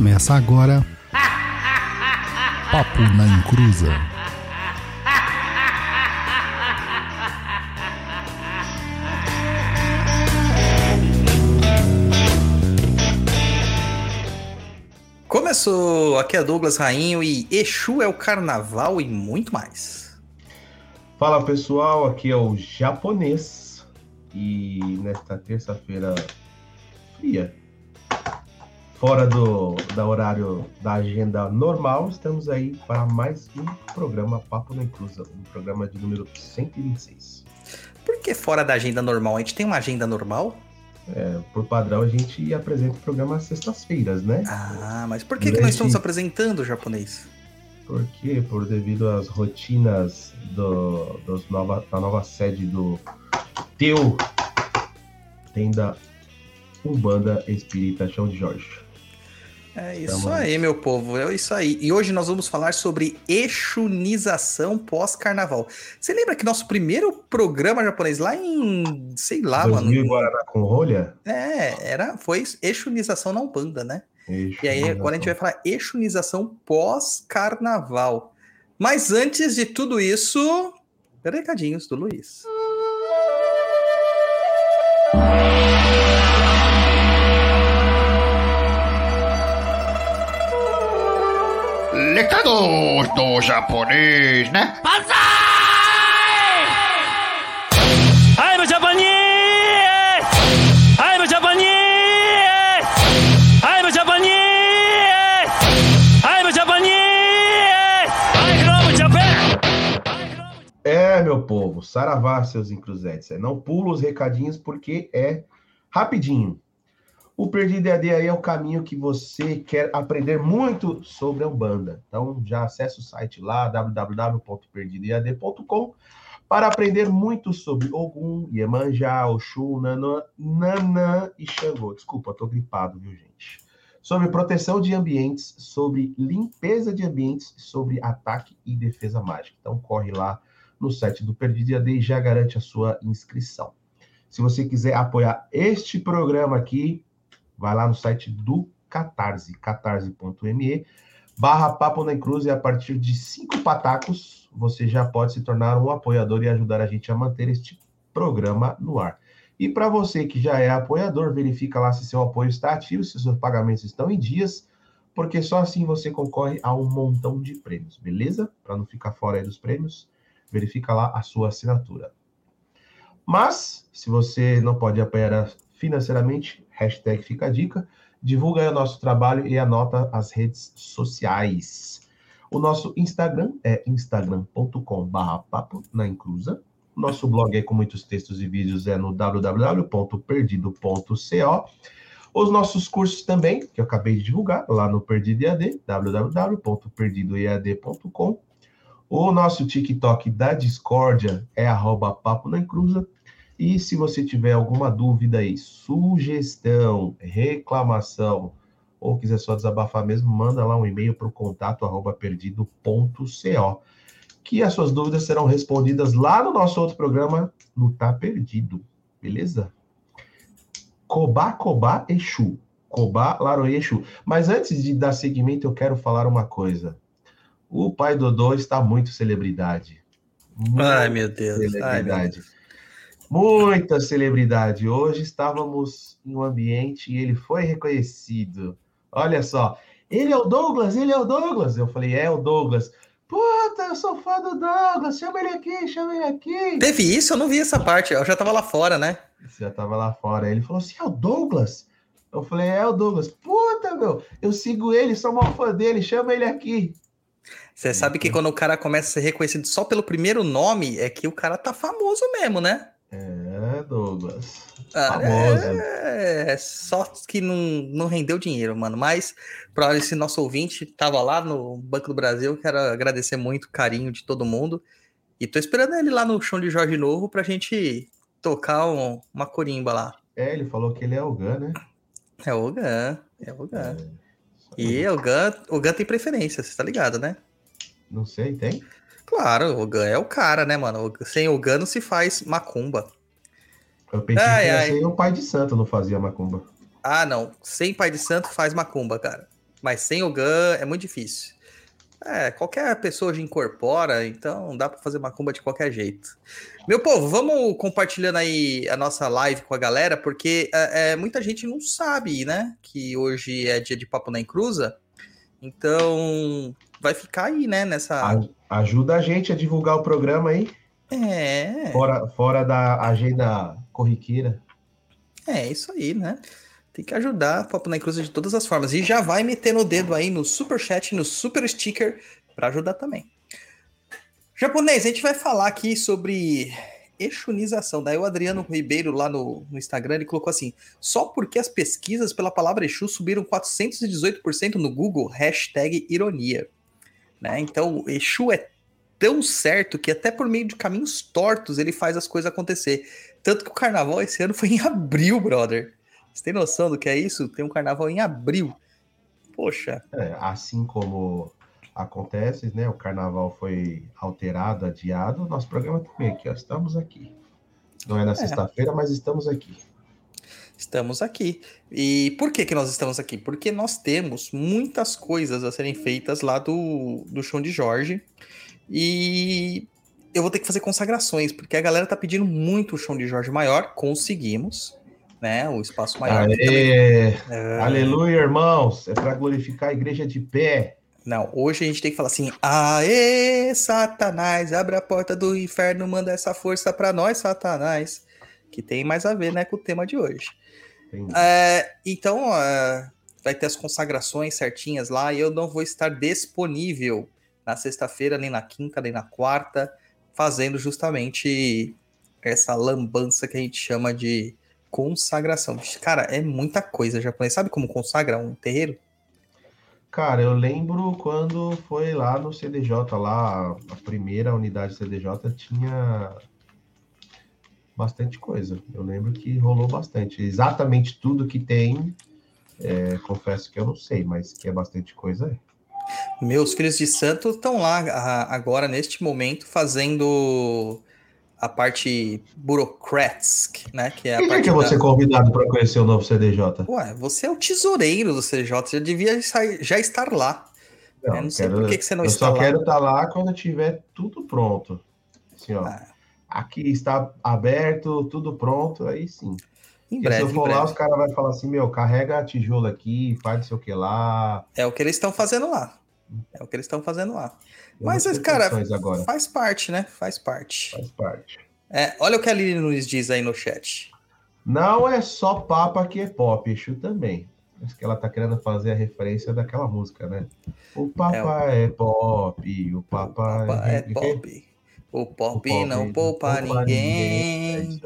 Começa agora. Papo na Encruza. Começou! Aqui é Douglas Rainho e Exu é o carnaval e muito mais. Fala pessoal, aqui é o japonês e nesta terça-feira fria, fora do da horário da agenda normal, estamos aí para mais um programa Papo na Inclusa, um programa de número 126. Por que fora da agenda normal? A gente tem uma agenda normal? É, por padrão, a gente apresenta o programa às sextas-feiras, né? Ah, mas por que, que nós estamos apresentando o japonês? Porque, por devido às rotinas do, dos nova, da nova sede do teu tenda Umbanda Espírita Chão de Jorge. É isso aí, meu povo, é isso aí. E hoje nós vamos falar sobre exunização pós-carnaval. Você lembra que nosso primeiro programa japonês lá em, sei lá, 2000 mano. Guaraná com rolha? É, era, foi exunização na Umbanda, né? E aí agora a gente vai falar exunização pós-carnaval. Mas antes de tudo isso, recadinhos do Luiz. Recados do japonês, né? I'm Japanese! I'm Japanese! I'm Japanese! I'm Japanese! I'm from Japan! É, meu povo, saravá, seus encruzetes. É, Não pula os recadinhos porque é rapidinho. O Perdido EAD aí é o caminho que você quer aprender muito sobre a Umbanda. Então já acessa o site lá, www.perdidoead.com para aprender muito sobre Ogum, Iemanjá, Oxum, Nanã, Nanã e Xangô. Desculpa, tô gripado, viu, gente? Sobre proteção de ambientes, sobre limpeza de ambientes, sobre ataque e defesa mágica. Então corre lá no site do Perdido EAD e já garante a sua inscrição. Se você quiser apoiar este programa aqui, vai lá no site do Catarse, catarse.me, barra Papo na Cruz, e a partir de cinco patacos, você já pode se tornar um apoiador e ajudar a gente a manter este programa no ar. E para você que já é apoiador, verifica lá se seu apoio está ativo, se seus pagamentos estão em dias, porque só assim você concorre a um montão de prêmios, beleza? Para não ficar fora aí dos prêmios, verifica lá a sua assinatura. Mas, se você não pode apoiar financeiramente, hashtag fica a dica, divulga aí o nosso trabalho e anota as redes sociais. O nosso Instagram é instagram.com.br papo na inclusa. Nosso blog é com muitos textos e vídeos é no www.perdido.co. Os nossos cursos também, que eu acabei de divulgar, lá no Perdido EAD, www.perdidoead.com. O nosso TikTok da Discordia é arroba papo na inclusa. E se você tiver alguma dúvida aí, sugestão, reclamação, ou quiser só desabafar mesmo, manda lá um e-mail para o contato arroba perdido.co, que as suas dúvidas serão respondidas lá no nosso outro programa, no Tá Perdido, beleza? Cobá, Cobá, Exu. Cobá, Laroê, Exu. Mas antes de dar seguimento, eu quero falar uma coisa. O pai Dodô está muito celebridade. Ai, meu Deus. Ai, meu Celebridade. Deus. Muita celebridade. Hoje estávamos em um ambiente e ele foi reconhecido. Olha só, ele é o Douglas, ele é o Douglas. Eu falei, é o Douglas. Puta, eu sou fã do Douglas, chama ele aqui, chama ele aqui. Teve isso? Eu não vi essa parte. Eu já tava lá fora, né? Você já tava lá fora. Ele falou assim, é o Douglas? Eu falei, é o Douglas. Puta, meu, eu sigo ele, sou maior fã dele, chama ele aqui. Você sabe que quando o cara começa a ser reconhecido só pelo primeiro nome, é que o cara tá famoso mesmo, né? É, Douglas. Ah, Famoso. É, só que não, não rendeu dinheiro, mano. Mas para esse nosso ouvinte, tava lá no Banco do Brasil, quero agradecer muito o carinho de todo mundo. E tô esperando ele lá no chão de Jorge Novo pra gente tocar um- uma corimba lá. É, ele falou que ele é o Gun, né? É o Gan, é o Gan. E o Gan, o Gan tem preferência, você tá ligado, né? Não sei, tem? Claro, o Gan é o cara, né, mano? Sem o Gan não se faz macumba. Eu pensei Ai, que ai. ser o pai de santo não fazia macumba. Ah, não. Sem pai de santo faz macumba, cara. Mas sem o Gun é muito difícil. É, qualquer pessoa hoje incorpora, então dá para fazer macumba de qualquer jeito. Meu povo, vamos compartilhando aí a nossa live com a galera, porque é, é, muita gente não sabe, né? Que hoje é dia de Papo na Encruza. Então, vai ficar aí, né? Nessa. Ajuda a gente a divulgar o programa aí, É, fora, fora da agenda corriqueira. é isso aí, né? Tem que ajudar Papo na Encruza de todas as formas. E já vai metendo o dedo aí no super chat, no super sticker, para ajudar também. Japonês, a gente vai falar aqui sobre exunização. Daí o Adriano Ribeiro lá no, no Instagram, ele colocou assim, só porque as pesquisas pela palavra Exu subiram 418% no Google, hashtag ironia. Né? Então, o Exu é tão certo que até por meio de caminhos tortos ele faz as coisas acontecer. Tanto que o carnaval esse ano foi em abril, brother. Você tem noção do que é isso? Tem um carnaval em abril. Poxa, É, assim como acontece, né? O carnaval foi alterado, adiado. Nosso programa também aqui, ó. Estamos aqui. Não é na sexta-feira, mas estamos aqui. Estamos aqui. E por que, que nós estamos aqui? Porque nós temos muitas coisas a serem feitas lá do, do chão de Jorge. E eu vou ter que fazer consagrações, porque a galera tá pedindo muito o chão de Jorge maior. Conseguimos, né? O espaço maior. Aê, É. aleluia, irmãos. É para glorificar a igreja de pé. Não, hoje a gente tem que falar assim: Aê, Satanás, abre a porta do inferno, manda essa força pra nós, Satanás. Que tem mais a ver, né, com o tema de hoje. É, então, é, vai ter as consagrações certinhas lá e eu não vou estar disponível na sexta-feira, nem na quinta, nem na quarta, fazendo justamente essa lambança que a gente chama de consagração. Cara, é muita coisa japonês. Sabe como consagra um terreiro? Cara, eu lembro quando foi lá no CDJ, lá, a primeira unidade CDJ tinha bastante coisa. Eu lembro que rolou bastante. Exatamente tudo que tem, é, confesso que eu não sei, mas que é bastante coisa. É. Meus filhos de santo estão lá a- agora, neste momento, fazendo a parte burocratic, né? Que é Quem é que eu vou ser convidado para conhecer o novo CDJ? Ué, você é o tesoureiro do CJ, já devia já estar lá. Não, Eu não sei quero- por que, que você não eu está só lá. quero estar lá quando tiver tudo pronto. Assim, ó, Ah. Aqui está aberto, tudo pronto, aí sim. Em breve, se eu for lá, os caras vão falar assim, meu, carrega a tijolo aqui, faz não sei o que lá. É o que eles estão fazendo lá. É o que eles estão fazendo lá. Eu Mas, cara, Faz parte, né? Faz parte. faz parte. É, olha o que a Lili nos diz aí no chat. Não é só papa que é pop, Exu também. Acho que ela tá querendo fazer a referência daquela música, né? O papa é, pop, o papa, Papa é o quê? pop. O O pop não poupa É ninguém. aí.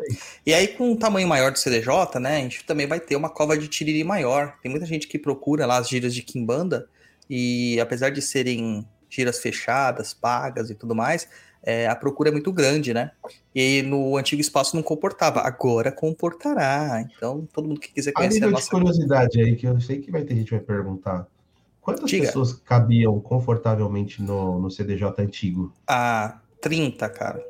E aí, com o tamanho maior do CDJ, né, a gente também vai ter uma cova de tiriri maior. Tem muita gente que procura lá as giras de Kimbanda, e apesar de serem giras fechadas, pagas e tudo mais, é, a procura é muito grande, né? E no antigo espaço não comportava, agora comportará. Então, todo mundo que quiser A conhecer a de nossa. curiosidade aí, que eu sei que vai ter gente que vai perguntar. Quantas Diga. pessoas cabiam confortavelmente no, no CDJ antigo? A 30, cara.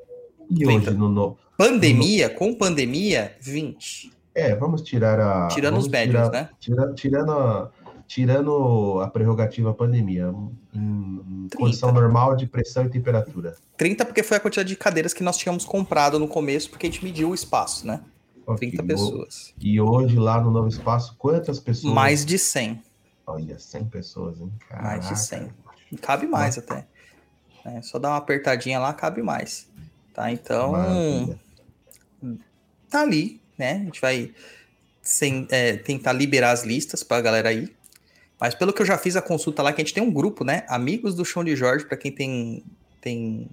E 30. hoje no, no- Pandemia, com pandemia, 20. É, vamos tirar a. Tirando os médios, tirar- né? tira- tirando, a, tirando a prerrogativa pandemia, em, em 30. condição normal de pressão e temperatura. 30 porque foi a quantidade de cadeiras que nós tínhamos comprado no começo, porque a gente mediu o espaço, né? Ok, 30 o- pessoas. E hoje, lá no novo espaço, quantas pessoas? Mais de 100. Olha, 100 pessoas, hein? Mais de Caraca. 100. Cabe mais até. É, só dar uma apertadinha lá, cabe mais. Tá? Então, Maravilha. tá ali, né? A gente vai sem- é, tentar liberar as listas pra galera aí. Mas pelo que eu já fiz a consulta lá, que a gente tem um grupo, né? Amigos do Chão de Jorge, pra quem tem, tem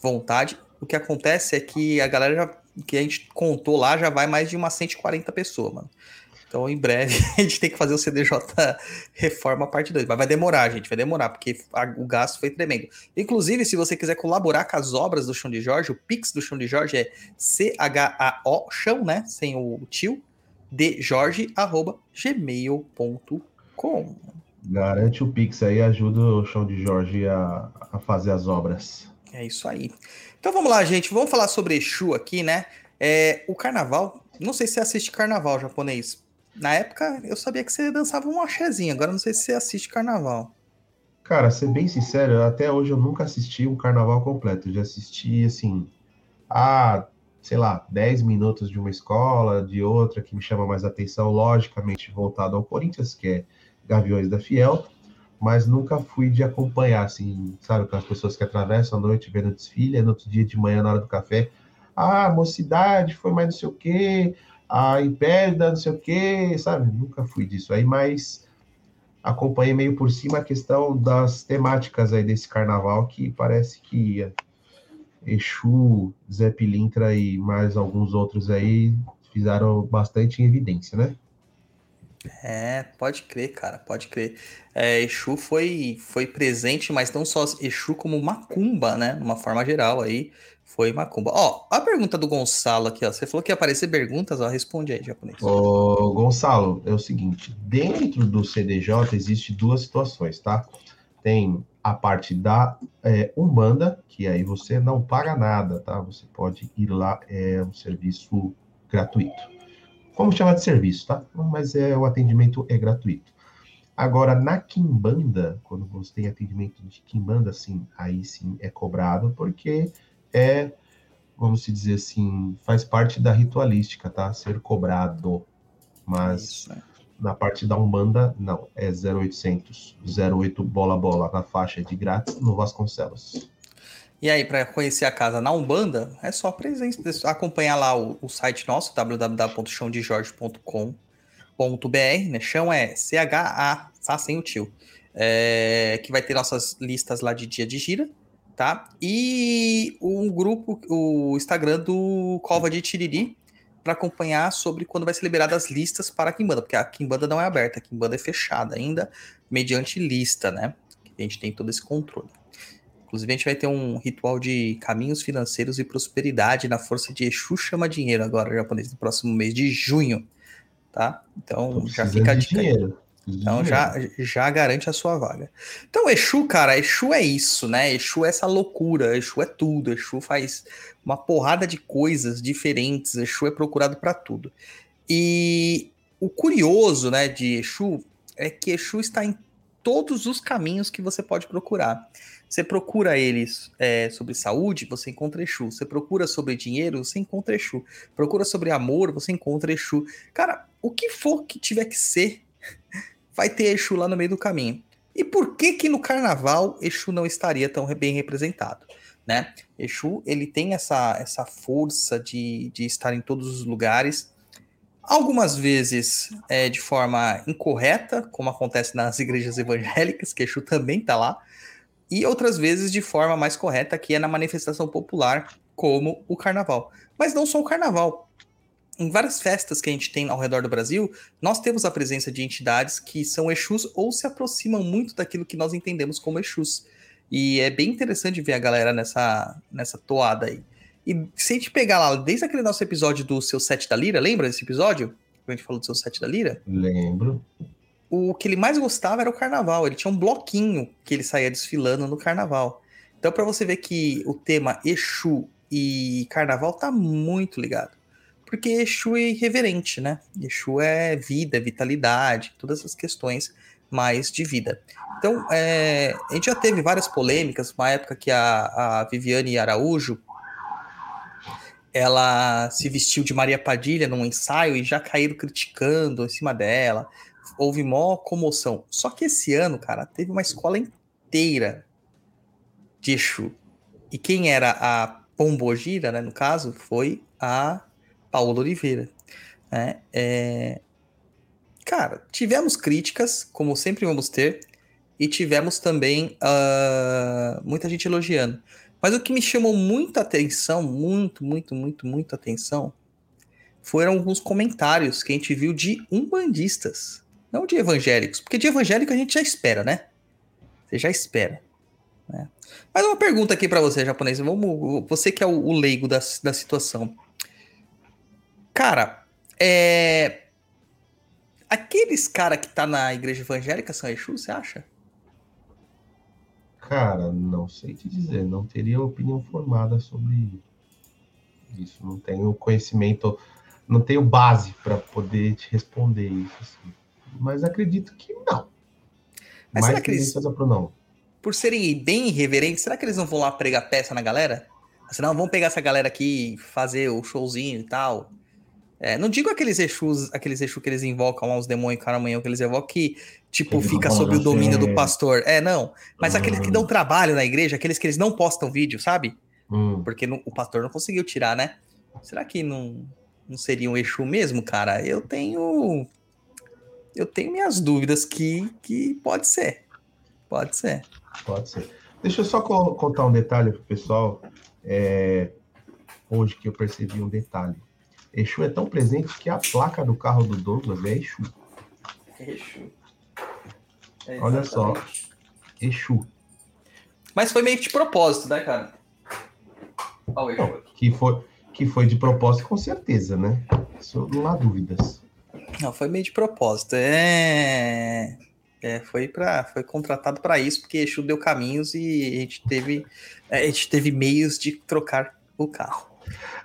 vontade. O que acontece é que a galera já, que a gente contou lá já vai mais de umas 140 pessoas, mano. Então, em breve, a gente tem que fazer o CDJ Reforma Parte 2. Mas vai demorar, gente, vai demorar, porque a- o gasto foi tremendo. Inclusive, se você quiser colaborar com as obras do Chão de Jorge, o Pix do Chão de Jorge é C-H-A-O, chão, né? Sem o tio, de Jorge, arroba, gmail.com. Garante o Pix aí, ajuda o Chão de Jorge a, a fazer as obras. É isso aí. Então vamos lá, gente. Vamos falar sobre Exu aqui, né? É, o carnaval. Não sei se você assiste carnaval japonês. Na época, eu sabia que você dançava um axézinho. Agora não sei se você assiste carnaval. Cara, ser bem sincero, até hoje eu nunca assisti um carnaval completo. Eu já assisti, assim, a, sei lá, 10 minutos de uma escola, de outra que me chama mais atenção, logicamente voltado ao Corinthians, que é Gaviões da Fiel, mas nunca fui de acompanhar, assim, sabe, com as pessoas que atravessam a noite vendo desfile, no outro dia de manhã, na hora do café, ah, mocidade, foi mais não sei o quê, a Império da não sei o quê, sabe? Nunca fui disso aí, mas acompanhei meio por cima a questão das temáticas aí desse carnaval, que parece que Exu, Zé Pilintra e mais alguns outros aí fizeram bastante em evidência, né? É, pode crer, cara, pode crer. É, Exu foi, foi presente, mas não só Exu como Macumba, né? De uma forma geral aí, foi Macumba. Ó, a pergunta do Gonçalo aqui, ó. Você falou que ia aparecer perguntas, ó. Responde aí, japonês. Ô, Gonçalo, é o seguinte: dentro do CDJ existe duas situações, tá? Tem a parte da é, Umbanda, que aí você não paga nada, tá? Você pode ir lá, é um serviço gratuito. Como chamar de serviço, tá? Mas é o atendimento é gratuito. Agora, na Kimbanda, quando você tem atendimento de Kimbanda, sim, aí sim é cobrado, porque é, vamos dizer assim, faz parte da ritualística, tá? Ser cobrado. Mas Isso, é. na parte da Umbanda, não. É 0800, 08 bola bola na faixa de grátis no Vasconcelos. E aí, para conhecer a casa na Umbanda, é só presença, acompanhar lá o, o site nosso, www.chãodejorge.com.br, né? Chão é C-H-A, tá? Sem o tio. É, que vai ter nossas listas lá de dia de gira, tá? E um grupo, o Instagram do Cova de Tiriri, para acompanhar sobre quando vai ser liberadas as listas para a Kimbanda, porque a Kimbanda não é aberta, a Kimbanda é fechada ainda, mediante lista, né? A gente tem todo esse controle. Inclusive, a gente vai ter um ritual de caminhos financeiros e prosperidade na força de Exu Chama Dinheiro agora, japonês, no próximo mês de junho, tá? Então, já fica a dica dinheiro. Então já, já garante a sua vaga. Então, Exu, cara, Exu é isso, né? Exu é essa loucura, Exu é tudo, Exu faz uma porrada de coisas diferentes, Exu é procurado para tudo. E o curioso, né, de Exu é que Exu está em todos os caminhos que você pode procurar. Você procura eles é, sobre saúde, você encontra Exu. Você procura sobre dinheiro, você encontra Exu. Procura sobre amor, você encontra Exu. Cara, o que for que tiver que ser, vai ter Exu lá no meio do caminho. E por que que no carnaval Exu não estaria tão bem representado? Né? Exu, ele tem essa, essa força de, de estar em todos os lugares, algumas vezes é, de forma incorreta, como acontece nas igrejas evangélicas, que Exu também está lá, e outras vezes de forma mais correta, que é na manifestação popular, como o carnaval. Mas não só o carnaval. Em várias festas que a gente tem ao redor do Brasil, nós temos a presença de entidades que são Exus ou se aproximam muito daquilo que nós entendemos como Exus. E é bem interessante ver a galera nessa, nessa toada aí. E se a gente pegar lá, desde aquele nosso episódio do Seu Sete da Lira, lembra desse episódio? Que a gente falou do Seu Sete da Lira? Lembro. O que ele mais gostava era o carnaval. Ele tinha um bloquinho que ele saía desfilando no carnaval. Então, para você ver que o tema Exu e carnaval tá muito ligado. Porque Exu é irreverente, né? Exu é vida, vitalidade, todas essas questões mais de vida. Então, é, a gente já teve várias polêmicas, uma época que a, a Viviane Araújo ela se vestiu de Maria Padilha num ensaio e já caíram criticando em cima dela houve mó comoção. Só que esse ano, cara, teve uma escola inteira de Exu. E quem era a Pombogira, né, no caso, foi a Paola Oliveira. Né? É... Cara, tivemos críticas, como sempre vamos ter, e tivemos também uh, muita gente elogiando. Mas o que me chamou muita atenção, muito, muito, muito, muito atenção, foram alguns comentários que a gente viu de umbandistas. Não de evangélicos, porque de evangélico a gente já espera, né? Você já espera. Né? Mas uma pergunta aqui para você, japonês. Vamos, você que é o, o leigo da, da situação. Cara, é... Aqueles cara que tá na igreja evangélica são Exu, você acha? Cara, não sei te dizer. Não teria opinião formada sobre isso. Não tenho conhecimento não tenho base para poder te responder isso. assim. Mas acredito que não. Mas Mais será que eles- não. Por serem bem irreverentes, será que eles não vão lá pregar peça na galera? Assim, não, vamos pegar essa galera aqui e fazer o showzinho e tal. É, não digo aqueles Exus, aqueles Exu que eles invocam lá, os demônios caramanhão que eles evocam, que, tipo, Eles fica sob o domínio do pastor. É, não. Mas aqueles que Hum. dão trabalho na igreja, aqueles que eles não postam vídeo, sabe? Hum, Porque não- o pastor não conseguiu tirar, né? Será que não, não seria um Exu mesmo, cara? Eu tenho. Eu tenho minhas dúvidas que, que pode ser. Pode ser. pode ser. Deixa eu só co- contar um detalhe pro pessoal. É, hoje que eu percebi um detalhe. Exu é tão presente que a placa do carro do Douglas é Exu. Exu. Olha só. Exu. Mas foi meio que de propósito, né, cara? Olha o Exu aqui. Que foi, que foi de propósito, com certeza, né? Isso não há dúvidas. Não, foi meio de propósito. É. É, foi para foi contratado para isso, porque Exu deu caminhos e a gente teve a gente teve meios de trocar o carro.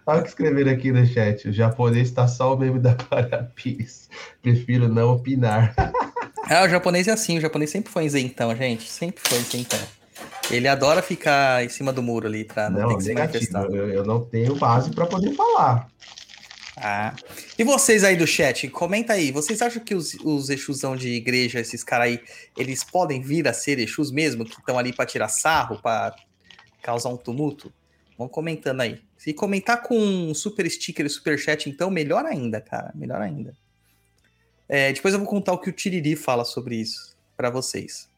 Olha o que escreveram aqui no chat. O japonês tá só o meme da Glória Pires. Prefiro não opinar. Ah, o japonês é assim, o japonês sempre foi isentão, gente. Sempre foi isentão. Ele adora ficar em cima do muro ali pra não, ter Não, que se manifestar. Eu, eu não tenho base para poder falar. Ah. E vocês aí do chat, comenta aí. Vocês acham que os, os Exusão de igreja, esses caras aí, eles podem vir a ser Exus mesmo? Que estão ali pra tirar sarro, pra causar um tumulto? Vão comentando aí. Se comentar com um super sticker e super chat, então, melhor ainda, cara. Melhor ainda. É, depois eu vou contar o que o Tiriri fala sobre isso pra vocês.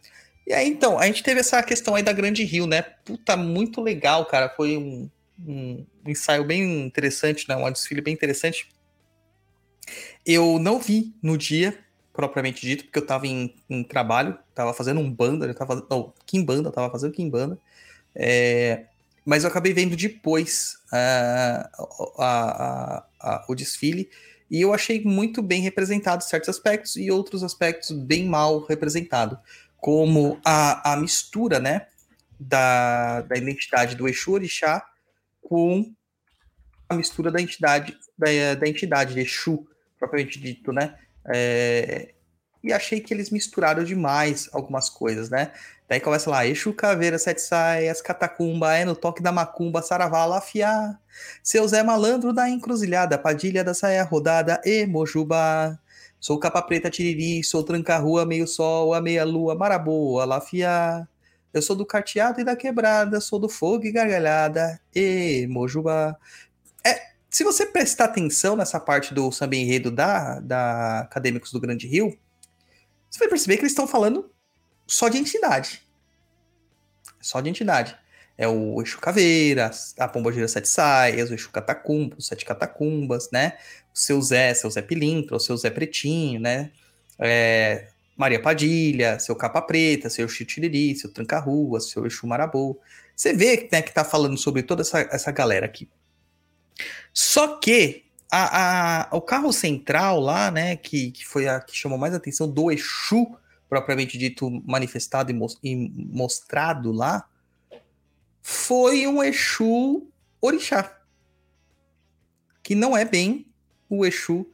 E aí, então, a gente teve essa questão aí da Grande Rio, né? Puta, muito legal, cara. Foi um, um ensaio bem interessante, né? Um desfile bem interessante. Eu não vi no dia, propriamente dito, porque eu tava em, em trabalho, tava fazendo um banda, eu tava. Não, Kimbanda, eu tava fazendo Kimbanda. É, mas eu acabei vendo depois ah, a- a- a- o desfile e eu achei muito bem representado certos aspectos e outros aspectos bem mal representado, como a, a mistura, né, da, da identidade do Exu Orixá com a mistura da entidade da, da entidade de Exu propriamente dito, né? É, e achei que eles misturaram demais algumas coisas, né? Daí começa lá, Exu Caveira, Sete Saias, Catacumba, é no toque da macumba, Saravá, Lafiá, Seu Zé Malandro da Encruzilhada, Padilha da Saia Rodada, e Mojuba, Sou Capa Preta Tiriri, sou Tranca-Rua, Meio Sol, a Meia Lua, Maraboa, Lafiá, eu sou do Carteado e da Quebrada, sou do Fogo e Gargalhada, e Mojuba. É, se você prestar atenção nessa parte do samba enredo da, da Acadêmicos do Grande Rio, você vai perceber que eles estão falando só de entidade. Só de entidade. É o Exu Caveira, a Pombogira Sete Saias, o Exu Catacumba, os Sete Catacumbas, né? O seu Zé, seu Zé Pilintra, o seu Zé Pretinho, né? É, Maria Padilha, seu Capa Preta, seu Exu Tiriri, seu Tranca-Rua, seu Exu Marabou. Você vê né, que tá falando sobre toda essa, essa galera aqui. Só que a, a- o carro central lá, né, que, que foi a que chamou mais atenção do Exu, propriamente dito, manifestado e, e mostrado lá, foi um Exu orixá. Que não é bem o Exu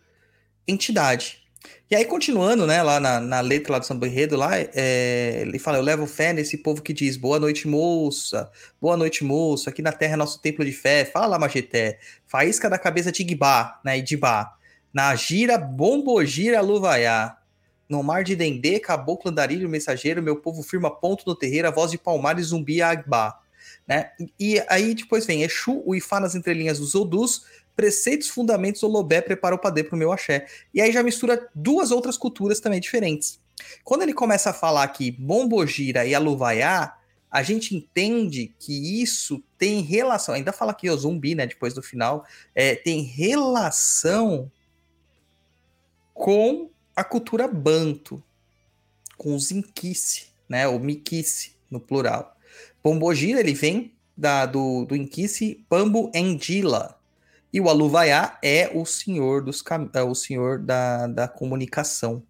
entidade. E aí, continuando, né, lá na, na letra lá do Samba Enredo, lá, é, ele fala, eu levo fé nesse povo que diz, boa noite, moça, boa noite, moço, aqui na terra é nosso templo de fé, fala, Magité, faísca da cabeça de Igibá, né, Idibá, na gira, bombogira, luvaiá, no mar de Dendê, caboclo, andarilho, mensageiro, meu povo firma ponto no terreiro, a voz de Palmares, zumbi, agbá, né, e aí depois vem Exu, o Ifá nas entrelinhas dos Odus, preceitos, fundamentos, Olobé, prepara o padê pro meu axé. E aí já mistura duas outras culturas também diferentes. Quando ele começa a falar que Bombogira e Aluvaiá, a gente entende que isso tem relação, ainda fala aqui o zumbi, né, depois do final, é, tem relação com a cultura banto, com os inquice, né, ou miquice no plural. Bombogira, ele vem da, do, do inquice Pambo Endila, e o Aluvaiá é o senhor dos cam- é o senhor da, da comunicação,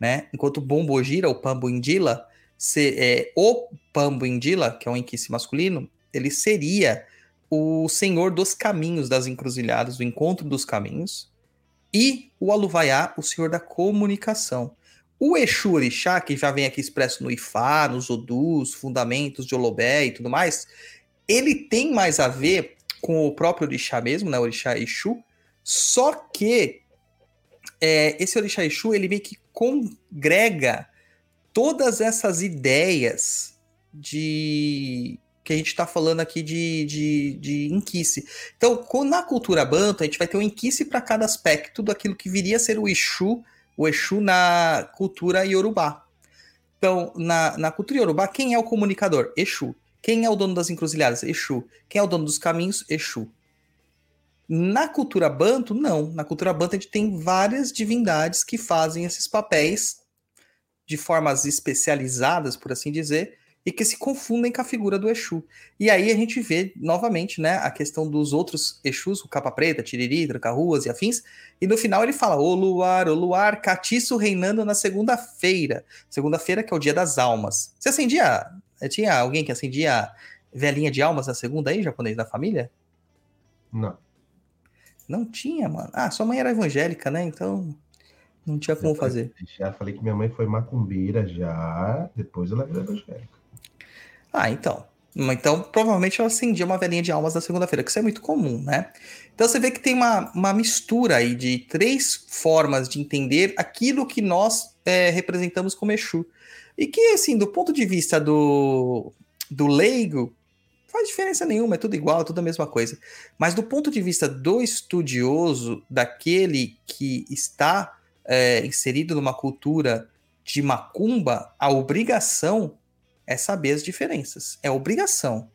né? Enquanto o Bombogira, o Pambo Indila, se, é, o Pambo Indila, que é um inquice masculino, ele seria o senhor dos caminhos das encruzilhadas, do encontro dos caminhos, e o Aluvaiá, o senhor da comunicação. O Exu Orixá, que já vem aqui expresso no Ifá, nos Odus, Fundamentos de Olobé e tudo mais, ele tem mais a ver com o próprio Orixá mesmo, né? Orixá Exu, só que é, esse Orixá Exu, ele meio que congrega todas essas ideias de que a gente está falando aqui de, de, de inquice. Então, na cultura banto, a gente vai ter um inquice para cada aspecto daquilo que viria a ser o Exu, o Exu na cultura Yorubá. Então, na, na cultura Yorubá, quem é o comunicador? Exu. Quem é o dono das encruzilhadas? Exu. Quem é o dono dos caminhos? Exu. Na cultura banto, não. Na cultura banto, a gente tem várias divindades que fazem esses papéis de formas especializadas, por assim dizer, e que se confundem com a figura do Exu. E aí a gente vê novamente, né, a questão dos outros Exus, o Capa Preta, Tiriri, Tranca-Ruas e afins, e no final ele fala: "O luar, o luar, catiço reinando na segunda-feira". Segunda-feira que é o dia das almas. Você acendia, tinha alguém que acendia velhinha de almas na segunda aí, japonês da família? Não. Não tinha, mano. Ah, sua mãe era evangélica, né? Então não tinha como fazer. Já falei que minha mãe foi macumbeira já, depois ela virou evangélica. Ah, então. Então, provavelmente ela acendia uma velhinha de almas na segunda-feira, que isso é muito comum, né? Então você vê que tem uma, uma mistura aí de três formas de entender aquilo que nós é, representamos como Exu. E que, assim, do ponto de vista do, do leigo, faz diferença nenhuma, é tudo igual, é tudo a mesma coisa. Mas do ponto de vista do estudioso, daquele que está é, inserido numa cultura de macumba, a obrigação é saber as diferenças. É obrigação,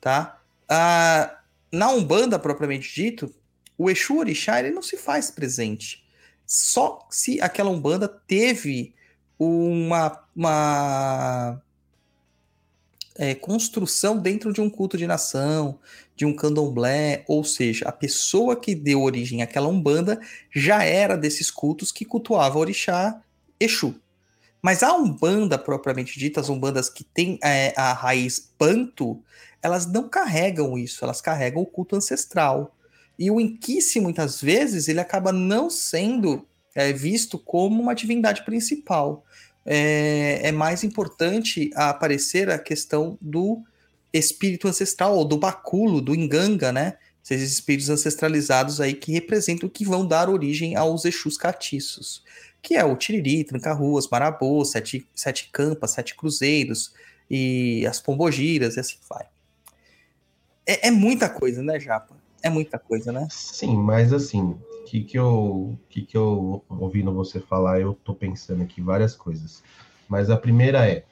tá? Ah, na Umbanda, propriamente dito, o Exu Orixá ele não se faz presente. Só se aquela Umbanda teve uma, uma é, construção dentro de um culto de nação, de um candomblé, ou seja, a pessoa que deu origem àquela Umbanda já era desses cultos que cultuava Orixá Exu. Mas a Umbanda, propriamente dita, as Umbandas que têm é, a raiz banto, elas não carregam isso, elas carregam o culto ancestral. E o Inquice, muitas vezes, ele acaba não sendo é, visto como uma divindade principal. É, é, mais importante aparecer a questão do espírito ancestral, ou do baculo, do enganga, né? Esses espíritos ancestralizados aí que representam, que vão dar origem aos Exus catiços que é o Tiriri, Tranca-Ruas, Marabô, Sete, Sete Campas, Sete Cruzeiros e as Pombogiras e assim vai. É, é, muita coisa, né, Japa? É muita coisa, né? Sim, mas assim, que, que, eu, que, que eu ouvindo você falar, eu tô pensando aqui várias coisas. Mas a primeira é,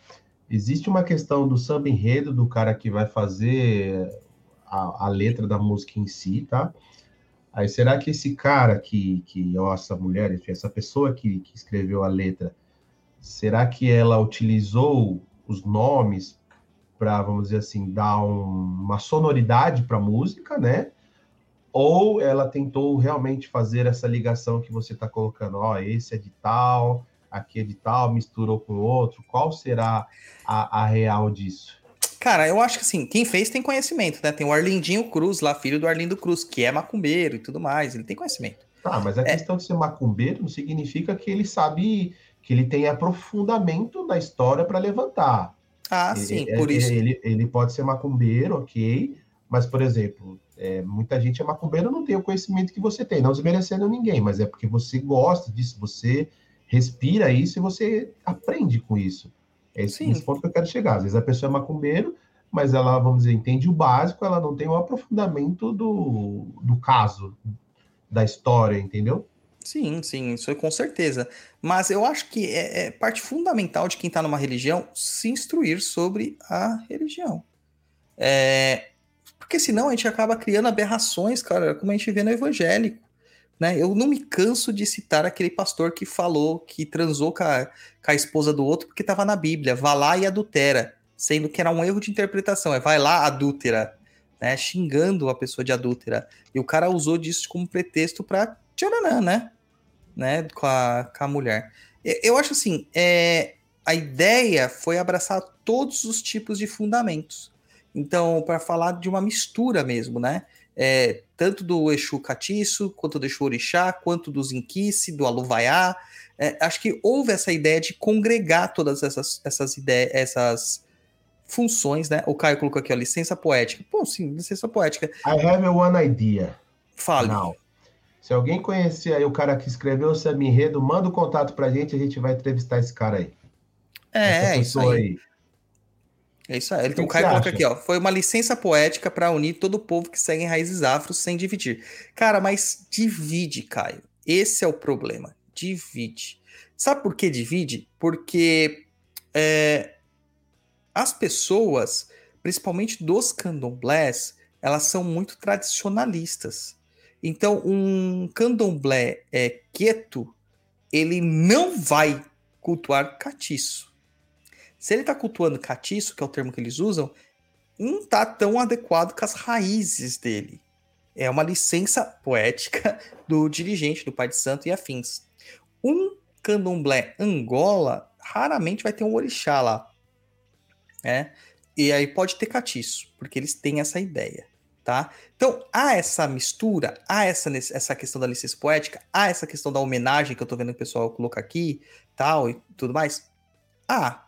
existe uma questão do samba enredo, do cara que vai fazer a, a letra da música em si, tá? Aí será que esse cara que, que ou essa mulher, enfim, essa pessoa que, que escreveu a letra, será que ela utilizou os nomes para, vamos dizer assim, dar um, uma sonoridade para a música, né? Ou ela tentou realmente fazer essa ligação que você está colocando, ó, oh, esse é de tal, aqui é de tal, misturou com outro. Qual será a, a real disso? Cara, eu acho que assim, quem fez tem conhecimento, né? Tem o Arlindinho Cruz lá, filho do Arlindo Cruz, que é macumbeiro e tudo mais, ele tem conhecimento. Tá, mas a é... questão de ser macumbeiro não significa que ele sabe, que ele tem aprofundamento na história para levantar. Ah, ele, sim, por isso. Ele, ele pode ser macumbeiro, ok, mas, por exemplo, é, muita gente é macumbeiro não tem o conhecimento que você tem, não desmerecendo ninguém, mas é porque você gosta disso, você respira isso e você aprende com isso. É esse, esse ponto que eu quero chegar. Às vezes a pessoa é macumbeiro, mas ela, vamos dizer, entende o básico, ela não tem o aprofundamento do, do caso, da história, entendeu? Sim, sim, isso é com certeza. Mas eu acho que é, é parte fundamental de quem está numa religião se instruir sobre a religião. É, porque senão a gente acaba criando aberrações, cara, como a gente vê no evangélico. Né? Eu não me canso de citar aquele pastor que falou que transou com a, com a esposa do outro porque estava na Bíblia, vá lá e adultera, sendo que era um erro de interpretação, é vai lá, adúltera, né? xingando a pessoa de adúltera. E o cara usou disso como pretexto para tcharanã, né? né? Com, a, com a mulher. Eu acho assim, é, a ideia foi abraçar todos os tipos de fundamentos. Então, para falar de uma mistura mesmo, né? é, tanto do Exu Catiço, quanto do Exu Orixá, quanto dos Inquice, do Aluvaiá. É, acho que houve essa ideia de congregar todas essas, essas ideias, essas funções, né? O Caio colocou aqui, ó, licença poética. Bom, sim, licença poética. I have one idea. Fale. Now. Se alguém conhecer aí o cara que escreveu o Samba Enredo, manda o contato pra gente, a gente vai entrevistar esse cara aí. É, Essa é isso pessoa aí. É isso aí. O que o Caio coloca acha? aqui, ó. Foi uma licença poética para unir todo o povo que segue em raízes afros sem dividir. Cara, mas divide, Caio. Esse é o problema. Divide. Sabe por que divide? Porque é, as pessoas, principalmente dos candomblés, elas são muito tradicionalistas. Então, um candomblé é, quieto, ele não vai cultuar catiço. Se ele está cultuando catiço, que é o termo que eles usam, não está tão adequado com as raízes dele. É uma licença poética do dirigente, do pai de santo e afins. Um candomblé Angola raramente vai ter um orixá lá. né? E aí pode ter catiço, porque eles têm essa ideia. Tá? Então, há essa mistura, há essa, essa questão da licença poética, há essa questão da homenagem que eu tô vendo o pessoal coloca aqui, tal, e tudo mais. Ah,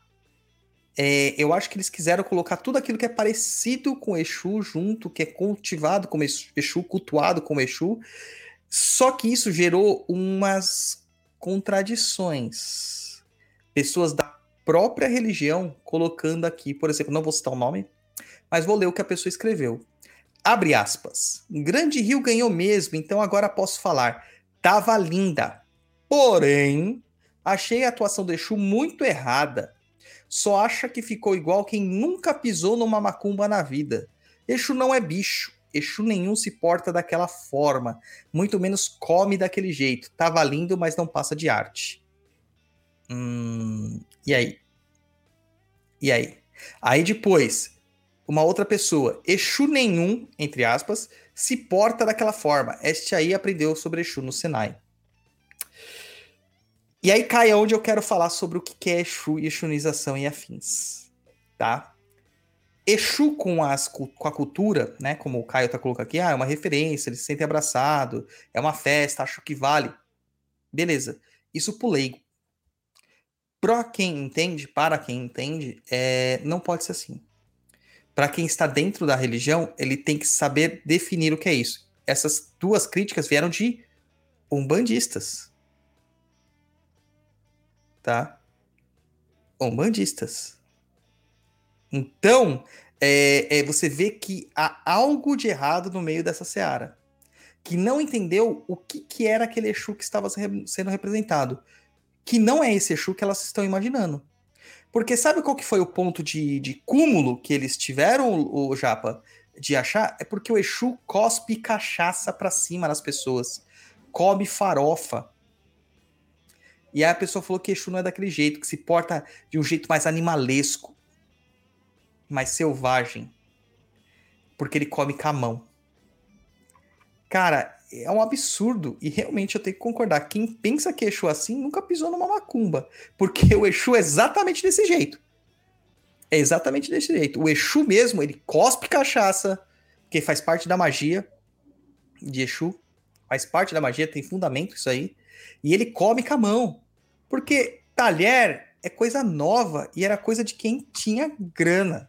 é, eu acho que eles quiseram colocar tudo aquilo que é parecido com Exu junto, que é cultivado como Exu, cultuado como Exu, só que isso gerou umas contradições. Pessoas da própria religião colocando aqui, por exemplo, não vou citar o nome, mas vou ler o que a pessoa escreveu. Abre aspas. Grande Rio ganhou mesmo, então agora posso falar. Tava linda. Porém, achei a atuação do Exu muito errada. Só acha que ficou igual quem nunca pisou numa macumba na vida. Exu não é bicho. Exu nenhum se porta daquela forma. Muito menos come daquele jeito. Tava lindo, mas não passa de arte. Hum, e aí? E aí? Aí depois, uma outra pessoa, Exu nenhum, entre aspas, se porta daquela forma. Este aí aprendeu sobre Exu no Senai. E aí cai onde eu quero falar sobre o que é Exu e Exunização e afins, tá? Exu com, as, com a cultura, né? Como o Caio tá colocando aqui, ah, é uma referência, ele se sente abraçado, é uma festa, acho que vale. Beleza. Isso pro leigo. Pra quem entende, para quem entende, é, não pode ser assim. Para quem está dentro da religião, ele tem que saber definir o que é isso. Essas duas críticas vieram de umbandistas. Tá? Umbandistas. Então, é, é, você vê que há algo de errado no meio dessa seara. Que não entendeu o que, que era aquele Exu que estava sendo representado. Que não é esse Exu que elas estão imaginando. Porque sabe qual que foi o ponto de, de cúmulo que eles tiveram, o, o Japa, de achar? É porque o Exu cospe cachaça pra cima nas pessoas. Come farofa. E aí a pessoa falou que Exu não é daquele jeito, que se porta de um jeito mais animalesco, mais selvagem. Porque ele come com a mão. Cara, é um absurdo. E realmente eu tenho que concordar. Quem pensa que Exu é assim nunca pisou numa macumba. Porque o Exu é exatamente desse jeito. É exatamente desse jeito. O Exu mesmo, ele cospe cachaça, porque faz parte da magia de Exu. Faz parte da magia, tem fundamento isso aí. E ele come com a mão. Porque talher é coisa nova e era coisa de quem tinha grana.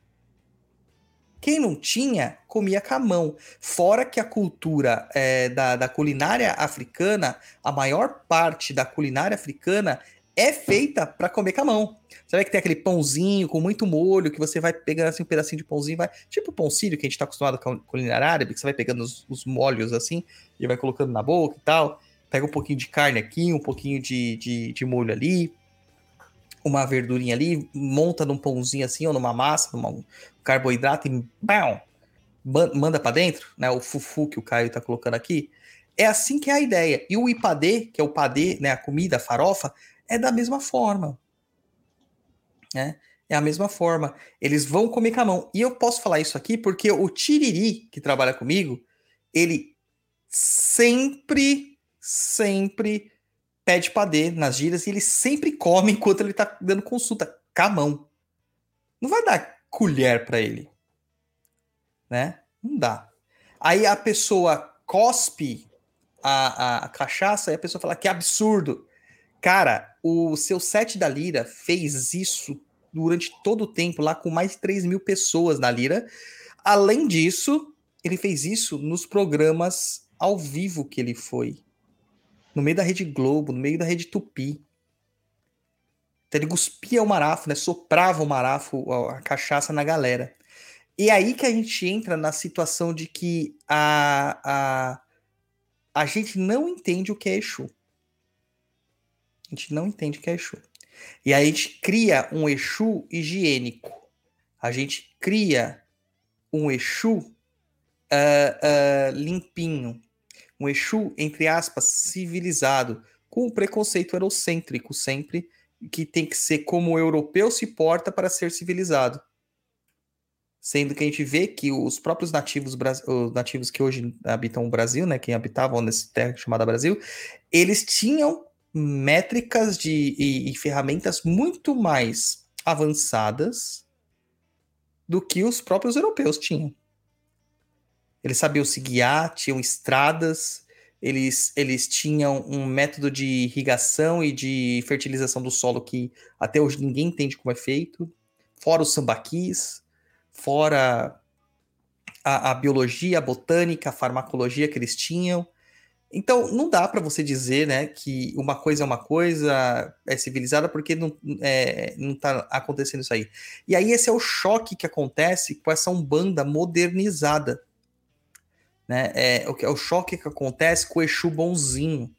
Quem não tinha, comia com a mão. Fora que a cultura é, da, da culinária africana, a maior parte da culinária africana é feita para comer com a mão. Vê que tem aquele pãozinho com muito molho, que você vai pegando assim um pedacinho de pãozinho, vai. Tipo o pão sírio que a gente tá acostumado com a culinária árabe, que você vai pegando os, os molhos assim e vai colocando na boca e tal. Pega um pouquinho de carne aqui, um pouquinho de, de, de molho ali, uma verdurinha ali, monta num pãozinho assim, ou numa massa, numa, um carboidrato e bam, man- manda para dentro, né? O fufu que o Caio tá colocando aqui. É assim que é a ideia. E o ipadê, que é o padê, né, a comida, a farofa, é da mesma forma. Né? É a mesma forma. Eles vão comer com a mão. E eu posso falar isso aqui porque o Tiriri, que trabalha comigo, ele sempre, sempre pede padê nas gírias e ele sempre come enquanto ele tá dando consulta com a mão. Não vai dar colher para ele. Né? Não dá. Aí a pessoa cospe a, a, a cachaça e a pessoa fala que absurdo. Cara, o seu set da Lira fez isso durante todo o tempo, lá com mais de 3 mil pessoas na Lira. Além disso, ele fez isso nos programas ao vivo que ele foi. No meio da Rede Globo, no meio da Rede Tupi. Então ele cuspia o marafo, né? Soprava o marafo, a, cachaça na galera. E aí que a gente entra na situação de que a, a, a gente não entende o que é Exu. A gente não entende o que é Exu. E aí a gente cria um Exu higiênico. A gente cria um Exu uh, uh, limpinho. Um Exu, entre aspas, civilizado. Com o preconceito eurocêntrico sempre, que tem que ser como o europeu se porta para ser civilizado sendo que a gente vê que os próprios nativos, os nativos que hoje habitam o Brasil, né, quem habitavam nessa terra chamada Brasil, eles tinham métricas de, e, e ferramentas muito mais avançadas do que os próprios europeus tinham. Eles sabiam se guiar, tinham estradas, eles, eles tinham um método de irrigação e de fertilização do solo que até hoje ninguém entende como é feito, fora os sambaquis fora a, a, biologia, a botânica, a farmacologia que eles tinham. Então, não dá para você dizer né, que uma coisa é uma coisa, é civilizada, porque não, é, não tá acontecendo isso aí. E aí, esse é o choque que acontece com essa Umbanda modernizada. Né? É, é o choque que acontece com o Exu bonzinho.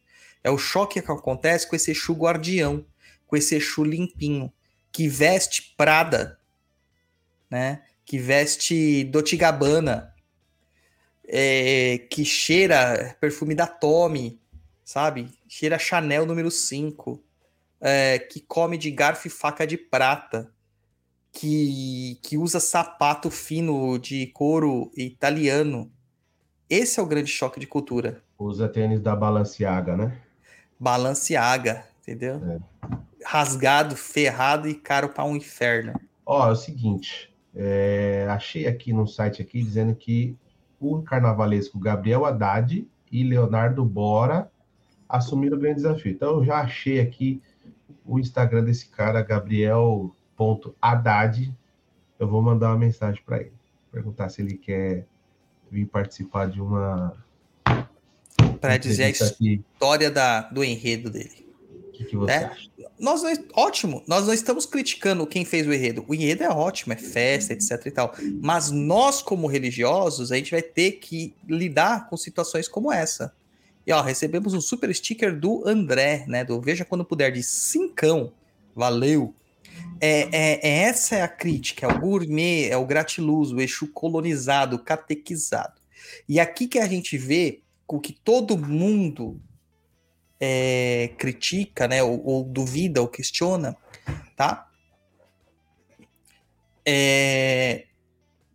É o choque que acontece com esse Exu guardião, com esse Exu limpinho, que veste Prada, né? que veste Dolce Gabbana, é, que cheira perfume da Tommy, sabe? Cheira Chanel número 5, é, que come de garfo e faca de prata, que, que usa sapato fino de couro italiano. Esse é o grande choque de cultura. Usa tênis da Balenciaga, né? Balenciaga, entendeu? É. Rasgado, ferrado e caro para um inferno. Ó, é o seguinte, é, achei aqui no site aqui dizendo que o carnavalesco Gabriel Haddad e Leonardo Bora assumiram o grande desafio. Então eu já achei aqui o Instagram desse cara, Gabriel.haddad. Eu vou mandar uma mensagem para ele, perguntar se ele quer vir participar de uma. Para dizer a história da, do enredo dele. O que, que você né? acha? nós não, ótimo, nós não estamos criticando quem fez o enredo. O enredo é ótimo, é festa, etc e tal. Mas nós, como religiosos, a gente vai ter que lidar com situações como essa. E ó, recebemos um super sticker do André, né? Do Veja Quando Puder, de cincão. Valeu! É, é, é, essa é a crítica, é o gourmet, é o gratiluz, o eixo colonizado, catequizado. E aqui que a gente vê o que todo mundo é, critica, né, ou, ou, duvida, ou questiona, tá? É,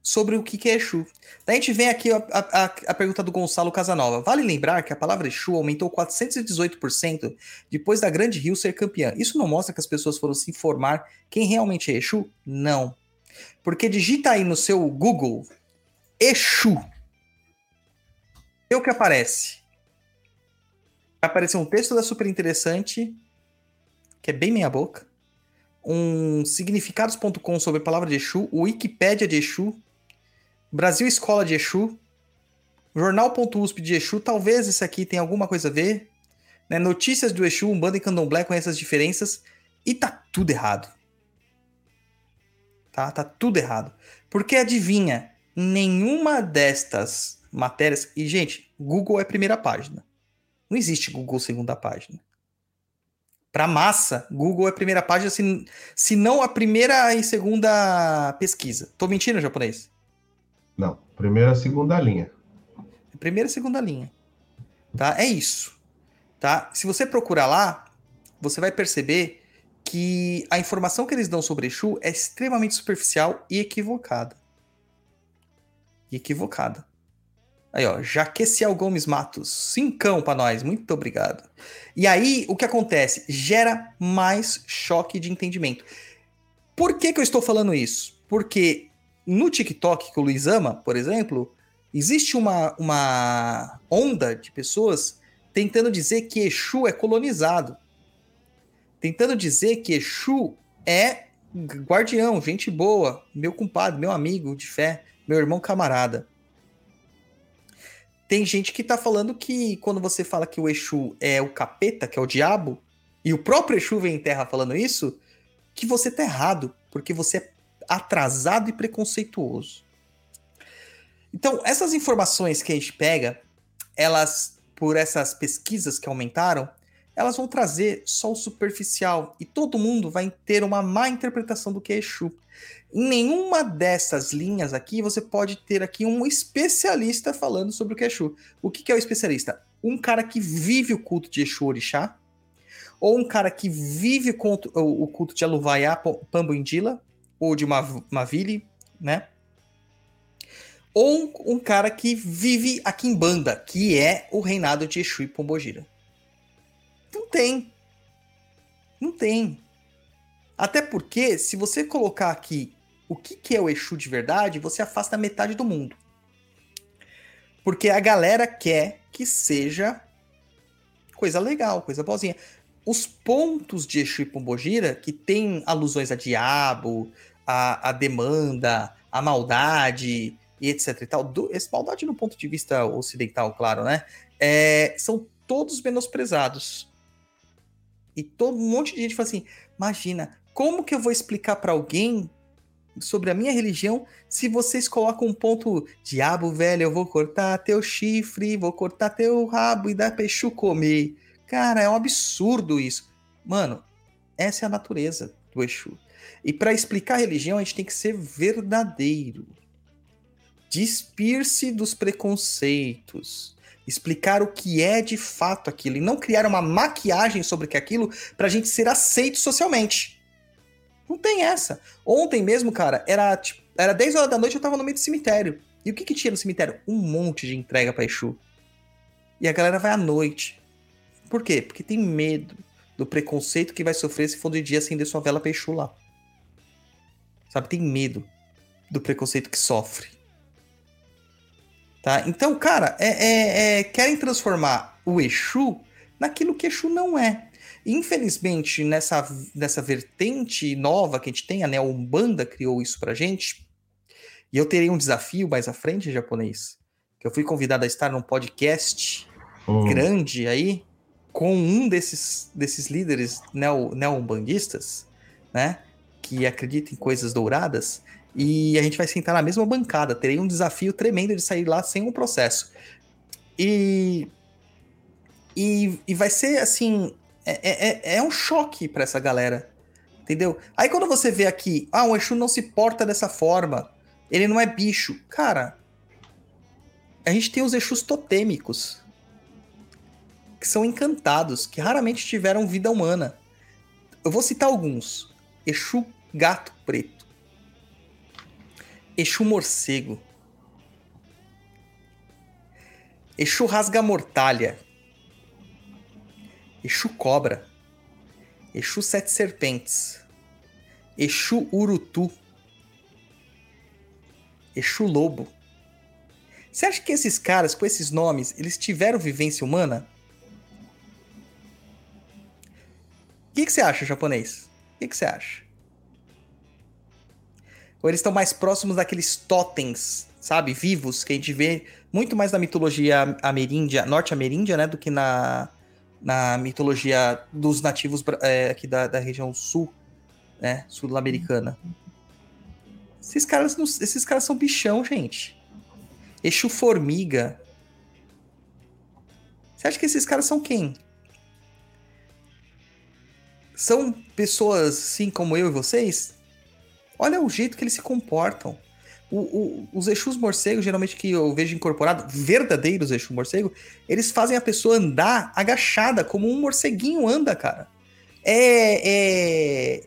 sobre o que é Exu. Daí a gente vem aqui a, a, a, pergunta do Gonçalo Casanova. Vale lembrar que a palavra Exu aumentou 418% depois da Grande Rio ser campeã. Isso não mostra que as pessoas foram se informar quem realmente é Exu? Não. Porque digita aí no seu Google Exu. É o que aparece vai aparecer um texto da Super Interessante, que é bem meia boca, um significados.com sobre a palavra de Exu, o Wikipédia de Exu, Brasil Escola de Exu, jornal.usp de Exu, talvez esse aqui tenha alguma coisa a ver, né? notícias do Exu, Umbanda e Candomblé com essas diferenças, e tá tudo errado. Tá? Tá tudo errado. Porque adivinha, nenhuma destas matérias, e gente, Google é primeira página. Não existe Google segunda página. Para massa, Google é primeira página, se, se não a primeira e segunda pesquisa. Tô mentindo, japonês? Não, primeira e segunda linha. Primeira e segunda linha. Tá? É isso. Tá? Se você procurar lá, você vai perceber que a informação que eles dão sobre Exu é extremamente superficial e equivocada. E equivocada. Aí, ó, Jaqueciel Gomes Matos, cincão para nós, muito obrigado. E aí, o que acontece? Gera mais choque de entendimento. Por que, que eu estou falando isso? Porque no TikTok, que o Luiz ama, por exemplo, Existe uma, uma onda de pessoas tentando dizer que Exu é colonizado. Tentando dizer que Exu é guardião, gente boa, meu compadre, meu amigo de fé, meu irmão camarada. Tem gente que tá falando que quando você fala que o Exu é o capeta, que é o diabo, e o próprio Exu vem em terra falando isso, que você tá errado, porque você é atrasado e preconceituoso. Então, essas informações que a gente pega, elas, por essas pesquisas que aumentaram, elas vão trazer só o superficial e todo mundo vai ter uma má interpretação do que é Exu. Em nenhuma dessas linhas aqui você pode ter aqui um especialista falando sobre o que é Exu. O que, é o especialista? Um cara que vive o culto de Exu Orixá, ou um cara que vive o culto de Aluvaiá, Pambuindila, ou de Mavili, né? Ou um cara que vive a Kimbanda, que é o reinado de Exu e Pombogira. Não tem. Não tem. Até porque, se você colocar aqui o que, que é o Exu de verdade, você afasta metade do mundo. Porque a galera quer que seja coisa legal, coisa boazinha os pontos de Exu e Pombogira, que tem alusões a diabo, a, a demanda, a maldade e etc e tal, do, esse maldade no ponto de vista ocidental, claro, né? É, são todos menosprezados. E todo um monte de gente fala assim: imagina, como que eu vou explicar para alguém sobre a minha religião se vocês colocam um ponto diabo, velho, eu vou cortar teu chifre, vou cortar teu rabo e dar peixu comer. Cara, é um absurdo isso. Mano, essa é a natureza do Exu. E para explicar a religião, a gente tem que ser verdadeiro. Despir-se dos preconceitos. Explicar o que é de fato aquilo. E não criar uma maquiagem sobre que aquilo pra gente ser aceito socialmente. Não tem essa. Ontem mesmo, cara, era, tipo, era 10 horas da noite eu tava no meio do cemitério. E o que que tinha no cemitério? Um monte de entrega pra Exu. E a galera vai à noite. Por quê? Porque tem medo do preconceito que vai sofrer se for de dia acender sua vela peixu lá. Sabe? Tem medo do preconceito que sofre. Tá? Então, cara, é, é, é, querem transformar o Exu naquilo que Exu não é. Infelizmente, nessa, nessa vertente nova que a gente tem, a Neo Umbanda criou isso pra gente. E eu terei um desafio mais à frente, japonês. Que eu fui convidado a estar num podcast hum. grande aí, com um desses, desses líderes neo, neo-umbandistas, né? Que acredita em coisas douradas, e a gente vai sentar na mesma bancada. Terei um desafio tremendo de sair lá sem um processo. E. E, e vai ser assim. É, é, é um choque para essa galera. Entendeu? Aí quando você vê aqui, ah, o Exu não se porta dessa forma. Ele não é bicho. Cara, a gente tem os Exus totêmicos que são encantados, que raramente tiveram vida humana. Eu vou citar alguns: Exu Gato Preto, Exu Morcego, Exu Rasga Mortalha, Exu Cobra, Exu Sete Serpentes, Exu Urutu, Exu Lobo. Você acha que esses caras com esses nomes, eles tiveram vivência humana? Que, que você acha, japonês? O que, que você acha? Ou eles estão mais próximos daqueles totens, sabe, vivos, que a gente vê muito mais na mitologia ameríndia, norte-ameríndia, né, do que na, na mitologia dos nativos é, aqui da, da região sul, né, sul-americana. Esses caras, esses caras são bichão, gente. Exu formiga. Você acha que esses caras são quem? São pessoas assim como eu e vocês, olha o jeito que eles se comportam. O, o, os Exus morcegos, geralmente que eu vejo incorporado, verdadeiros Exus morcego, eles fazem a pessoa andar agachada, como um morceguinho anda, cara. É, é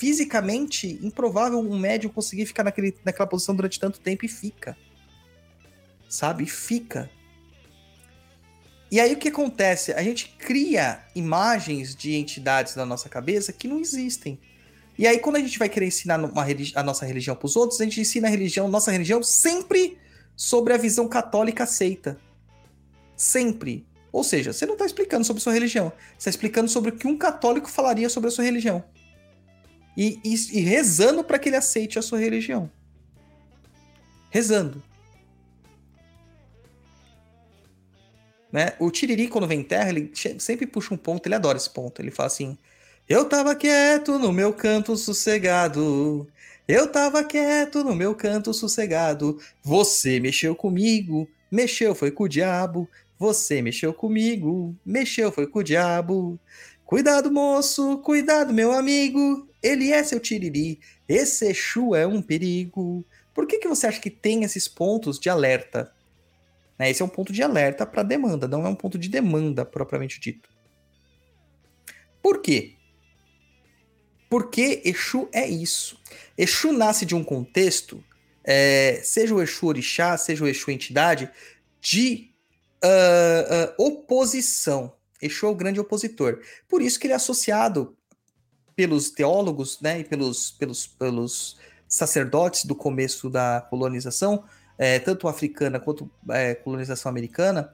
fisicamente improvável um médium conseguir ficar naquele, naquela posição durante tanto tempo e fica. Sabe? Fica. E aí o que acontece? A gente cria imagens de entidades na nossa cabeça que não existem. E aí quando a gente vai querer ensinar uma a nossa religião para os outros, a gente ensina a religião, nossa religião sempre sobre a visão católica aceita. Sempre. Ou seja, você não está explicando sobre sua religião. Você está explicando sobre o que um católico falaria sobre a sua religião. E, e, e rezando para que ele aceite a sua religião. Rezando. Né? O Tiriri, quando vem em terra, ele sempre puxa um ponto, ele adora esse ponto. Ele fala assim: Eu tava quieto no meu canto sossegado. Eu tava quieto no meu canto sossegado. Você mexeu comigo, mexeu foi com o diabo. Você mexeu comigo, mexeu foi com o diabo. Cuidado, moço, cuidado, meu amigo. Ele é seu tiriri. Esse Exu é um perigo. Por que, que você acha que tem esses pontos de alerta? Né? Esse é um ponto de alerta para demanda, não é um ponto de demanda propriamente dito. Por quê? Porque Exu é isso. Exu nasce de um contexto, é, seja o Exu Orixá, seja o Exu Entidade, de uh, uh, oposição. Exu é o grande opositor. Por isso que ele é associado pelos teólogos né, e pelos, pelos, pelos sacerdotes do começo da colonização é, tanto africana quanto é, colonização americana,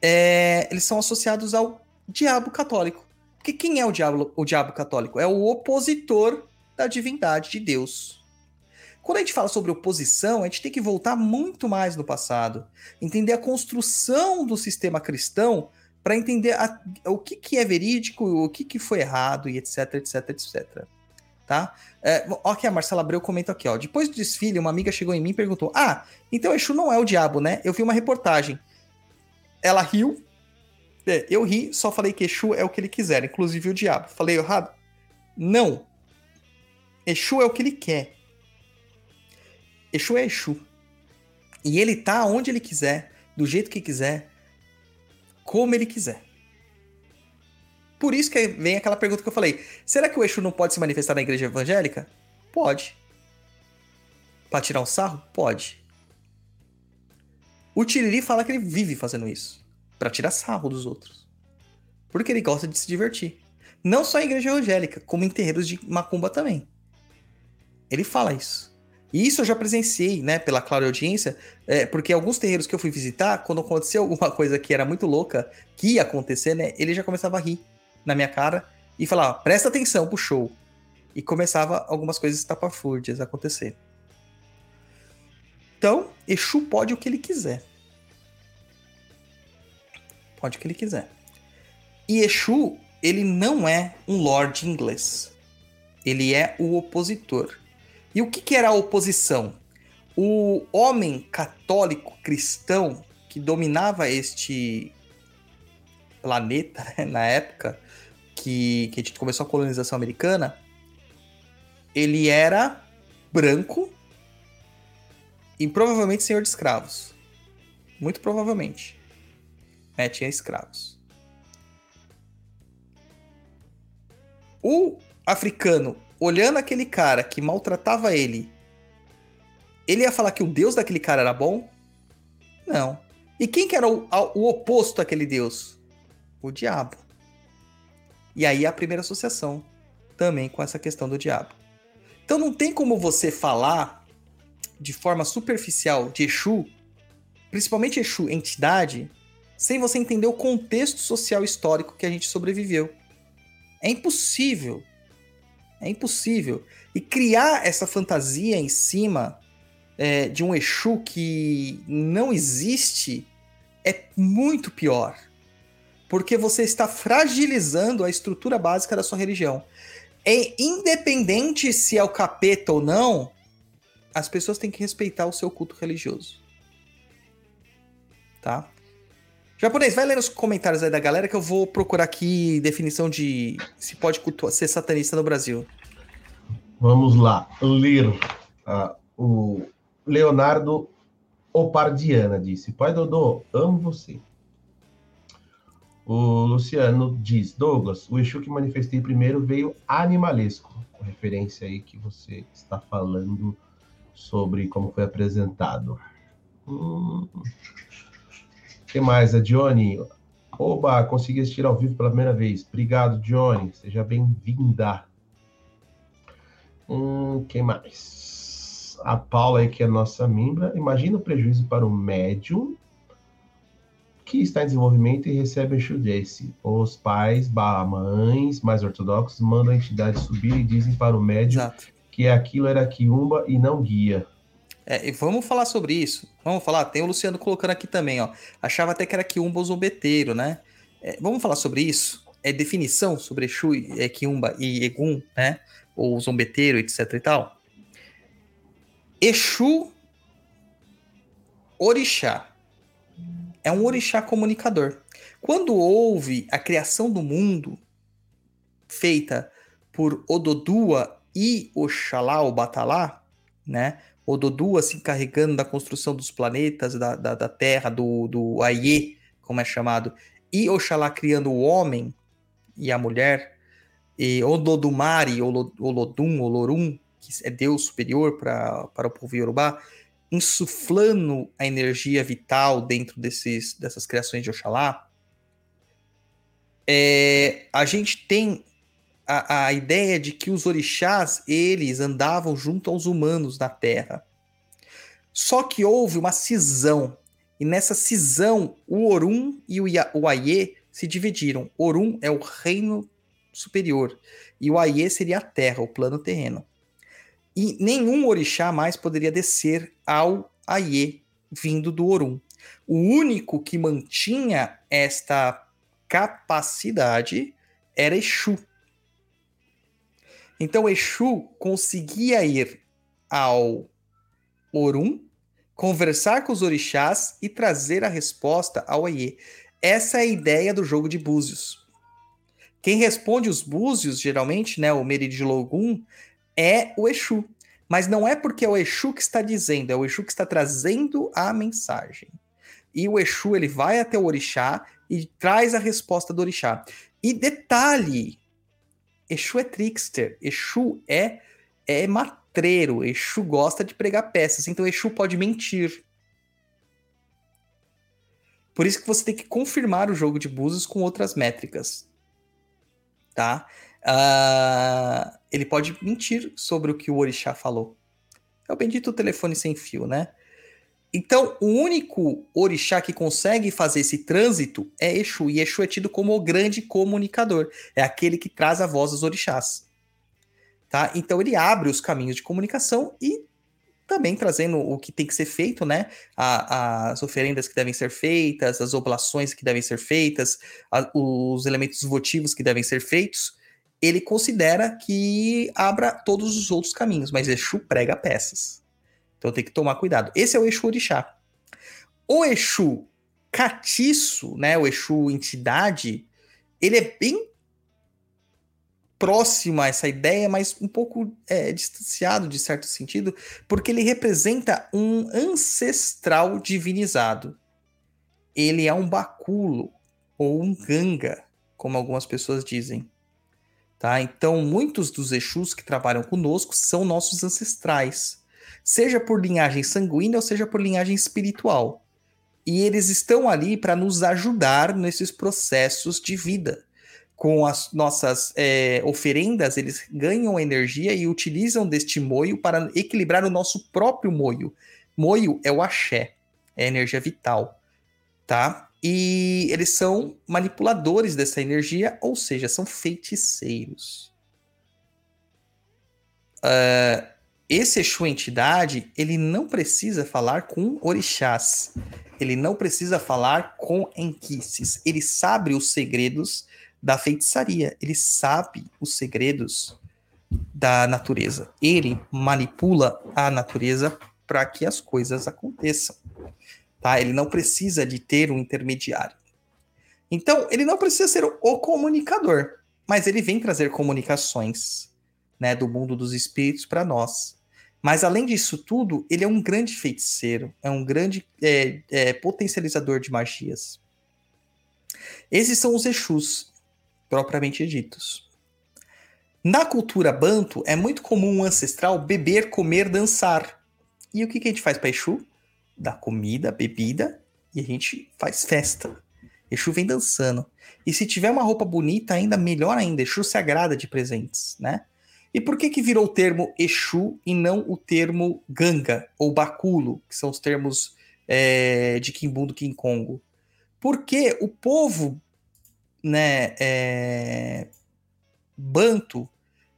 é, eles são associados ao diabo católico. Porque quem é o diabo, o diabo católico? É o opositor da divindade de Deus. Quando a gente fala sobre oposição, a gente tem que voltar muito mais no passado, entender a construção do sistema cristão para entender a, o que, que é verídico, o que, que foi errado e etc, etc, etc tá? É, ó, que a Marcela Abreu comenta aqui, ó. Depois do desfile, uma amiga chegou em mim e perguntou: Ah, então Exu não é o diabo, né? Eu vi uma reportagem. Ela riu. É, eu ri, só falei que Exu é o que ele quiser, inclusive o diabo. Falei errado? Não. Exu é o que ele quer. Exu é Exu. E ele tá onde ele quiser, do jeito que quiser, como ele quiser. Por isso que vem aquela pergunta que eu falei: será que o Exu não pode se manifestar na igreja evangélica? Pode. Para tirar um sarro? Pode. O Tiriri fala que ele vive fazendo isso para tirar sarro dos outros. Porque ele gosta de se divertir. Não só em igreja evangélica, como em terreiros de macumba também. Ele fala isso. E isso eu já presenciei, né, pela clara audiência, é, porque alguns terreiros que eu fui visitar, quando aconteceu alguma coisa que era muito louca, que ia acontecer, né, ele já começava a rir na minha cara e falava, presta atenção pro show. E começava algumas coisas estapafúrdias a acontecer. Então, Exu pode o que ele quiser. Pode o que ele quiser. E Exu, ele não é um lord inglês. Ele é o opositor. E o que, que era a oposição? O homem católico cristão que dominava este planeta né, na época, que, que começou a colonização americana, ele era branco e provavelmente senhor de escravos. Muito provavelmente. É, tinha escravos. O africano, olhando aquele cara que maltratava ele, ele ia falar que o deus daquele cara era bom? Não. E quem que era o, o oposto daquele deus? O diabo. E aí a primeira associação também com essa questão do diabo. Então não tem como você falar de forma superficial de Exu, principalmente Exu entidade, sem você entender o contexto social histórico que a gente sobreviveu. É impossível. É impossível. E criar essa fantasia em cima é, de um Exu que não existe é muito pior porque você está fragilizando a estrutura básica da sua religião. É independente se é o capeta ou não, as pessoas têm que respeitar o seu culto religioso. Tá? Japonês, vai ler os comentários aí da galera que eu vou procurar aqui definição de se pode cultuar, ser satanista no Brasil. Vamos lá, ler. Uh, o Leonardo Opardiana disse: Pai Dodô, amo você. O Luciano diz, Douglas, o Exu que manifestei primeiro veio animalesco, referência aí que você está falando sobre como foi apresentado. Hum. que mais? A Johnny. Oba, consegui assistir ao vivo pela primeira vez. Obrigado, Johnny. Seja bem-vinda. Hum, quem mais? a Paula aí, que é nossa membra, imagina o prejuízo para o médium que está em desenvolvimento e recebe desse. Os pais, barra mães, mais ortodoxos, mandam a entidade subir e dizem para o médium Exato. que aquilo era quiumba e não guia. É, e vamos falar sobre isso. Vamos falar. Tem o Luciano colocando aqui também, ó. Achava até que era Kiumba ou zombeteiro, né? É, vamos falar sobre isso? É definição sobre Exu, é, Kiumba e Egum, né? Ou zombeteiro, etc e tal. Exu, orixá. É um orixá comunicador. Quando houve a criação do mundo feita por Ododua e Oxalá, ou Batalá, né? Ododua se encarregando da construção dos planetas, da, da, da Terra, do, do Aie, como é chamado, e Oxalá criando o homem e a mulher, e Ododumari, Olo- Olodum, Olorum, que é Deus superior para para o povo Yorubá, insuflando a energia vital dentro desses, dessas criações de Oxalá, é, a gente tem a, a ideia de que os orixás, eles andavam junto aos humanos na Terra. Só que houve uma cisão. E nessa cisão, o Orum e o, Ia- o Aie se dividiram. Orum é o reino superior. E o Aie seria a Terra, o plano terreno. E nenhum orixá mais poderia descer ao Aie, vindo do Orum. O único que mantinha esta capacidade era Exu. Então Exu conseguia ir ao Orum, conversar com os orixás e trazer a resposta ao Aie. Essa é a ideia do jogo de búzios. Quem responde os búzios, geralmente, né, o Meridilogum, é o Exu. Mas não é porque é o Exu que está dizendo, é o Exu que está trazendo a mensagem. E o Exu ele vai até o orixá e traz a resposta do orixá. E detalhe, Exu é trickster, Exu é é matreiro, Exu gosta de pregar peças, então Exu pode mentir. Por isso que você tem que confirmar o jogo de búzios com outras métricas. Tá? Ah, ele pode mentir sobre o que o orixá falou. É o bendito telefone sem fio, né? Então, o único orixá que consegue fazer esse trânsito é Exu, e Exu é tido como o grande comunicador. É aquele que traz a voz dos orixás. Tá? Então, ele abre os caminhos de comunicação e também trazendo o que tem que ser feito, né? A- as oferendas que devem ser feitas, as oblações que devem ser feitas, a- os elementos votivos que devem ser feitos. Ele considera que abra todos os outros caminhos, mas Exu prega peças. Então tem que tomar cuidado. Esse é o Exu Orixá. O Exu catiço, né, o Exu entidade, ele é bem próximo a essa ideia, mas um pouco é, distanciado de certo sentido, porque ele representa um ancestral divinizado. Ele é um baculo ou um ganga, como algumas pessoas dizem. Tá? Então, muitos dos Exus que trabalham conosco são nossos ancestrais seja por linhagem sanguínea ou seja por linhagem espiritual. E eles estão ali para nos ajudar nesses processos de vida. Com as nossas é, oferendas, eles ganham energia e utilizam deste moio para equilibrar o nosso próprio moio. Moio é o axé, é a energia vital, tá? E eles são manipuladores dessa energia, ou seja, são feiticeiros. Uh, esse Exu entidade, ele não precisa falar com orixás. Ele não precisa falar com enquices. Ele sabe os segredos da feitiçaria. Ele sabe os segredos da natureza. Ele manipula a natureza para que as coisas aconteçam. Tá? Ele não precisa de ter um intermediário. Então, ele não precisa ser o comunicador, mas ele vem trazer comunicações né, do mundo dos espíritos para nós. Mas além disso tudo, ele é um grande feiticeiro, é um grande é, é, potencializador de magias. Esses são os Exus, propriamente ditos. Na cultura banto, é muito comum um ancestral beber, comer, dançar. E o que, que a gente faz para Exu? Dá comida, bebida e a gente faz festa. Exu vem dançando. E se tiver uma roupa bonita, ainda melhor ainda, Exu se agrada de presentes, né? E por que que virou o termo Exu e não o termo Ganga ou Baculo, que são os termos é, de Kimbundo Congo? Porque o povo, né, é, Banto,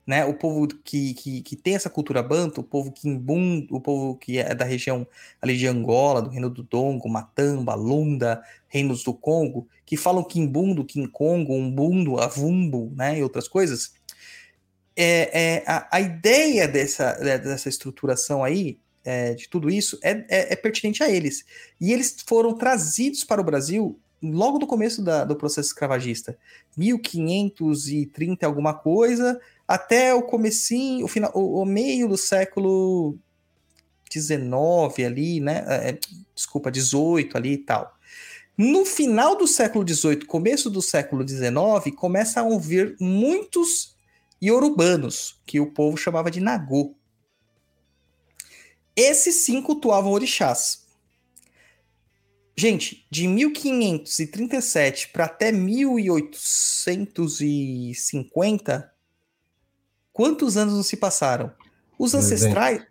né, o povo que, que, que tem essa cultura banto, o povo quimbundo, o povo que é da região ali de Angola, do Reino do Dongo, Matamba, Lunda, Reinos do Congo, que falam quimbundo, quincongo, umbundo, avumbo, né, e outras coisas, é, é a, a, ideia dessa, dessa estruturação aí, é, de tudo isso, é, é, é pertinente a eles. E eles foram trazidos para o Brasil logo no começo da, do processo escravagista, 1530 alguma coisa, até o comecinho, o, final, o, o meio do século 19 ali, né? É, é desculpa, 18 ali e tal. No final do século XVIII, começo do século XIX, começam a ouvir muitos iorubanos, que o povo chamava de Nagô. Esses sim cultuavam orixás. Gente, de 1537 para até 1850, quantos anos não se passaram? Os ancestrais.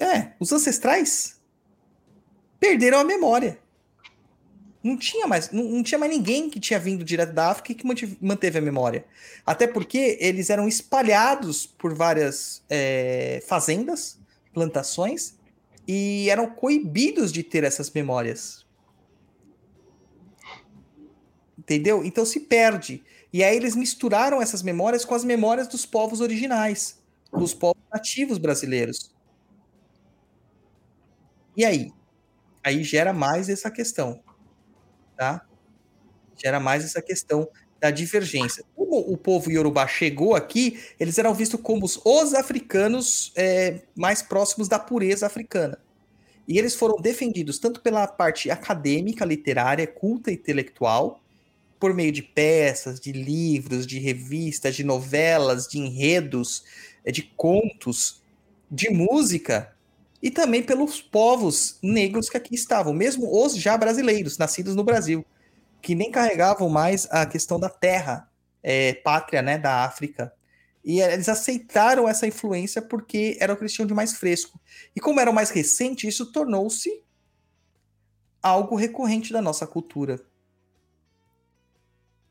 É, os ancestrais perderam a memória. Não tinha mais, não, não, tinha mais ninguém que tinha vindo direto da África e que manteve a memória. Até porque eles eram espalhados por várias é, fazendas, plantações, e eram coibidos de ter essas memórias. Entendeu? Então se perde. E aí eles misturaram essas memórias com as memórias dos povos originais, dos povos nativos brasileiros. E aí? Aí gera mais essa questão, tá? Gera mais essa questão da divergência. Como o povo iorubá chegou aqui, eles eram vistos como os, os africanos é, mais próximos da pureza africana. E eles foram defendidos tanto pela parte acadêmica, literária, culta e intelectual, por meio de peças, de livros, de revistas, de novelas, de enredos, eh, de contos, de música, e também pelos povos negros que aqui estavam, mesmo os já brasileiros, nascidos no Brasil, que nem carregavam mais a questão da terra, é, pátria né, da África. E eles aceitaram essa influência porque era o tinham de mais fresco. E como era o mais recente, isso tornou-se algo recorrente da nossa cultura.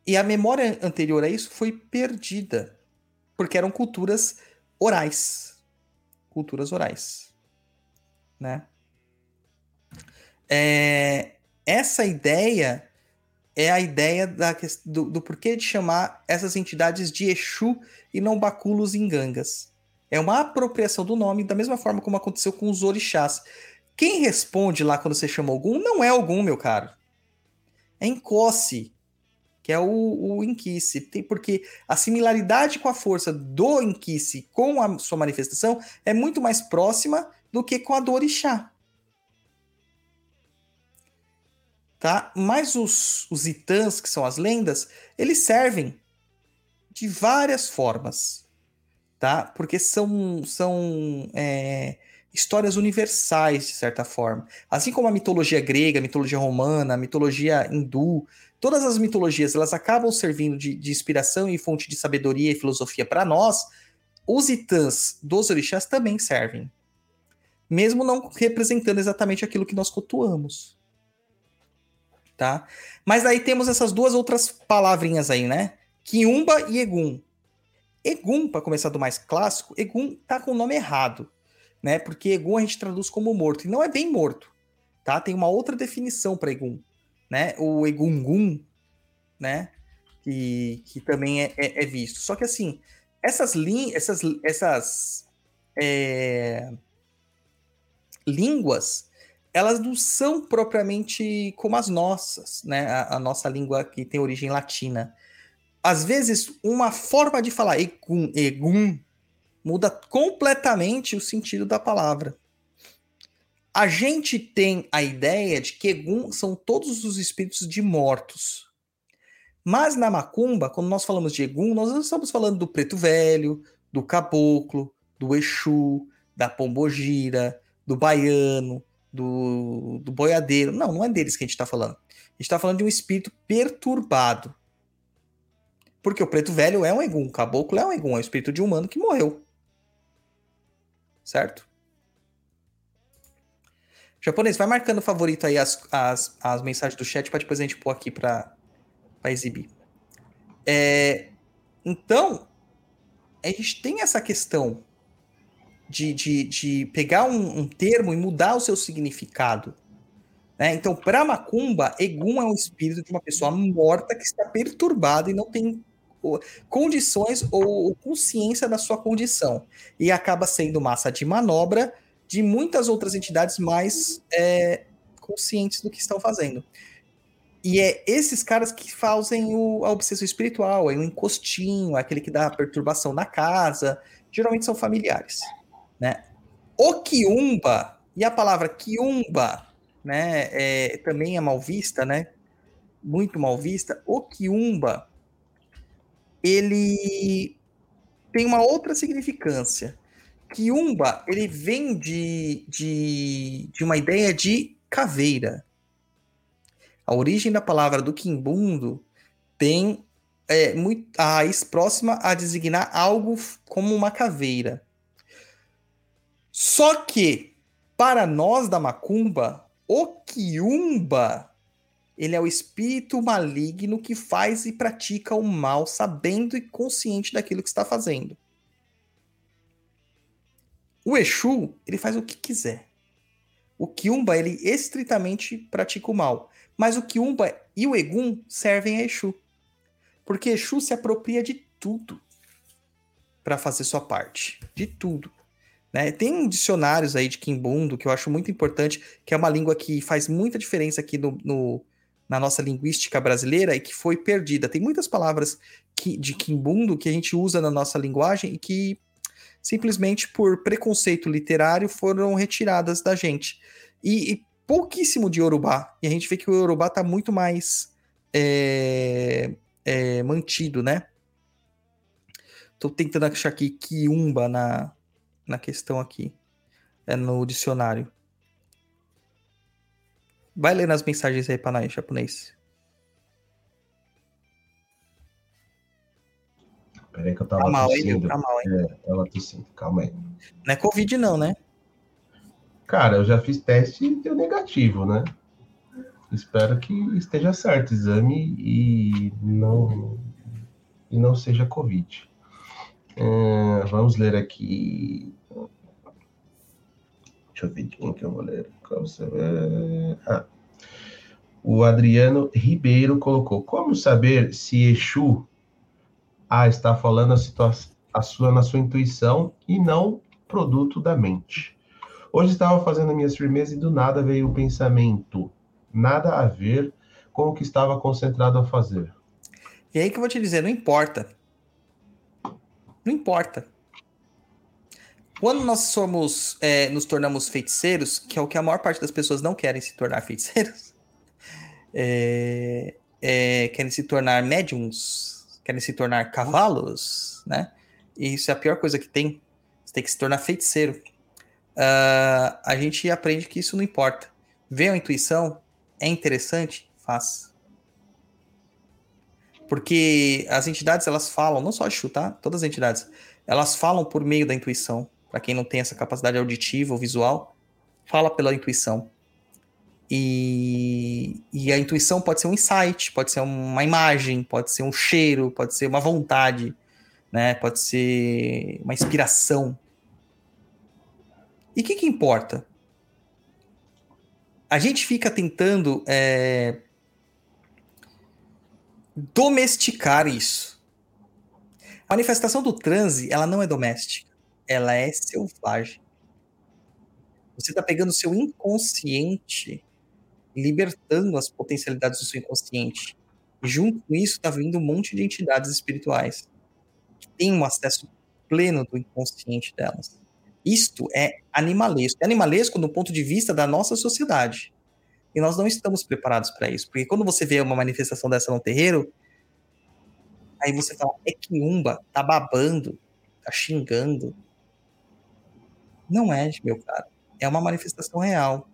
E a memória anterior a isso foi perdida, porque eram culturas orais. Culturas orais. Né? É, essa ideia é a ideia da, do, do, porquê de chamar essas entidades de Exu e não Baculos e Gangas. É uma apropriação do nome, da mesma forma como aconteceu com os orixás. Quem responde lá quando você chama algum não é algum, meu caro. É Encosse que é o, o Inquice. Tem, porque a similaridade com a força do Inquice com a sua manifestação é muito mais próxima do que com a do Orixá. Tá? Mas os, os Itãs, que são as lendas, eles servem de várias formas. Tá? Porque são, são é, histórias universais, de certa forma. Assim como a mitologia grega, a mitologia romana, a mitologia hindu, todas as mitologias elas acabam servindo de, de inspiração e fonte de sabedoria e filosofia para nós, os itãs dos orixás também servem. Mesmo não representando exatamente aquilo que nós cultuamos. Tá? Mas aí temos essas duas outras palavrinhas aí, né? Quiumba e Egum. Egum, para começar do mais clássico, Egum tá com o nome errado, né? Porque Egum a gente traduz como morto, e não é bem morto, tá? Tem uma outra definição para Egum né? O Egungun, né? Que, que também é, é, é visto. Só que assim, essas, linhas, essas, essas é, línguas, elas não são propriamente como as nossas, né? A, a, nossa língua que tem origem latina. Às vezes, uma forma de falar egum, muda completamente o sentido da palavra. A gente tem a ideia de que Egum são todos os espíritos de mortos. Mas na macumba, quando nós falamos de Egum, nós não estamos falando do preto velho, do caboclo, do Exu, da pombogira, do baiano, do, do boiadeiro. Não, não é deles que a gente está falando. A gente está falando de um espírito perturbado. Porque o preto velho é um Egum, o caboclo é um Egum, é um espírito de humano que morreu. certo? Japonês, vai marcando favorito aí as, as, as mensagens do chat para depois a gente pôr aqui para exibir. É, então, a gente tem essa questão de, de, de pegar um, um termo e mudar o seu significado. Né? Então, para Macumba, Egum é um espírito de uma pessoa morta que está perturbada e não tem condições ou consciência da sua condição. E acaba sendo massa de manobra de muitas outras entidades mais é, conscientes do que estão fazendo. E é esses caras que fazem o, a obsessão espiritual, é o encostinho, aquele que dá perturbação na casa, geralmente são familiares, né? O quiumba, e a palavra quiumba, né, é, também é mal vista, né? Muito mal vista. O quiumba, ele tem uma outra significância. Quiumba, ele vem de, de, de uma ideia de caveira. A origem da palavra do quimbundo tem é, muito, a raiz próxima a designar algo como uma caveira. Só que, para nós da macumba, o quiumba, ele é o espírito maligno que faz e pratica o mal, sabendo e consciente daquilo que está fazendo. O Exu, ele faz o que quiser. O Kiumba, ele estritamente pratica o mal. Mas o Kiumba e o Egum servem a Exu. Porque Exu se apropria de tudo para fazer sua parte. De tudo. Né? Tem dicionários aí de Kimbundo que eu acho muito importante, que é uma língua que faz muita diferença aqui no, no- na nossa linguística brasileira e que foi perdida. Tem muitas palavras que, de Kimbundo que a gente usa na nossa linguagem e que simplesmente por preconceito literário foram retiradas da gente. E, e pouquíssimo de Yorubá. E a gente vê que o Yorubá está muito mais é, é, mantido, né? Tô tentando achar aqui Kiumba na, na questão aqui. É no dicionário. Vai lendo as mensagens aí pra nós, japonês. Peraí que eu tava Tá mal, tossindo. Tá mal, hein? É, ela tossindo. Calma aí. Não é Covid, não, né? Cara, eu já fiz teste e deu negativo, né? Espero que esteja certo o exame e não, e não seja Covid. É, vamos ler aqui. Deixa eu ver de quem que eu vou ler. Ah. O Adriano Ribeiro colocou: Como saber se Exu ah, está falando a, a sua, na sua intuição e não produto da mente? Hoje estava fazendo minhas firmezas e do nada veio o pensamento, nada a ver com o que estava concentrado a fazer. E aí que eu vou te dizer, não importa. Não importa. Quando nós somos, é, nos tornamos feiticeiros, que é o que a maior parte das pessoas não querem se tornar feiticeiros, é, é, querem se tornar médiums, querem se tornar cavalos, né? E isso é a pior coisa que tem. Você tem que se tornar feiticeiro. Ah, a gente aprende que isso não importa. Vê a intuição, é interessante, faz. Porque as entidades, elas falam, não só a Exu, tá? Todas as entidades, elas falam por meio da intuição. Para quem não tem essa capacidade auditiva ou visual, fala pela intuição. E, e a intuição pode ser um insight, pode ser uma imagem, pode ser um cheiro, pode ser uma vontade, né? Pode ser uma inspiração. E o que, que importa? A gente fica tentando é, domesticar isso. A manifestação do transe, ela não é doméstica, ela é selvagem. Você está pegando o seu inconsciente, libertando as potencialidades do seu inconsciente. E junto com isso está vindo um monte de entidades espirituais que têm um acesso pleno do inconsciente delas. Isto é animalesco. É animalesco no ponto de vista da nossa sociedade. E nós não estamos preparados para isso. Porque quando você vê uma manifestação dessa no terreiro, aí você fala, é quiumba, tá babando, tá xingando. Não é, meu cara. É uma manifestação real.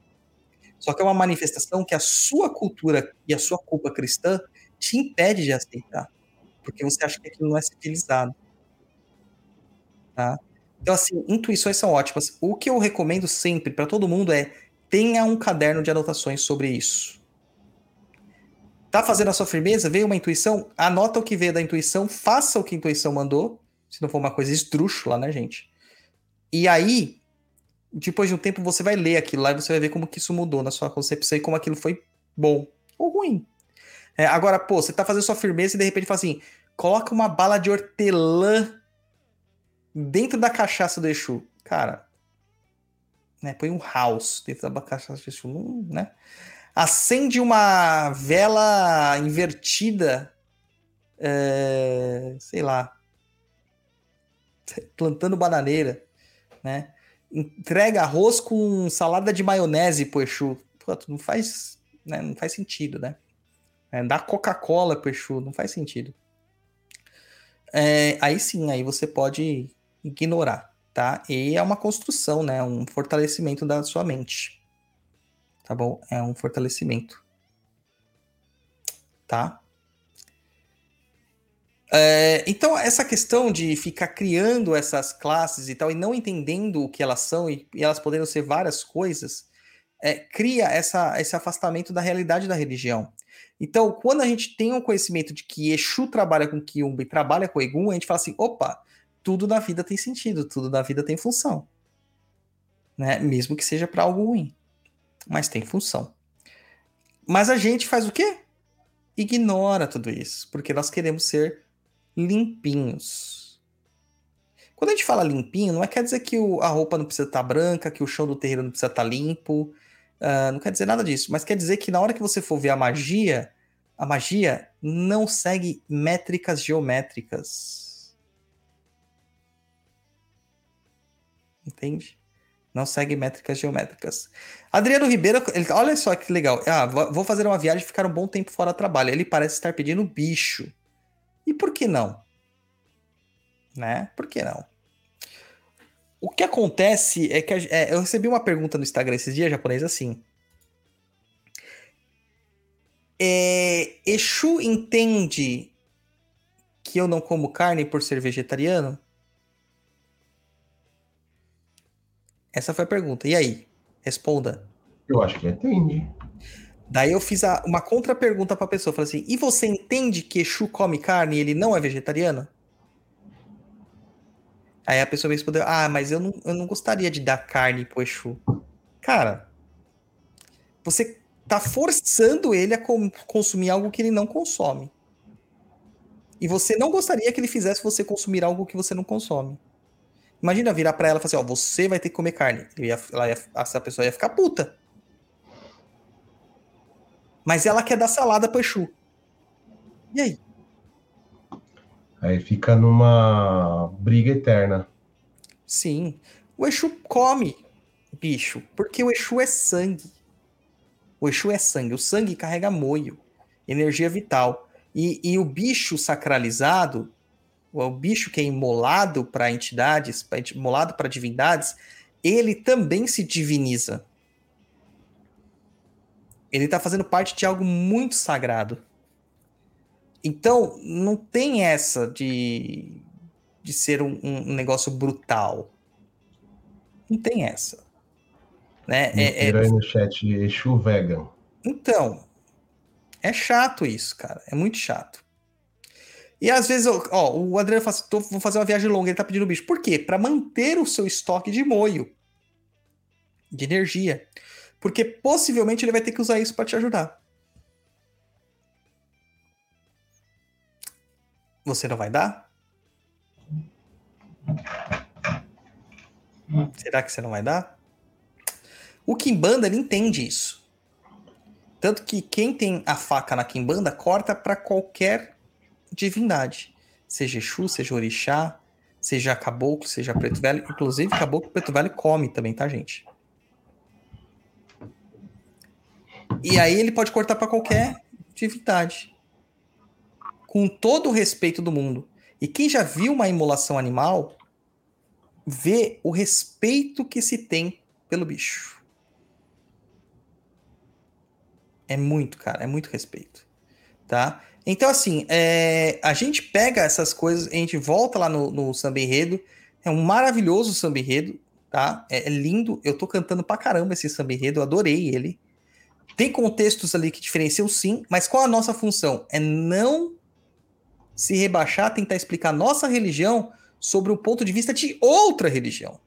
Só que é uma manifestação que a sua cultura e a sua culpa cristã te impede de aceitar. Porque você acha que aquilo não é civilizado. Tá? Então, assim, intuições são ótimas. O que eu recomendo sempre para todo mundo é tenha um caderno de anotações sobre isso. Tá fazendo a sua firmeza? Veio uma intuição? Anota o que veio da intuição, faça o que a intuição mandou, se não for uma coisa esdrúxula, né, gente? E aí, depois de um tempo, você vai ler aquilo lá e você vai ver como que isso mudou na sua concepção e como aquilo foi bom ou ruim. É, agora, pô, você tá fazendo sua firmeza e de repente fala assim: coloca uma bala de hortelã dentro da cachaça do Exu. Cara, né, põe um house dentro da cachaça do Exu, né? Acende uma vela invertida, é, sei lá, plantando bananeira, né? Entrega arroz com salada de maionese pro Exu. Pô, não faz, né, não faz sentido, né? É, dá Coca-Cola pro Exu, não faz sentido. É, aí sim, aí você pode ignorar, tá? E é uma construção, né? Um fortalecimento da sua mente. Tá bom? É um fortalecimento. Tá? É, então, essa questão de ficar criando essas classes e tal, e não entendendo o que elas são, e, e elas podendo ser várias coisas, é, cria essa, esse afastamento da realidade da religião. Então, quando a gente tem um conhecimento de que Exu trabalha com Kiumba e trabalha com Egum, a gente fala assim: opa, tudo na vida tem sentido, tudo na vida tem função. Né? Mesmo que seja para algo ruim. Mas tem função. Mas a gente faz o quê? Ignora tudo isso, porque nós queremos ser limpinhos. Quando a gente fala limpinho, não é quer dizer que o, a roupa não precisa estar tá branca, que o chão do terreiro não precisa estar tá limpo, uh, não quer dizer nada disso, mas quer dizer que na hora que você for ver a magia, a magia não segue métricas geométricas. Entende? Não segue métricas geométricas. Adriano Ribeiro, ele, olha só que legal. Ah, vou fazer uma viagem e ficar um bom tempo fora do trabalho. Ele parece estar pedindo bicho. E por que não? Né? Por que não? O que acontece é que é, eu recebi uma pergunta no Instagram esses dias, japonês, assim. É, Exu entende que eu não como carne por ser vegetariano? Essa foi a pergunta. E aí? Responda. Eu acho que entende. Daí eu fiz a, uma contra-pergunta pra pessoa. Falei assim: e você entende que Exu come carne e ele não é vegetariano? Aí a pessoa me respondeu: Ah, mas eu não, eu não gostaria de dar carne pro Exu. Cara, você tá forçando ele a consumir algo que ele não consome. E você não gostaria que ele fizesse você consumir algo que você não consome. Imagina virar para ela e falar assim: Ó, você vai ter que comer carne. Ia, ia, essa pessoa ia ficar puta. Mas ela quer dar salada pro Exu. E aí? Aí fica numa briga eterna. Sim. O Exu come bicho, porque o Exu é sangue. O Exu é sangue. O sangue carrega moio, energia vital. E, e o bicho sacralizado, o bicho que é imolado para entidades, imolado para divindades, ele também se diviniza. Ele está fazendo parte de algo muito sagrado. Então, não tem essa de, de ser um, um negócio brutal. Não tem essa. Né? É, é... aí no chat, Exu vegan. Então, é chato isso, cara. É muito chato. E às vezes, ó, o Adriano fala assim, vou fazer uma viagem longa, ele tá pedindo bicho. Por quê? Para manter o seu estoque de moio, de energia. Porque possivelmente ele vai ter que usar isso para te ajudar. Você não vai dar? Será que você não vai dar? O Kimbanda ele entende isso. Tanto que quem tem a faca na Kimbanda corta para qualquer divindade. Seja Exu, seja Orixá, seja Caboclo, seja Preto Velho. Inclusive, Caboclo Preto Velho come também, tá, gente? E aí ele pode cortar para qualquer divindade com todo o respeito do mundo. E quem já viu uma imolação animal vê o respeito que se tem pelo bicho. É muito, cara, é muito respeito, tá? Então, assim, é, a gente pega essas coisas, a gente volta lá no, no samba enredo, É um maravilhoso samba enredo, tá? É, é lindo. Eu tô cantando pra caramba esse samba enredo, eu adorei ele. Tem contextos ali que diferenciam sim, mas qual a nossa função? É não se rebaixar, tentar explicar nossa religião sobre o ponto de vista de outra religião.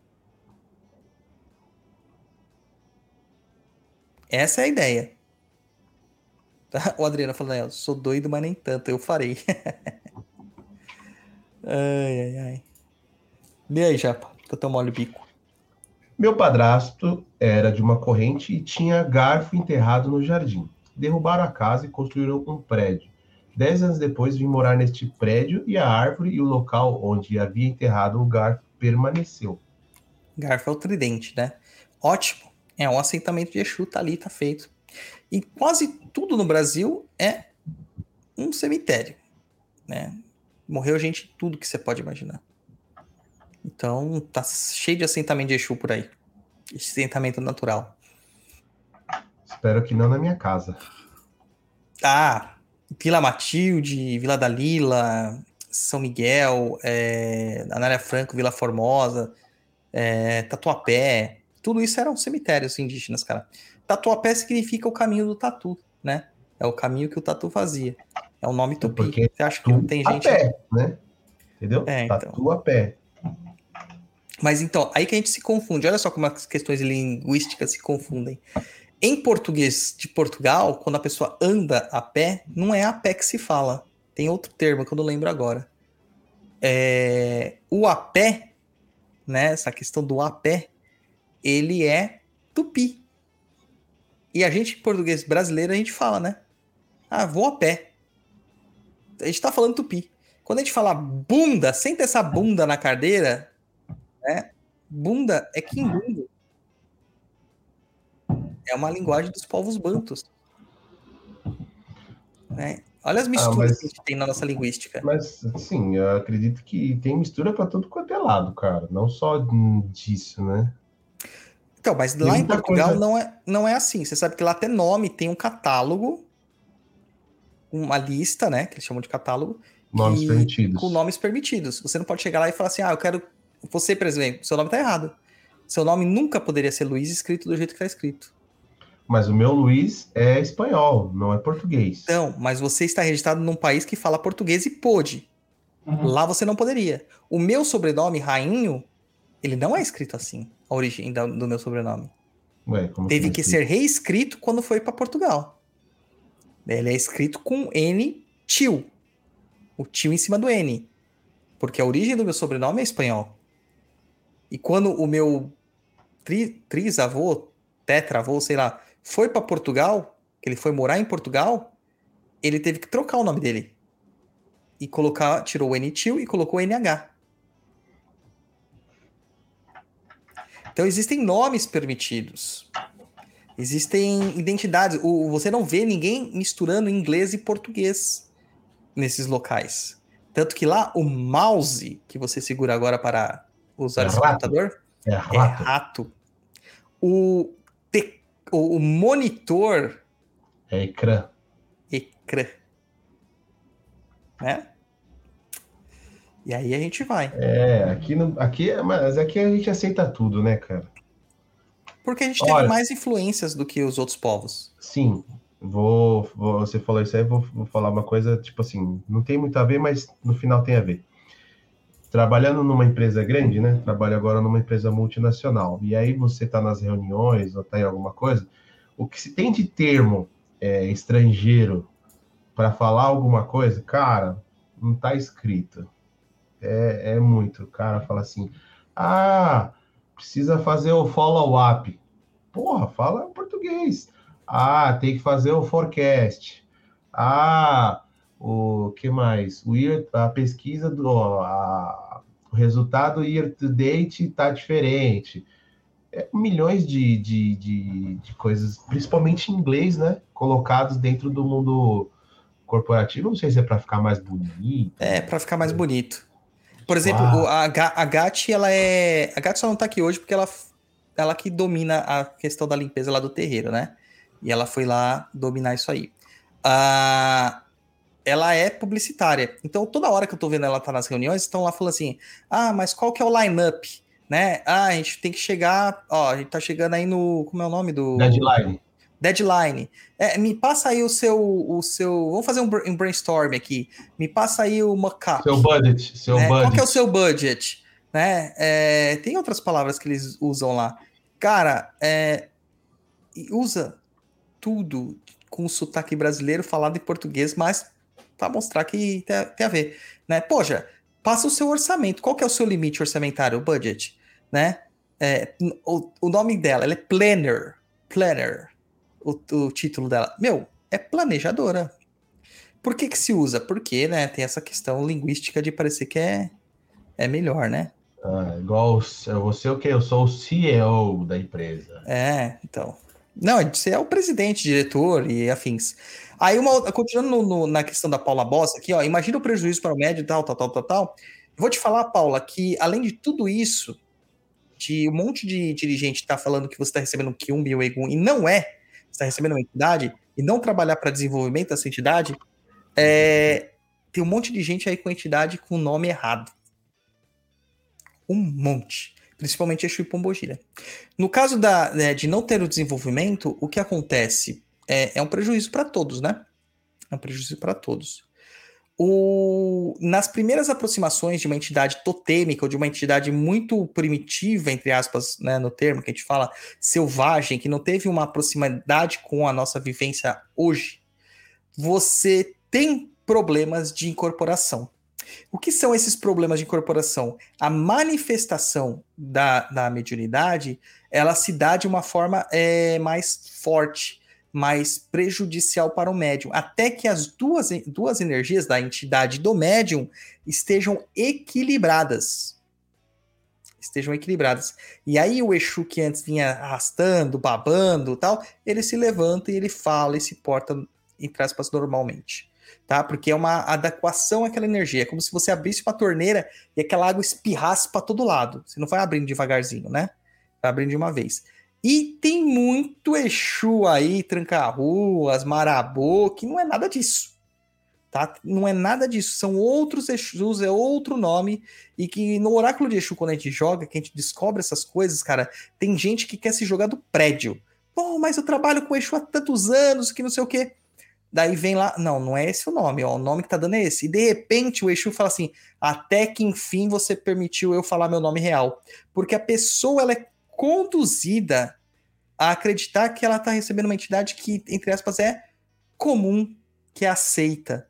Essa é a ideia. Tá? O Adriano falando, sou doido, mas nem tanto, eu farei. ai, ai, ai. E aí, Japa? Que eu tô mole o bico. Meu padrasto era de uma corrente e tinha garfo enterrado no jardim. Derrubaram a casa e construíram um prédio. Dez anos depois vim morar neste prédio e a árvore e o local onde havia enterrado o garfo permaneceu. Garfo é o tridente, né? Ótimo. É um assentamento de Exu, tá ali, tá feito. E quase tudo no Brasil é um cemitério, né? Morreu gente tudo que você pode imaginar. Então, tá cheio de assentamento de Exu por aí. Assentamento natural. Espero que não na minha casa. Ah, Vila Matilde, Vila da Lila, São Miguel, é, Anália Franco, Vila Formosa, é, Tatuapé, tudo isso eram cemitérios indígenas, cara. Tatuapé significa o caminho do tatu, né? É o caminho que o tatu fazia. É o nome tupi. Porque Você acha que não tem a gente. pé, né? Entendeu? É, então. Tatu a pé. Mas então, aí que a gente se confunde. Olha só como as questões linguísticas se confundem. Em português de Portugal, quando a pessoa anda a pé, não é a pé que se fala. Tem outro termo que eu não lembro agora. É, o a pé, né? Essa questão do a pé, ele é tupi. E a gente, em português brasileiro, a gente fala, né? Ah, vou a pé. A gente tá falando tupi. Quando a gente fala bunda, senta essa bunda na cadeira, né? Bunda é quimbundo. É uma linguagem dos povos bantus. Né? Olha as misturas mas- que a gente tem na nossa linguística. Mas, assim, eu acredito que tem mistura pra tudo quanto é lado, cara. Não só disso, né? Então, mas Tem lá em Portugal coisa- não, é, não é assim. Você sabe que lá até nome tem um catálogo, uma lista, né? Que eles chamam de catálogo, Nomes que- permitidos. com nomes permitidos. Você não pode chegar lá e falar assim, ah, eu quero. Você, por exemplo, seu nome tá errado. Seu nome nunca poderia ser Luiz escrito do jeito que tá escrito. Mas o meu Luiz é espanhol, não é português. Então, mas você está registrado num país que fala português e pôde. Lá você não poderia. O meu sobrenome, Rainho, ele não é escrito assim, a origem do meu sobrenome. Ué, como Teve assim? que ser reescrito quando foi para Portugal. Ele é escrito com N tio. O tio em cima do N. Porque a origem do meu sobrenome é espanhol. E quando o meu tri, trisavô, tetravô, sei lá, foi para Portugal, que ele foi morar em Portugal, ele teve que trocar o nome dele. E colocar, tirou o N tio e colocou NH. Então existem nomes permitidos. Existem identidades. O, você não vê ninguém misturando inglês e português nesses locais. Tanto que lá o mouse que você segura agora para usar É esse rato. computador É é rato. rato. O, te- o, monitor É ecrã. ecrã. Né? E aí a gente vai. É, aqui, no, aqui, é- mas aqui a gente aceita tudo, né, cara? Porque a gente teve Olha. mais influências do que os outros povos. Sim, vou, vou- você falou isso aí, vou, vou falar uma coisa, tipo assim, não tem muito a ver, mas no final tem a ver. Trabalhando numa empresa grande, né? Trabalho agora numa empresa multinacional. E aí você tá nas reuniões ou tá em alguma coisa, o que se tem de termo é, estrangeiro para falar alguma coisa, cara, não tá escrito. É, é muito. O cara fala assim, ah, precisa fazer o follow-up. Porra, fala português. Ah, tem que fazer o forecast. Ah, o que mais? O year, a pesquisa do a- o resultado year to date está diferente. É, milhões de, de, de, de coisas, principalmente em inglês, né? Colocados dentro do mundo corporativo. Não sei se é para ficar mais bonito. É, pra ficar mais bonito. Por exemplo, o- a, Ga- a Gatti, ela é. A Gatti só não tá aqui hoje porque ela, ela que domina a questão da limpeza lá do terreiro, né? E ela foi lá dominar isso aí. Ah, ela é publicitária. Então, toda hora que eu tô vendo ela tá nas reuniões, estão lá falando assim: ah, mas qual que é o line-up? Né? Ah, a gente tem que chegar. Ó, a gente tá chegando aí no. Como é o nome do. Deadline. Deadline. É, me passa aí o seu, o seu. Vamos fazer um, br- brainstorm aqui. Me passa aí o mockup. Seu budget. Seu né? budget. Qual que é o seu budget? Né? É, tem outras palavras que eles usam lá. Cara, é, usa tudo com sotaque brasileiro falado em português, mas para mostrar que tem, tem a ver. Né? Poxa, passa o seu orçamento. Qual que é o seu limite orçamentário, o budget? Né? É, o, o nome dela ela é Planner. Planner. O, o título dela. Meu, é planejadora. Por que que se usa? Porque, né, tem essa questão linguística de parecer que é, é melhor, né? Ah, igual ser o quê? Eu sou o CEO da empresa. É, então. Não, você é o presidente, diretor e afins. Aí, uma, continuando no- no- na questão da Paula Bossa aqui, ó, imagina o prejuízo para o médio, tal, tal, tal, tal, tal. Vou te falar, Paula, que além de tudo isso, de um monte de dirigente tá falando que você está recebendo um Q1 Bioegum e não é, está recebendo uma entidade e não trabalhar para desenvolvimento dessa entidade, é, tem um monte de gente aí com entidade com nome errado. Um monte. Principalmente Exu e Pombogira. No caso da, né, de não ter o desenvolvimento, o que acontece é, é um prejuízo para todos, né? É um prejuízo para todos. O, nas primeiras aproximações de uma entidade totêmica ou de uma entidade muito primitiva, entre aspas, né, no termo que a gente fala, selvagem, que não teve uma proximidade com a nossa vivência hoje, você tem problemas de incorporação. O que são esses problemas de incorporação? A manifestação da, da mediunidade, ela se dá de uma forma é, mais forte, mais prejudicial para o médium, até que as duas, duas energias da entidade do médium estejam equilibradas. Estejam equilibradas. E aí o Exu que antes vinha arrastando, babando tal, ele se levanta e ele fala e se porta, entre aspas, normalmente tá? Porque é uma adequação àquela energia. É como se você abrisse uma torneira e aquela água espirrasse para todo lado. Você não vai abrindo devagarzinho, né? Vai abrindo de uma vez. E tem muito Exu aí, tranca-ruas, marabô, que não é nada disso. Tá? Não é nada disso. São outros Exus, é outro nome. E que no oráculo de Exu, quando a gente joga, que a gente descobre essas coisas, cara, tem gente que quer se jogar do prédio. Pô, mas eu trabalho com Exu há tantos anos, que não sei o quê. Daí vem lá, não, não é esse o nome, ó, o nome que tá dando é esse. E de repente o Exu fala assim: até que enfim você permitiu eu falar meu nome real. Porque a pessoa ela é conduzida a acreditar que ela tá recebendo uma entidade que, entre aspas, é comum, que é aceita.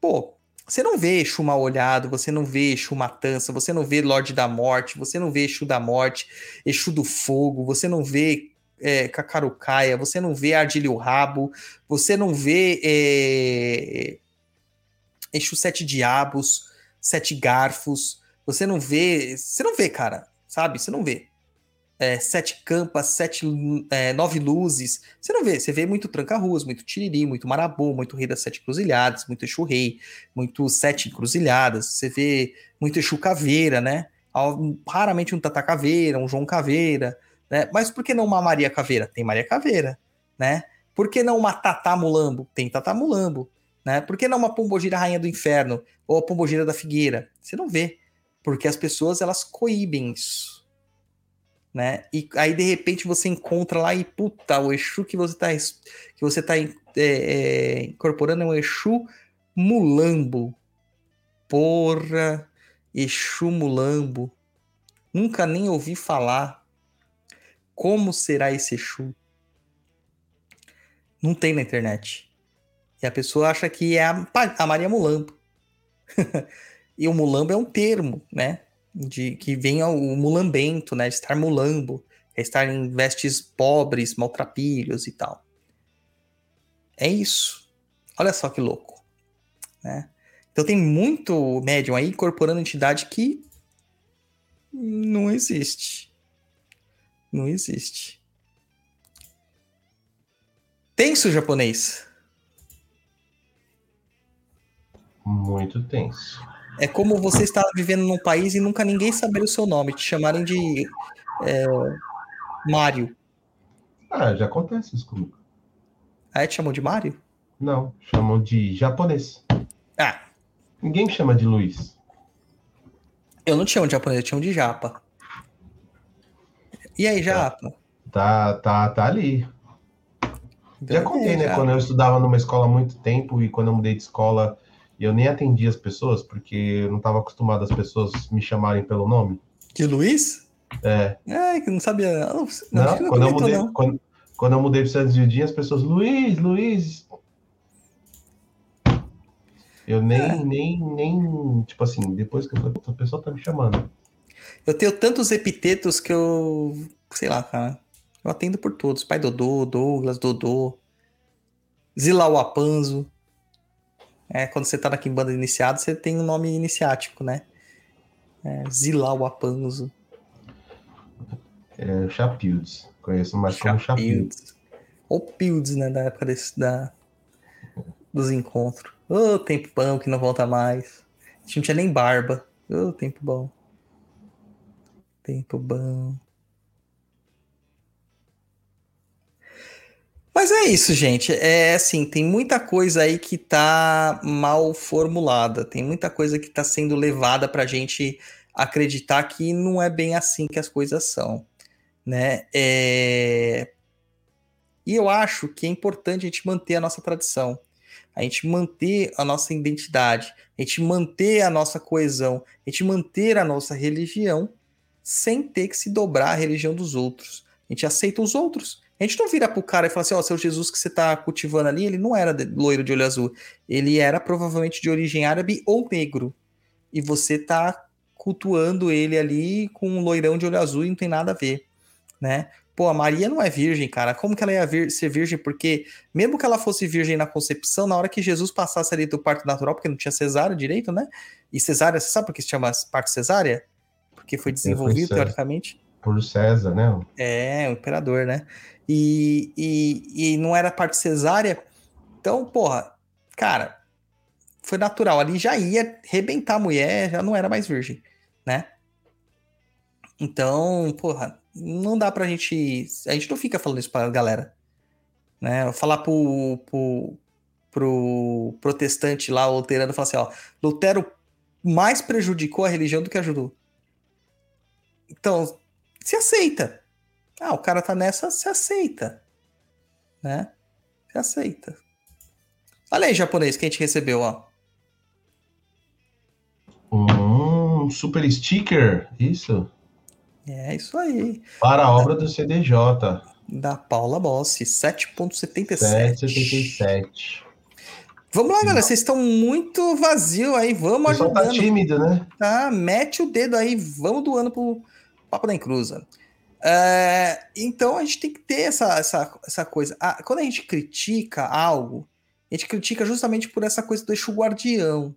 Pô, você não vê Exu mal olhado, você não vê Exu matança, você não vê Lorde da Morte, você não vê Exu da Morte, Exu do Fogo, você não vê é, Cacarucaia, você não vê Ardilho Rabo, você não vê é, Exu Sete Diabos, Sete Garfos, você não vê, você não vê, cara, sabe? Você não vê. É, sete campas, sete, é, nove luzes, você não vê, você vê muito tranca-ruas, muito tiriri, muito marabô, muito rei das sete cruzilhadas, muito Exu rei, muito sete encruzilhadas, você vê muito Exu caveira, né? Raramente um Tata caveira, um João caveira, né? Mas por que não uma Maria Caveira? Tem Maria Caveira, né? Por que não uma Tatá Mulambo? Tem Tatá Mulambo, né? Por que não uma Pombogira Rainha do Inferno ou a Pombogira da Figueira? Você não vê, porque as pessoas elas coíbem isso, né? E aí de repente você encontra lá e puta, o Exu que você tá que você tá é, é, incorporando é um Exu Mulambo. Porra, Exu Mulambo. Nunca nem ouvi falar. Como será esse Exu? Não tem na internet. E a pessoa acha que é a, a Maria Mulambo. e o mulambo é um termo, né? De que vem o mulambento, né? Estar mulambo, é estar em vestes pobres, maltrapilhos e tal. É isso. Olha só que louco, né? Então tem muito médium aí incorporando entidade que não existe. Não existe. Tenso japonês. Muito tenso. É como você estar vivendo num país e nunca ninguém saber o seu nome, te chamarem de é, Mário. Ah, já acontece isso comigo. Aí te chamou de Mário? Não, chamam de japonês. Ah, Ninguém me chama de Luiz. eu não tinha um de japonês, eu tinha um de japa. E aí, japa? Tá, tá, tá ali. Já contei, né? Quando eu estudava numa escola há muito tempo e quando eu mudei de escola, eu nem atendia as pessoas, porque eu não estava acostumado as pessoas me chamarem pelo nome. De Luiz? É. É, que não sabia. Não, Não, que quando, eu mudei, não. quando, quando eu mudei pro Santos Judinho, as pessoas, Luiz, Luiz. Eu nem, É. nem, nem, tipo assim, depois que eu falei, "Puta, a pessoa tá me chamando. Eu tenho tantos epitetos que eu. Sei lá, cara. Eu atendo por todos. Pai Dodô, Douglas, Dodô. Zilau Apanzo. É, quando você tá na Kimbanda iniciado, você tem um nome iniciático, né? É, Zilau Apanzo. É Chapildes. Conheço mais como Chapildes. Chapildes. Ou Pildes, né? Da época desse, da, dos encontros. Ô, tempo bom que não volta mais. A gente não tinha nem barba. Ô, tempo bom. Tempo bom. Mas é isso, gente. É assim, tem muita coisa aí que tá mal formulada. Tem muita coisa que tá sendo levada pra gente acreditar que não é bem assim que as coisas são, né? É... E eu acho que é importante a gente manter a nossa tradição, a gente manter a nossa identidade, a gente manter a nossa coesão, a gente manter a nossa religião sem ter que se dobrar à religião dos outros. A gente aceita os outros. A gente não vira pro cara e fala assim, ó, seu Jesus que você tá cultivando ali, ele não era loiro de olho azul. Ele era provavelmente de origem árabe ou negro. E você tá cultuando ele ali com um loirão de olho azul e não tem nada a ver, né? Pô, a Maria não é virgem, cara. Como que ela ia vir- ser virgem? Porque, mesmo que ela fosse virgem na concepção, na hora que Jesus passasse ali do parto natural, porque não tinha cesárea direito, né? E cesárea, você sabe por que se chama parto cesárea? Porque foi desenvolvido, César. teoricamente. Por César, né? É, o imperador, né? E, e, e não era parte cesárea. Então, porra, cara, foi natural. Ali já ia rebentar a mulher, já não era mais virgem, né? Então, porra, não dá pra gente. A gente não fica falando isso pra galera. Né? Falar pro, pro, pro protestante lá, o luterano, falar assim: ó, Lutero mais prejudicou a religião do que ajudou. Então, se aceita. Ah, o cara tá nessa, se aceita. Né? Se aceita. Olha aí, japonês, que a gente recebeu, ó. Um super sticker, isso? É isso aí. Para a obra do CDJ. Da Paula Bossi, 7.77. 777. Vamos lá, galera. Vocês estão muito vazio aí. Vamos tá ajudando. tímido, né? Tá? Mete o dedo aí. Vamos doando pro Papo da Encruza. É, então a gente tem que ter essa, essa, essa coisa. Ah, quando a gente critica algo, a gente critica justamente por essa coisa do Exu guardião.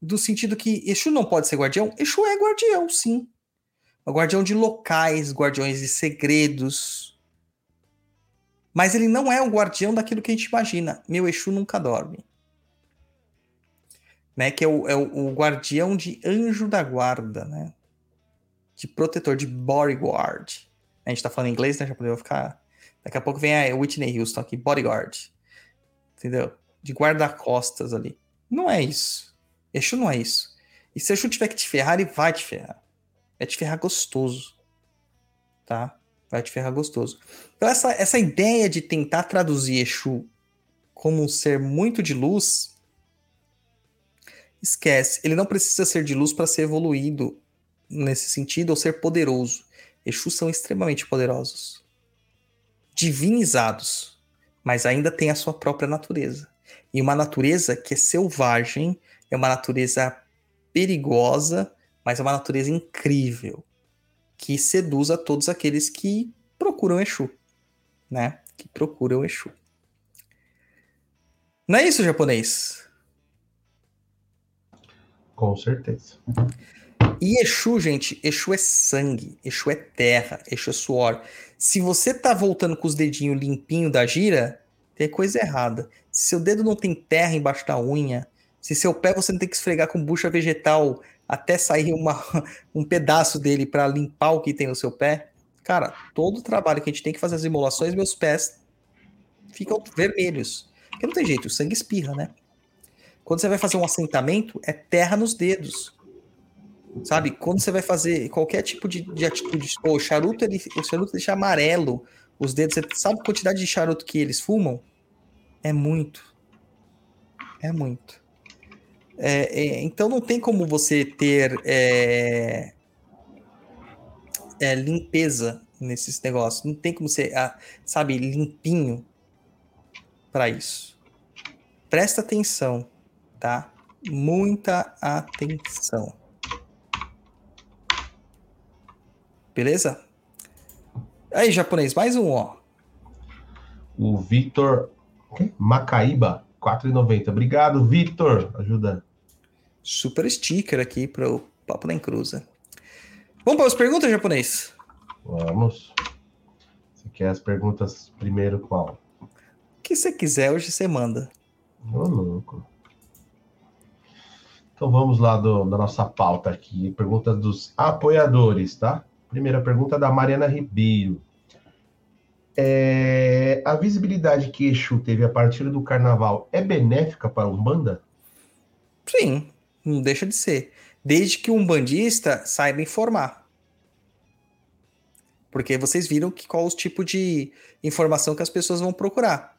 Do sentido que Exu não pode ser guardião. Exu é guardião, sim. É guardião de locais, guardiões de segredos. Mas ele não é o guardião daquilo que a gente imagina. Meu Exu nunca dorme. Né? Que é o, é o, o guardião de anjo da guarda, né? De protetor, de bodyguard. A gente tá falando inglês, né? Já podemos ficar. Daqui a pouco vem a Whitney Houston aqui, bodyguard. Entendeu? De guarda-costas ali. Não é isso. Exu não é isso. E se Exu tiver que te ferrar, ele vai te ferrar. Vai te ferrar gostoso. Tá? Vai te ferrar gostoso. Então, essa, essa ideia de tentar traduzir Exu como um ser muito de luz, esquece. Ele não precisa ser de luz para ser evoluído nesse sentido ou ser poderoso. Exus são extremamente poderosos. Divinizados. Mas ainda tem a sua própria natureza. E uma natureza que é selvagem, é uma natureza perigosa, mas é uma natureza incrível. Que seduz a todos aqueles que procuram Exu. Né? Que procuram Exu. Não é isso, japonês? Com certeza. E Exu, gente, Exu é sangue, Exu é terra, Exu é suor. Se você tá voltando com os dedinhos limpinho da gira, tem coisa errada. Se seu dedo não tem terra embaixo da unha, se seu pé você não tem que esfregar com bucha vegetal até sair uma, um pedaço dele para limpar o que tem no seu pé, cara, todo o trabalho que a gente tem que fazer as emulações, meus pés ficam vermelhos. Porque não tem jeito, o sangue espirra, né? Quando você vai fazer um assentamento, é terra nos dedos. Sabe? Quando você vai fazer qualquer tipo de, de atitude, o charuto, ele, o charuto deixa amarelo os dedos. Você sabe a quantidade de charuto que eles fumam? É muito. É muito. É, é, então não tem como você ter é, é, limpeza nesses negócios. Não tem como ser, sabe, limpinho para isso. Presta atenção, tá? Muita atenção. Beleza? Aí, japonês, mais um, ó. O Victor Macaíba, 4,90. Obrigado, Victor. Ajuda. Super sticker aqui para o Papo da Encruza. Vamos para as perguntas, japonês? Vamos. Você quer as perguntas primeiro qual? O que você quiser, hoje você manda. Ô, louco. Então vamos lá do, da nossa pauta aqui. Pergunta dos apoiadores, tá? Primeira pergunta da Mariana Ribeiro. É, a visibilidade que Exu teve a partir do carnaval é benéfica para a Umbanda? Sim, não deixa de ser. Desde que um bandista saiba informar. Porque vocês viram que qual o tipo de informação que as pessoas vão procurar.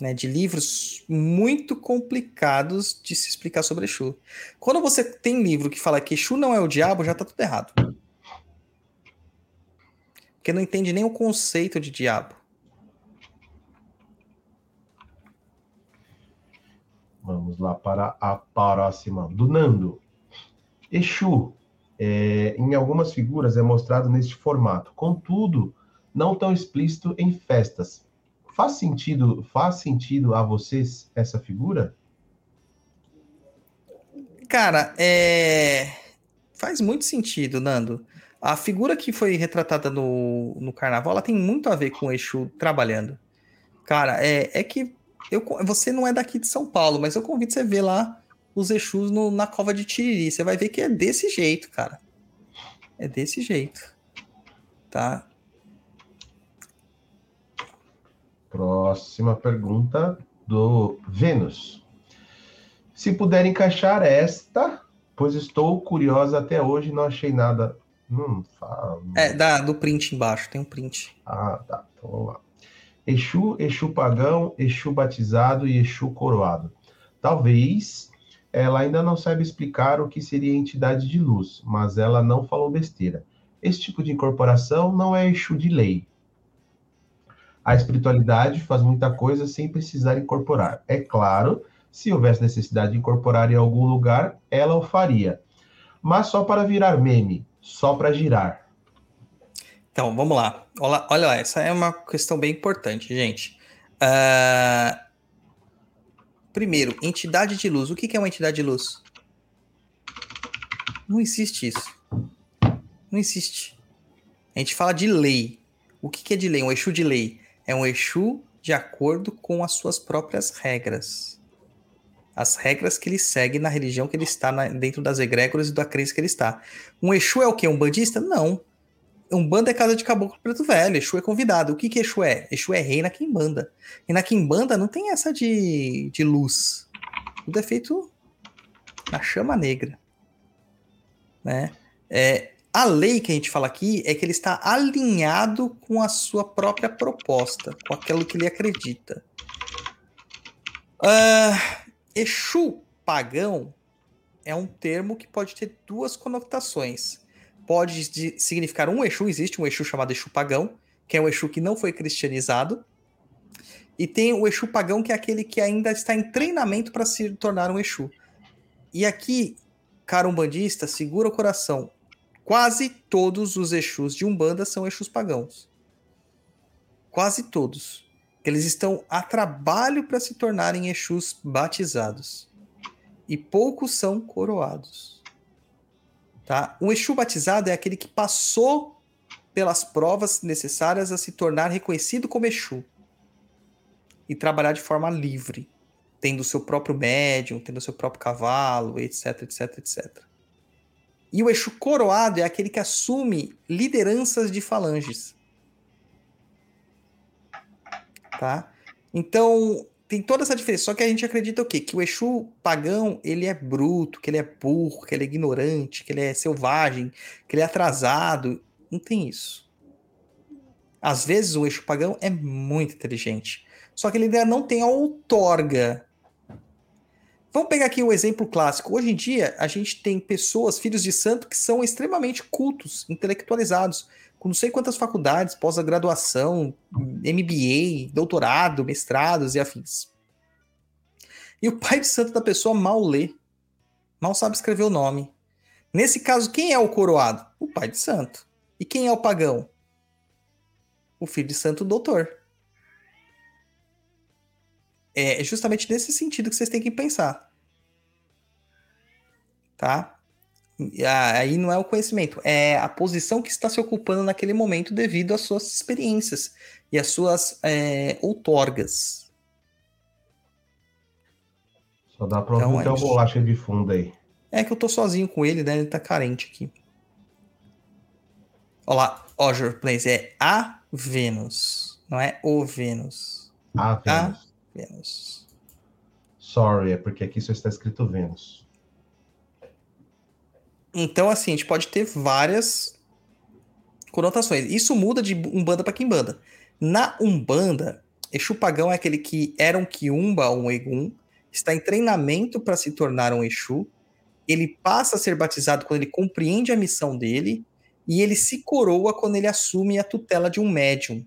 Né, de livros muito complicados de se explicar sobre Exu. Quando você tem livro que fala que Exu não é o diabo, já está tudo errado. Porque não entende nem o conceito de diabo. Vamos lá para a próxima. Do Nando. Exu, é, em algumas figuras, é mostrado neste formato. Contudo, não tão explícito em festas. Faz sentido, faz sentido a vocês essa figura? Cara, é... faz muito sentido, Nando. A figura que foi retratada no, no carnaval, ela tem muito a ver com o Exu trabalhando. Cara, é, é que eu, você não é daqui de São Paulo, mas eu convido você a ver lá os Exus no, na cova de Tiriri. Você vai ver que é desse jeito, cara. É desse jeito. Tá? Próxima pergunta do Vênus. Se puder encaixar esta, pois estou curiosa até hoje, não achei nada. Hum, fala. É, dá, do print embaixo, tem um print. Ah, tá. Então vamos lá. Exu, Exu pagão, Exu batizado e Exu coroado. Talvez ela ainda não saiba explicar o que seria entidade de luz, mas ela não falou besteira. Esse tipo de incorporação não é Exu de lei. A espiritualidade faz muita coisa sem precisar incorporar. É claro, se houvesse necessidade de incorporar em algum lugar, ela o faria. Mas só para virar meme, só para girar. Então, vamos lá. Olha, olha lá, essa é uma questão bem importante, gente. Uh, Primeiro, entidade de luz. O que é uma entidade de luz? Não existe isso. Não existe. A gente fala de lei. O que é de lei? Um Exu de lei. É um Exu de acordo com as suas próprias regras. As regras que ele segue na religião que ele está, na, dentro das egrégoras e da crença que ele está. Um Exu é o quê? Um bandista? Não. Umbanda é casa de caboclo preto velho, Exu é convidado. O que que Exu é? Exu é rei na Quimbanda. E na Quimbanda não tem essa de, de luz. Tudo é feito na chama negra. Né? É, a lei que a gente fala aqui é que ele está alinhado com a sua própria proposta, com aquilo que ele acredita. Uh, Exu pagão é um termo que pode ter duas conotações pode significar um Exu, existe um Exu chamado Exu pagão, que é um Exu que não foi cristianizado, e tem o Exu pagão, que é aquele que ainda está em treinamento para se tornar um Exu. E aqui, cara umbandista, segura o coração. Quase todos os Exus de Umbanda são Exus pagãos. Quase todos. Eles estão a trabalho para se tornarem Exus batizados. E poucos são coroados. Tá? O Exu batizado é aquele que passou pelas provas necessárias a se tornar reconhecido como Exu e trabalhar de forma livre, tendo seu próprio médium, tendo seu próprio cavalo, etc, etc, etc. E o Exu coroado é aquele que assume lideranças de falanges. Tá? Então, tem toda essa diferença. Só que a gente acredita o quê? Que o Exu pagão, ele é bruto, que ele é burro, que ele é ignorante, que ele é selvagem, que ele é atrasado. Não tem isso. Às vezes o Exu pagão é muito inteligente. Só que ele ainda não tem a outorga. Vamos pegar aqui o exemplo clássico. Hoje em dia, a gente tem pessoas, filhos de santo, que são extremamente cultos, intelectualizados, com não sei quantas faculdades, pós-graduação, MBA, doutorado, mestrados e afins. E o pai de santo da pessoa mal lê, mal sabe escrever o nome. Nesse caso, quem é o coroado? O pai de santo. E quem é o pagão? O filho de santo doutor. É justamente nesse sentido que vocês têm que pensar. Tá? Aí não é o conhecimento, é a posição que está se ocupando naquele momento devido às suas experiências e às suas é, outorgas. Só dá pra então, é um bolacha de fundo aí. É que eu tô sozinho com ele, né? Ele tá carente aqui. Olha lá, ó, Plays, é a Vênus, não é o Vênus. A Vênus. A Vênus. Sorry, é porque aqui só está escrito Vênus. Então, assim, a gente pode ter várias conotações. Isso muda de Umbanda para Kimbanda. Na Umbanda, Exu Pagão é aquele que era um Kiumba ou um Egum, está em treinamento para se tornar um Exu, ele passa a ser batizado quando ele compreende a missão dele, e ele se coroa quando ele assume a tutela de um médium.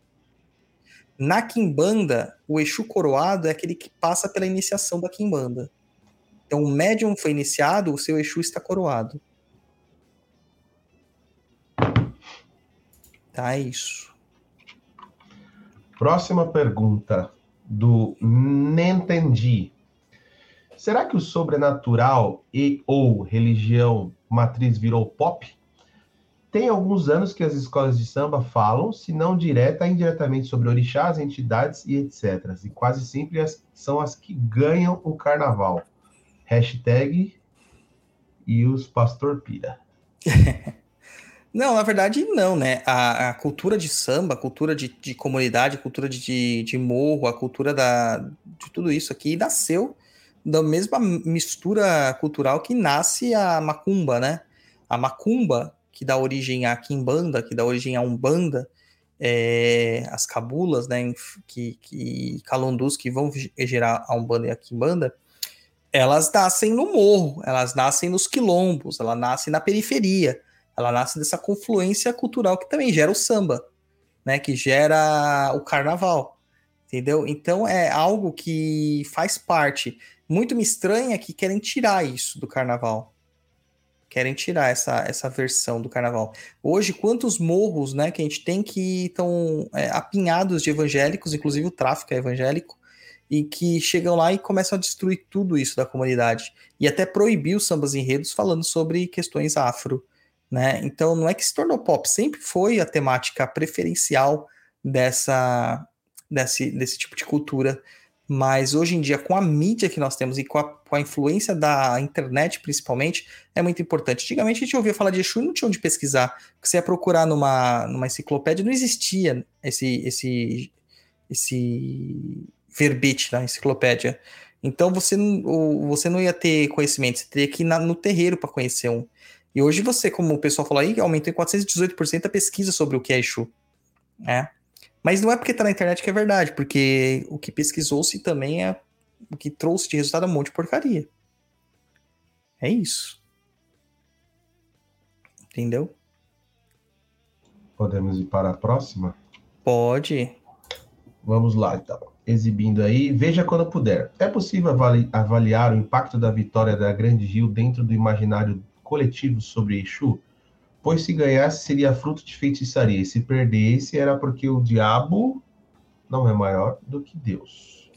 Na Kimbanda, o Exu coroado é aquele que passa pela iniciação da Kimbanda. Então, o médium foi iniciado, o seu Exu está coroado. Tá, é isso. Próxima pergunta do Nentendi. Será que o sobrenatural e ou religião matriz virou pop? Tem alguns anos que as escolas de samba falam, se não direta, indiretamente sobre orixás, entidades e etc. E quase sempre as, são as que ganham o carnaval. Hashtag e os pastor pira. Não, na verdade, não, né? A, a cultura de samba, a cultura de, de comunidade, a cultura de, de, morro, a cultura da, de tudo isso aqui nasceu da mesma mistura cultural que nasce a macumba, né? A macumba, que dá origem à quimbanda, que dá origem à umbanda, é, as cabulas, né? Que, que calondus que vão gerar a umbanda e a quimbanda, elas nascem no morro, elas nascem nos quilombos, elas nascem na periferia ela nasce dessa confluência cultural que também gera o samba, né? Que gera o carnaval, entendeu? Então é algo que faz parte. Muito me estranha que querem tirar isso do carnaval. Querem tirar essa, essa versão do carnaval. Hoje, quantos morros né, que a gente tem que estão é, apinhados de evangélicos, inclusive o tráfico é evangélico, e que chegam lá e começam a destruir tudo isso da comunidade. E até proibir os sambas enredos falando sobre questões afro né? Então não é que se tornou pop, sempre foi a temática preferencial dessa desse, desse tipo de cultura. Mas hoje em dia, com a mídia que nós temos e com a, com a influência da internet, principalmente, é muito importante. Antigamente a gente ouvia falar de Exu e não tinha onde pesquisar. Você ia procurar numa, numa enciclopédia, não existia esse, esse, esse verbete na enciclopédia. Então você, você não ia ter conhecimento, você teria que ir na, no terreiro para conhecer um. E hoje você, como o pessoal falou aí, aumentou em 418% a pesquisa sobre o que é Exu. Né? Mas não é porque está na internet que é verdade, porque o que pesquisou-se também é o que trouxe de resultado é um monte de porcaria. É isso. Entendeu? Podemos ir para a próxima? Pode. Vamos lá, então. Exibindo aí. Veja quando puder. É possível avaliar o impacto da vitória da Grande Rio dentro do imaginário coletivo sobre Exu, pois se ganhasse seria fruto de feitiçaria, e se perdesse era porque o diabo não é maior do que Deus.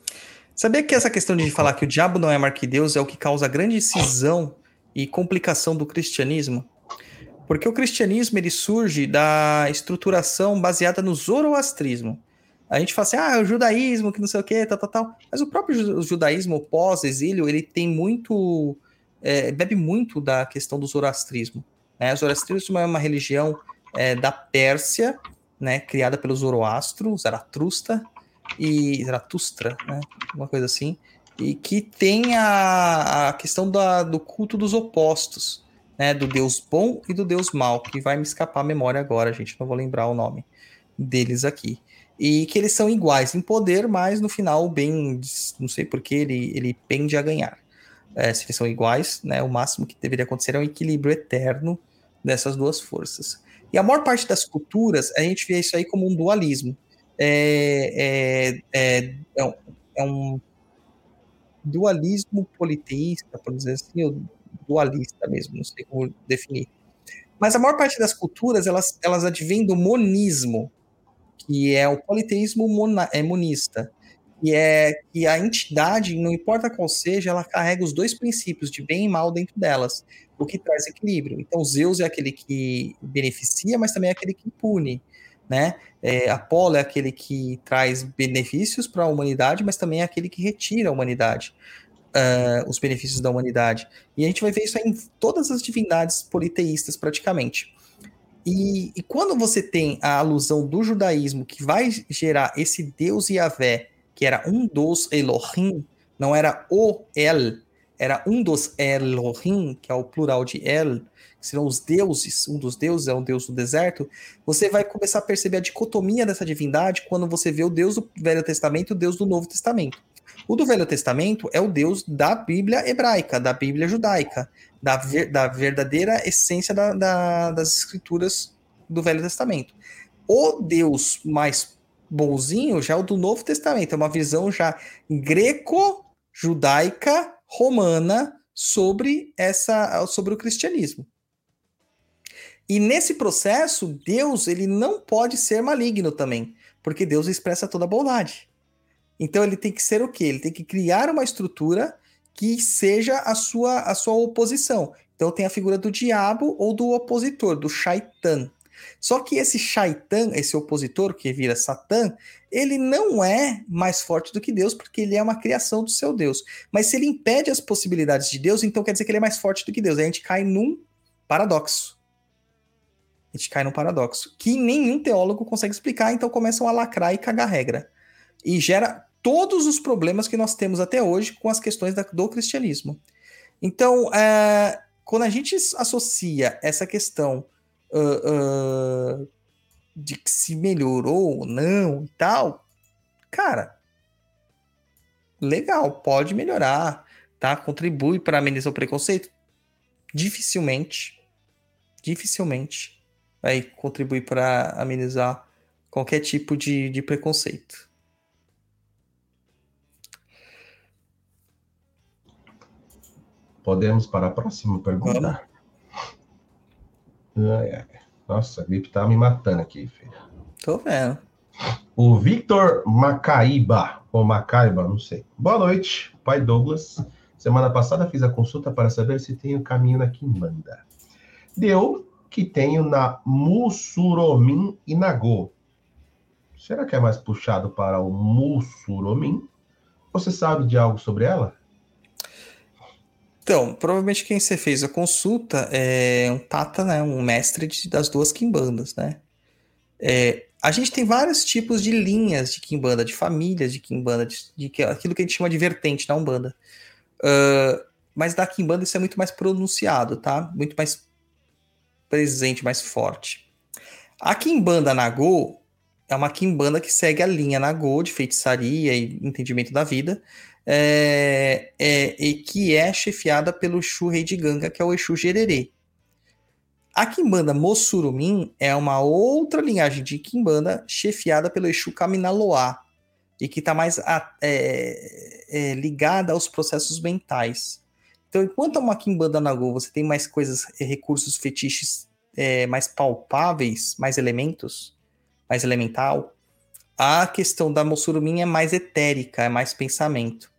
Sabia que essa questão de falar que o diabo não é maior que Deus é o que causa grande cisão e complicação do cristianismo? Porque o cristianismo ele surge da estruturação baseada no zoroastrismo. A gente fala assim, ah, o judaísmo, que não sei o que, tal, tal, tal. Mas o próprio judaísmo pós-exílio, ele tem muito é, bebe muito da questão do zoroastrismo. Né? O zoroastrismo é uma religião é, da Pérsia, né, criada pelo Zoroastro, Zaratrusta, e Zaratustra, né? Uma coisa assim. E que tem a, a questão da, do culto dos opostos, né? Do Deus bom e do Deus mal, que vai me escapar a memória agora, gente. Não vou lembrar o nome deles aqui. E que eles são iguais em poder, mas no final o bem, não sei porquê, ele, ele pende a ganhar. É, se eles são iguais, né? O máximo que deveria acontecer é um equilíbrio eterno dessas duas forças. E a maior parte das culturas, a gente vê isso aí como um dualismo. É, é, é, é, um, é um dualismo politeísta, por dizer assim, ou dualista mesmo, não sei como definir. Mas a maior parte das culturas, elas, elas advêm do monismo, que é o politeísmo mona, é monista, que é que a entidade, não importa qual seja, ela carrega os dois princípios de bem e mal dentro delas, o que traz equilíbrio. Então, Zeus é aquele que beneficia, mas também é aquele que pune, né? É, Apolo é aquele que traz benefícios para a humanidade, mas também é aquele que retira a humanidade, uh, os benefícios da humanidade. E a gente vai ver isso em todas as divindades politeístas, praticamente. E, e, quando você tem a alusão do judaísmo que vai gerar esse Deus Yahvé, que era um dos Elohim, não era o El, era um dos Elohim, que é o plural de El, que serão os deuses, um dos deuses é um deus do deserto, você vai começar a perceber a dicotomia dessa divindade quando você vê o Deus do Velho Testamento e o Deus do Novo Testamento. O do Velho Testamento é o Deus da Bíblia hebraica, da Bíblia judaica, da, ver, da verdadeira essência da, da, das escrituras do Velho Testamento. O Deus mais bonzinho já é o do Novo Testamento, é uma visão já greco-judaica romana sobre essa sobre o cristianismo. E nesse processo, Deus ele não pode ser maligno também, porque Deus expressa toda a bondade. Então ele tem que ser o quê? Ele tem que criar uma estrutura que seja a sua, a sua oposição. Então tem a figura do diabo ou do opositor, do shaitan. Só que esse shaitan, esse opositor que vira Satã, ele não é mais forte do que Deus, porque ele é uma criação do seu Deus. Mas se ele impede as possibilidades de Deus, então quer dizer que ele é mais forte do que Deus. Aí a gente cai num paradoxo. A gente cai num paradoxo que nenhum teólogo consegue explicar, então começam a lacrar e cagar regra. E gera todos os problemas que nós temos até hoje com as questões da, do cristianismo. Então, é, quando a gente associa essa questão uh, uh, de que se melhorou ou não e tal, cara, legal, pode melhorar, tá? Contribui para amenizar o preconceito? Dificilmente, dificilmente vai contribuir para amenizar qualquer tipo de, de preconceito. Podemos para a próxima pergunta? Ai, ai. Nossa, a gripe tá me matando aqui, filho. Tô vendo. O Victor Macaíba, ou Macaiba, não sei. Boa noite, pai Douglas. Semana passada fiz a consulta para saber se tenho caminho na Quimbanda. Deu que tenho na Mussuromim e Nagô. Será que é mais puxado para o Mussuromim? Você sabe de algo sobre ela? Então, provavelmente quem você fez a consulta é um tata, né, um mestre de, das duas quimbandas, né? É, a gente tem vários tipos de linhas de quimbanda, de famílias de quimbanda, de, de, aquilo que a gente chama de vertente na Umbanda. Uh, mas da quimbanda isso é muito mais pronunciado, tá? Muito mais presente, mais forte. A quimbanda Nagô é uma quimbanda que segue a linha Nagô de feitiçaria e entendimento da vida, é, é, e que é chefiada pelo Exu Rei de Ganga, que é o Exu Gererê. A Kimbanda Mossurumim é uma outra linhagem de Kimbanda chefiada pelo Exu Kaminaloá, e que está mais a, é, é, ligada aos processos mentais. Então, enquanto uma Kimbanda Nagô você tem mais coisas, é, recursos fetiches é, mais palpáveis, mais elementos, mais elemental, a questão da Mossurumim é mais etérica, é mais pensamento.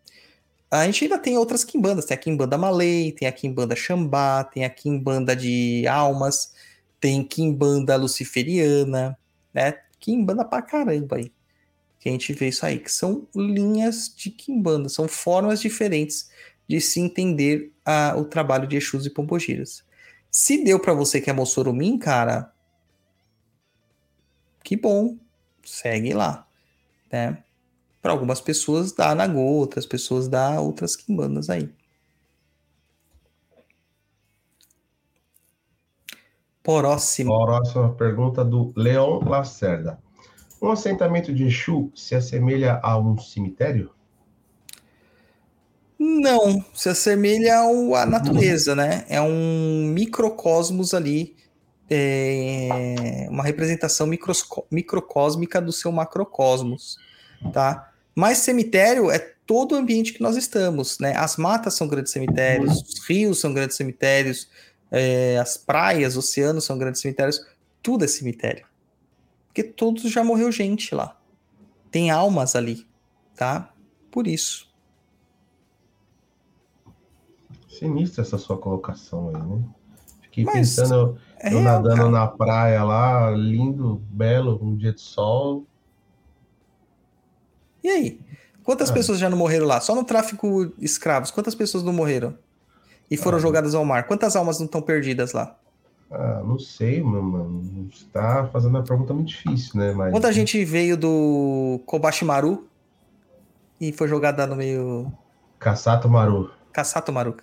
A gente ainda tem outras quimbandas, tem a quimbanda Malay, tem a quimbanda Xambá, tem a quimbanda de almas, tem quimbanda luciferiana, né? Quimbanda pra caramba aí. Que a gente vê isso aí, que são linhas de quimbanda, são formas diferentes de se entender a, o trabalho de Exus e Pombogiras. Se deu para você que é Mossorumim, cara, que bom, segue lá, né? Para algumas pessoas dá Nagô, outras pessoas dá outras quimbandas aí. Próximo. Próxima pergunta do Leon Lacerda. Um assentamento de Exu se assemelha a um cemitério? Não, se assemelha à natureza, né? É um microcosmos ali, é, uma representação microcósmica do seu macrocosmos, tá? Mas cemitério é todo o ambiente que nós estamos, né? As matas são grandes cemitérios, os rios são grandes cemitérios, é, as praias, oceanos são grandes cemitérios, tudo é cemitério. Porque todos já morreu gente lá. Tem almas ali, tá? Por isso. Sinistra essa sua colocação aí, né? Fiquei Mas pensando, É eu nadando na praia lá, lindo, belo, um dia de sol. E aí? Quantas Ah. pessoas já não morreram lá? Só no tráfico escravos, quantas pessoas não morreram? E foram Ah. jogadas ao mar? Quantas almas não estão perdidas lá? Ah, não sei, mano. Você tá fazendo uma pergunta muito difícil, né? Mas, Quanta gente veio do Kobashi Maru e foi jogada no meio. Caçato Maru. Kassato Maru.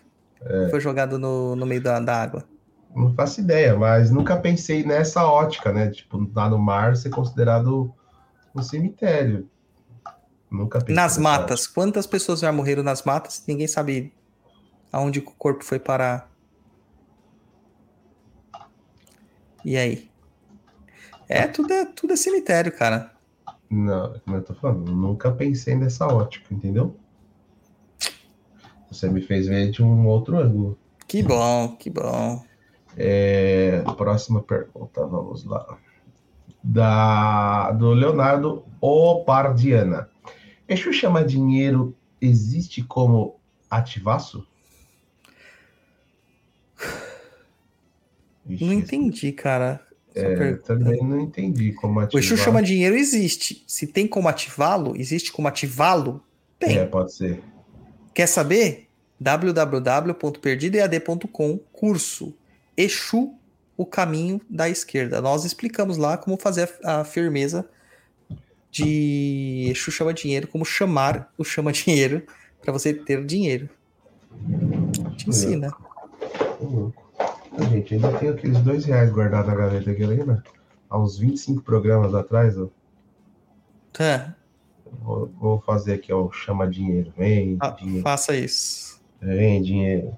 É. Foi jogado no, no meio da, da água. Não faço ideia, mas nunca pensei nessa ótica, né? Tipo, lá no mar ser considerado um cemitério. Nunca pensei Nas matas. Quantas pessoas já morreram nas matas? Ninguém sabe aonde o corpo foi parar. E aí? É, tudo é, tudo é cemitério, cara. Não, como eu tô falando, nunca pensei nessa ótica, entendeu? Você me fez ver de um outro ângulo. Que bom, que bom. É, próxima pergunta, vamos lá. Da, do Leonardo Opardiana. Exu chama dinheiro existe como ativaço? Ixi, Não entendi, cara. É, também não entendi como O ativar. Exu chama dinheiro existe. Se tem como ativá-lo, existe como ativá-lo? Tem. É, pode ser. Quer saber? www.perdidoead.com curso Exu, o caminho da esquerda. Nós explicamos lá como fazer a firmeza de Exu chama dinheiro, como chamar o chama dinheiro para você ter dinheiro. Te ensina. Louco. Ah, Gente, ainda tenho aqueles dois reais guardados na gaveta aqui, lembra? Há uns 25 programas atrás, ó. Tá, Vou, vou fazer aqui, ó, o chama dinheiro. Vem, fa- dinheiro. faça isso. Vem, dinheiro.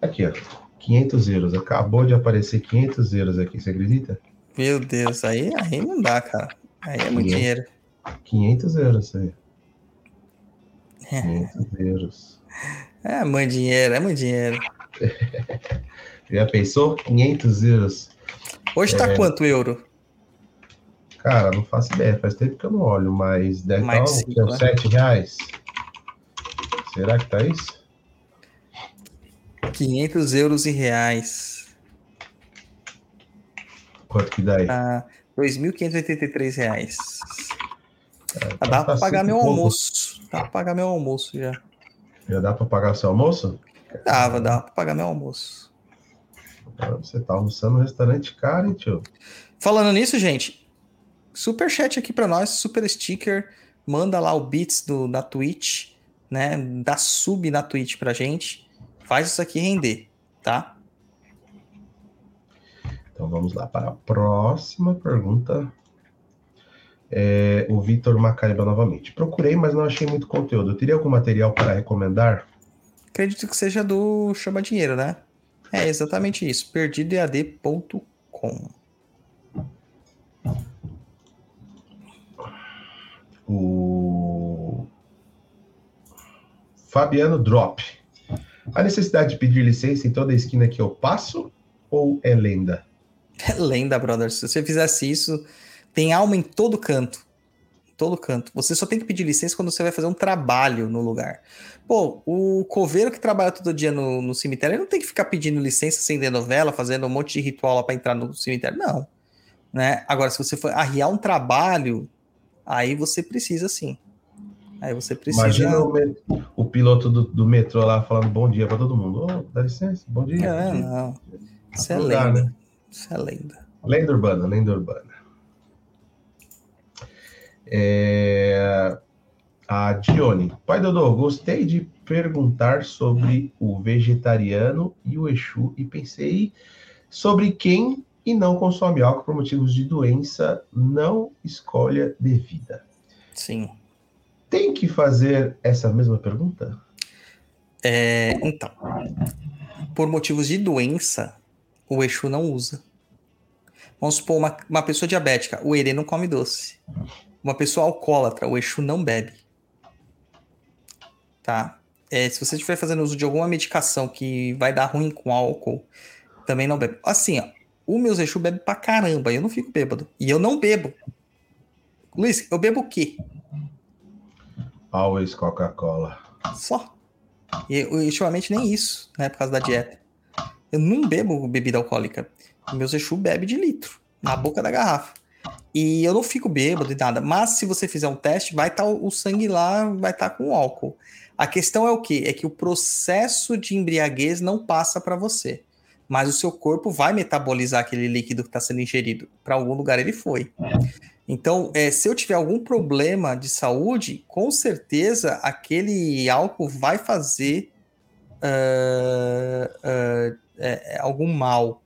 Aqui, ó. 500 euros. Acabou de aparecer 500 euros aqui, você acredita? Meu Deus, aí, aí não dá, cara. Aí é muito dinheiro. 500 euros aí. É. 500 euros. É muito dinheiro, é muito dinheiro. Já pensou? 500 euros. Hoje tá É. quanto euro? Cara, não faço ideia. Faz tempo que eu não olho, mas deve Mais estar uns né? 7 reais. Será que tá isso? 500 euros e reais. Quanto que dá aí? Tá 2.583 reais. É, Ah, dá pra tá pagar cinco meu pouco. almoço. Dá pra pagar meu almoço já. Já dá pra pagar seu almoço? Dava, dava pra pagar meu almoço. Cara, Você tá almoçando no restaurante caro, hein, tio? Falando nisso, gente, super chat aqui pra nós, super sticker, manda lá o Beats do, da Twitch, né? Dá sub na Twitch pra gente. Faz isso aqui render, tá? Então vamos lá para a próxima pergunta. É, o Vitor Macaiba novamente. Procurei, mas não achei muito conteúdo. Eu teria algum material para recomendar? Acredito que seja do Chama Dinheiro, né? É exatamente isso, perdidoead.com. O Fabiano Drop. A necessidade de pedir licença em toda esquina que eu passo ou é lenda? É lenda, brother. Se você fizesse isso, tem alma em todo canto. Em todo canto. Você só tem que pedir licença quando você vai fazer um trabalho no lugar. Pô, o coveiro que trabalha todo dia no, no cemitério, ele não tem que ficar pedindo licença, acendendo vela, fazendo um monte de ritual lá pra entrar no cemitério. Não. Né? Agora, se você for arriar um trabalho, aí você precisa sim. Aí você precisa. Imagina o, o piloto do, do metrô lá falando bom dia para todo mundo. Ô, dá licença, bom dia. É, bom dia. não. Isso é Lugar, lenda. Isso é lenda. Lenda urbana, lenda urbana. É, A Dione. Pai Dodô, gostei de perguntar sobre o vegetariano e o Exu e pensei sobre quem e não consome álcool por motivos de doença, não escolha devida. Sim. Tem que fazer essa mesma pergunta? É, então, por motivos de doença, o Exu não usa. Vamos supor, uma, uma pessoa diabética, o Herê não come doce. Uma pessoa alcoólatra, o Exu não bebe. Tá? É, se você estiver fazendo uso de alguma medicação que vai dar ruim com álcool, também não bebe. Assim, ó, o meu Exu bebe pra caramba, eu não fico bêbado. E eu não bebo. Luiz, eu bebo o quê? Always Coca-Cola. Só. E ultimamente nem isso, né? Por causa da dieta. Eu não bebo bebida alcoólica. Meu Exu bebe de litro, na boca da garrafa. E eu não fico bêbado e nada. Mas se você fizer um teste, vai estar o sangue lá, vai estar com álcool. A questão é o quê? É que o processo de embriaguez não passa para você. Mas o seu corpo vai metabolizar aquele líquido que está sendo ingerido. Para algum lugar ele foi. Então, é, se eu tiver algum problema de saúde, com certeza aquele álcool vai fazer é, é, algum mal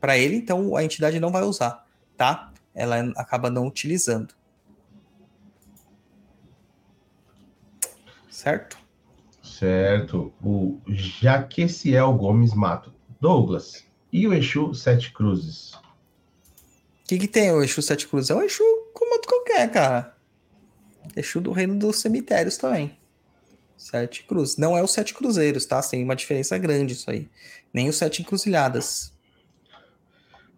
para ele, então a entidade não vai usar, tá? Ela acaba não utilizando. Certo? Certo. O Jaqueciel Gomes Mato. Douglas, e o Exu Sete Cruzes? O que, que tem o Exu Sete Cruzes? É um Exu como outro qualquer, cara. Exu do reino dos cemitérios também. Sete cruzes. Não é os sete cruzeiros, tá? Tem uma diferença grande isso aí. Nem os sete encruzilhadas.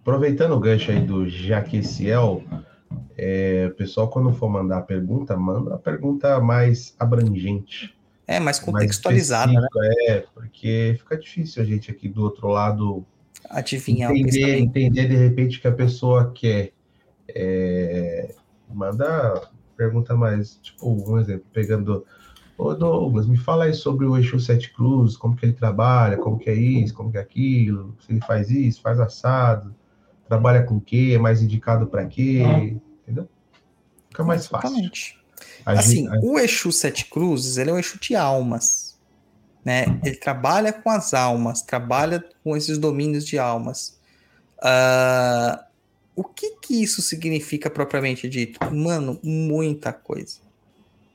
Aproveitando o gancho aí do Jaqueciel, é, o pessoal, quando for mandar a pergunta, manda a pergunta mais abrangente. É, mais mais contextualizada, né? específica, É, porque fica difícil a gente aqui do outro lado Adivinhar entender, entender de repente que a pessoa quer. É, manda pergunta mais, tipo, um exemplo, pegando. Ô Douglas, me fala aí sobre o Exu Sete Cruz, como que ele trabalha, como que é isso, como que é aquilo, se ele faz isso, faz assado, trabalha com o quê, é mais indicado para quê, entendeu? Fica mais fácil. Exatamente. A Assim, gente- o Exu Sete Cruzes, ele é um Exu de almas, né? Ele trabalha com as almas, trabalha com esses domínios de almas. Ah, o que que isso significa propriamente dito? Mano, muita coisa,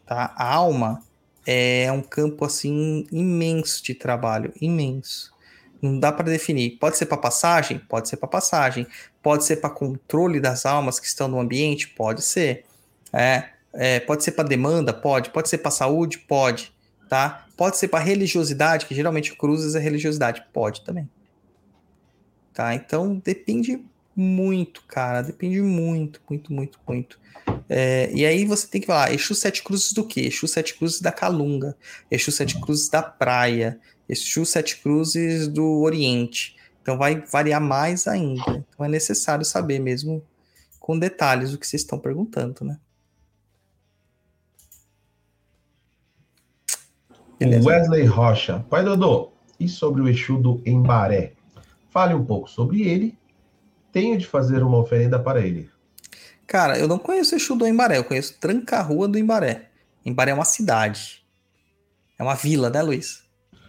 tá? A alma é um campo, assim, imenso de trabalho, imenso. Não dá para definir. Pode ser para passagem? Pode ser para passagem. Pode ser para controle das almas que estão no ambiente? Pode ser. É, é, pode ser para demanda? Pode. Pode ser para saúde? Pode. Tá? Pode ser para religiosidade, que geralmente cruzes é religiosidade? Pode também. Tá? Então depende muito, cara. Depende muito, muito, muito, muito. É, e aí você tem que falar, Exu Sete Cruzes do quê? Exu Sete Cruzes da Calunga, Exu Sete Cruzes da Praia, Exu Sete Cruzes do Oriente. Então vai variar mais ainda. Então é necessário saber mesmo com detalhes o que vocês estão perguntando, né? Beleza. Wesley Rocha. Pai Dodô, e sobre o Exu do Embaré? Fale um pouco sobre ele. Tenho de fazer uma oferenda para ele. Cara, eu não conheço Exu do Embaré, eu conheço Tranca-Rua do Embaré. Embaré é uma cidade. É uma vila, né, Luiz?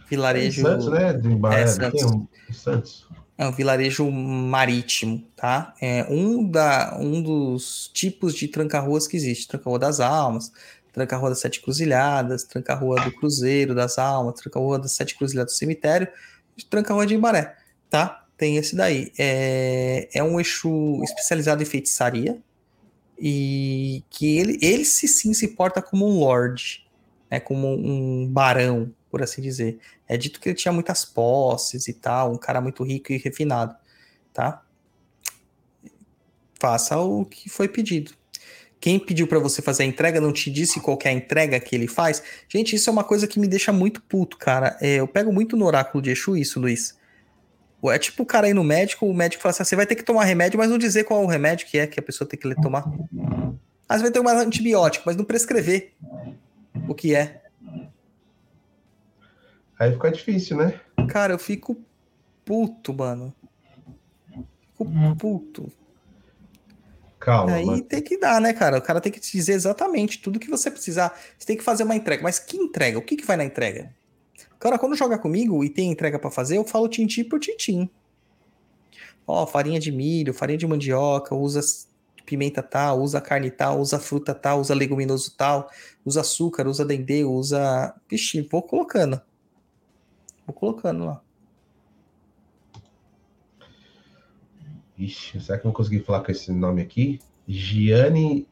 Vilarejo. Santos, né? Do Embaré. É, Santos. Santos. Um... Santos. É um vilarejo marítimo, tá? É um, da, um dos tipos de tranca-ruas que existe. Tranca-rua das Almas, tranca-rua das Sete Cruzilhadas, tranca-rua do Cruzeiro das Almas, tranca-rua das Sete Cruzilhadas do Cemitério, tranca-rua de Embaré, tá? Tem esse daí. É, é um Exu especializado em feitiçaria e que ele, ele se sim se porta como um lord, né? Como um barão, por assim dizer. É dito que ele tinha muitas posses e tal, um cara muito rico e refinado, tá? Faça o que foi pedido. Quem pediu para você fazer a entrega não te disse qual é a entrega que ele faz? Gente, isso é uma coisa que me deixa muito puto, cara. É, eu pego muito no oráculo de Exu isso, Luiz. É tipo o cara ir no médico, o médico fala assim: você vai ter que tomar remédio, mas não dizer qual é o remédio que é que a pessoa tem que tomar. Às vezes vai ter um antibiótico, mas não prescrever o que é. Aí fica difícil, né? Cara, eu fico puto, mano. Fico puto. Calma, Aí mano. tem que dar, né, cara? O cara tem que te dizer exatamente tudo que você precisar. Você tem que fazer uma entrega. Mas que entrega? O que, que vai na entrega? Cara, quando joga comigo e tem entrega pra fazer, eu falo tintim por tintim. Ó, farinha de milho, farinha de mandioca, usa pimenta tal, usa carne tal, usa fruta tal, usa leguminoso tal, usa açúcar, usa dendê, usa. Vixe, vou colocando. Vou colocando lá. Ixi, será que eu vou conseguir falar com esse nome aqui? Gianni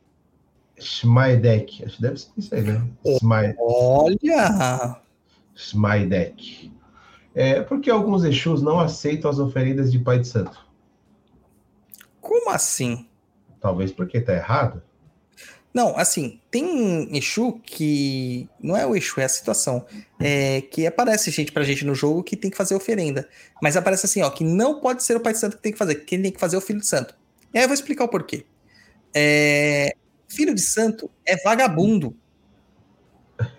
Schmeidek. Acho que deve ser isso aí, né? Schmei- Olha! Schmeidek. É porque alguns Exus não aceitam as oferendas de Pai de Santo. Como assim? Talvez porque tá errado. Não, assim, tem Exu que. Não é o Exu, é a situação. É, que aparece gente pra gente no jogo que tem que fazer oferenda. Mas aparece assim, ó, que não pode ser o Pai de Santo que tem que fazer. Quem tem que fazer é o Filho de Santo. E aí eu vou explicar o porquê. É, filho de Santo é vagabundo.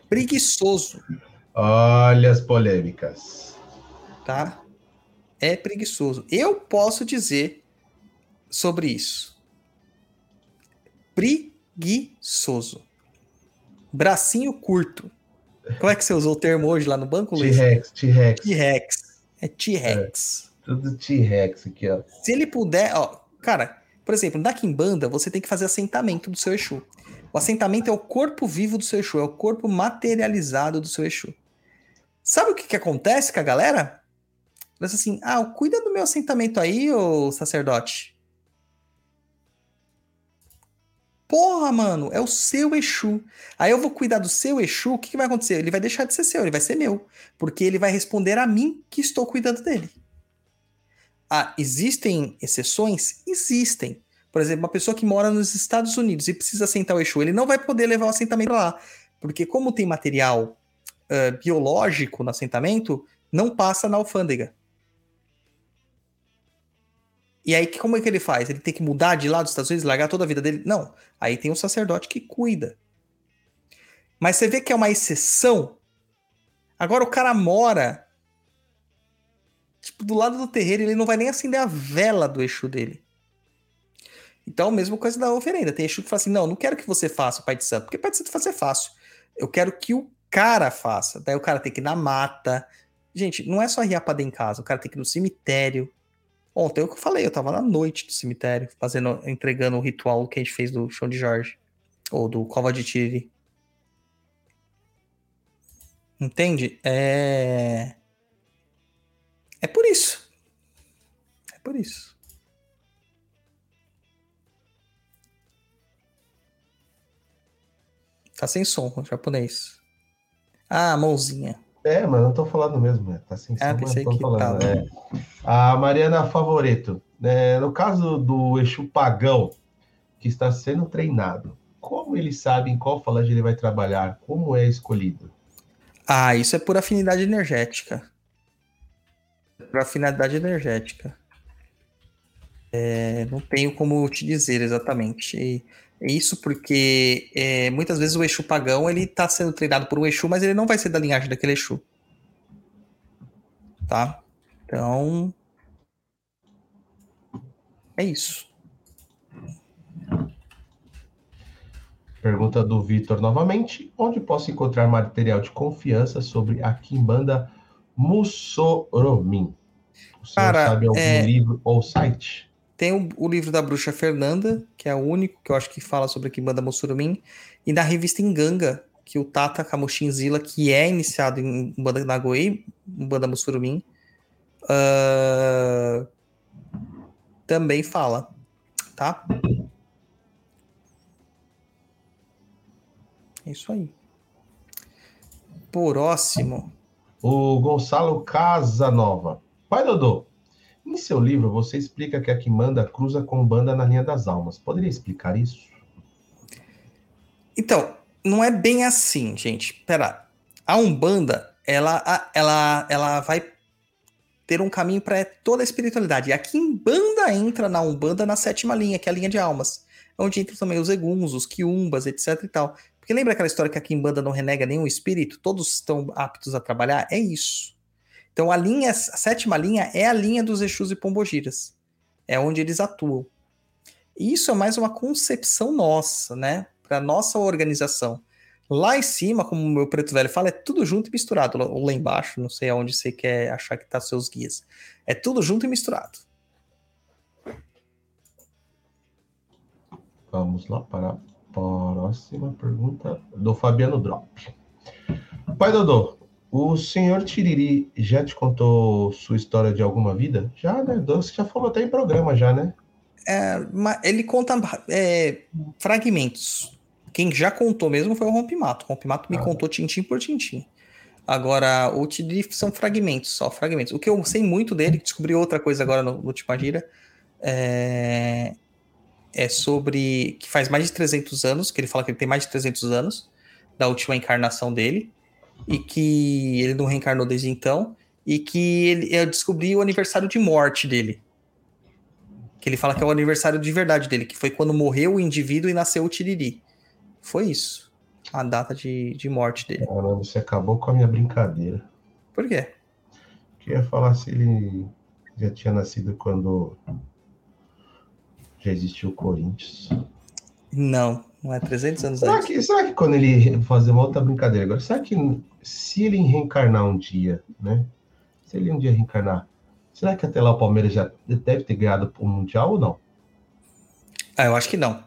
Preguiçoso, Olha as polêmicas. tá? É preguiçoso. Eu posso dizer sobre isso. Preguiçoso. Bracinho curto. Como é que você usou o termo hoje lá no banco, Luiz? T-Rex, T-Rex. T-Rex. É T-Rex. Tudo T-Rex aqui, ó. Se ele puder, ó, cara, por exemplo, na Kimbanda, você tem que fazer assentamento do seu Exu. O assentamento é o corpo vivo do seu Exu, é o corpo materializado do seu Exu. Sabe o que, que acontece com a galera? Diz assim, ah, cuida do meu assentamento aí, ô sacerdote. Porra, mano, é o seu Exu. Aí eu vou cuidar do seu Exu, o que, que vai acontecer? Ele vai deixar de ser seu, ele vai ser meu. Porque ele vai responder a mim que estou cuidando dele. Ah, existem exceções? Existem. Por exemplo, uma pessoa que mora nos Estados Unidos e precisa assentar o Exu, ele não vai poder levar o assentamento lá. Porque como tem material ah, biológico no assentamento, não passa na alfândega. E aí, como é que ele faz? Ele tem que mudar de lá dos Estados Unidos, largar toda a vida dele? Não. Aí tem um sacerdote que cuida. Mas você vê que é uma exceção. Agora o cara mora tipo, do lado do terreiro, ele não vai nem acender a vela do Exu dele. Então, mesma coisa da oferenda. Tem Exu que fala assim: não, não quero que você faça o Pai de Santo, porque Pai de Santo fazer é fácil. Eu quero que o cara faça. Daí o cara tem que ir na mata. Gente, não é só riapada em casa, o cara tem que ir no cemitério. Ontem eu falei, eu tava na noite do cemitério, fazendo, entregando o ritual que a gente fez do chão de Jorge. Ou do Cova de. Entende? É. É por isso. É por isso. Tá sem som, japonês. Ah, mãozinha. É, mano, eu tô falando mesmo, né? Tá sem Ah, som, mas pensei que falando. é. A Mariana Favoreto, né, no caso do Exu Pagão, que está sendo treinado, como ele sabe em qual falange ele vai trabalhar? Como é escolhido? Ah, isso é por afinidade energética. Por afinidade energética. É, não tenho como te dizer exatamente. Isso porque é, muitas vezes o Exu pagão ele tá sendo treinado por um Exu, mas ele não vai ser da linhagem daquele Exu. Tá? Então. É isso. Pergunta do Vitor novamente. Onde posso encontrar material de confiança sobre a Kimbanda Mussoromin? O senhor Cara, sabe algum é- livro ou site? Tem o, o livro da Bruxa Fernanda, que é o único que eu acho que fala sobre a Kimbanda Mussurumim, e da revista Enganga, que o Tata Kamushin Zila, que é iniciado em Umbanda Nagoei, Umbanda Mussurumim, ah, também fala, tá? É isso aí. Próximo. O Gonçalo Casanova. Pai Dodô, em seu livro você explica que a Kimbanda cruza com Banda na linha das almas. Poderia explicar isso? Então, não é bem assim, gente. Pera. A Umbanda, ela, ela, ela vai ter um caminho para toda a espiritualidade. E a Kimbanda entra na Umbanda na sétima linha, que é a linha de almas. Onde entram também os eguns, os quiumbas, etc e tal. Porque lembra aquela história que a Kimbanda não renega nenhum espírito? Todos estão aptos a trabalhar? É isso. Então a linha, a sétima linha é a linha dos Exus e Pombogiras. É onde eles atuam. E isso é mais uma concepção nossa, né? Para nossa organização. Lá em cima, como o meu preto velho fala, é tudo junto e misturado. Ou lá embaixo, não sei aonde você quer achar que tá seus guias. É tudo junto e misturado. Vamos lá para a próxima pergunta do Fabiano Drop. Pai Dodô, o senhor Tiriri já te contou sua história de alguma vida? Já, né? Você já falou até em programa, já, né? É, ele conta é, fragmentos. Quem já contou mesmo foi o Rompimato. O Rompimato me Ah. contou tintim por tintim. Agora, o Tidif são fragmentos, só fragmentos. O que eu sei muito dele, descobri outra coisa agora no, no última gira, é, é sobre que faz mais de 300 anos, que ele fala que ele tem mais de 300 anos da última encarnação dele, e que ele não reencarnou desde então, e que ele, eu descobri o aniversário de morte dele. Que ele fala que é o aniversário de verdade dele, que foi quando morreu o indivíduo e nasceu o Tiriri. Foi isso. A data de, de morte dele. Caramba, você acabou com a minha brincadeira. Por quê? Eu ia falar se ele já tinha nascido quando já existiu o Corinthians. Não, não é 300 anos Será antes. que, será que quando ele fazer uma outra brincadeira agora, será que se ele reencarnar um dia, né? Se ele um dia reencarnar, será que até lá o Palmeiras já deve ter ganhado o Mundial ou não? Ah, eu acho que não.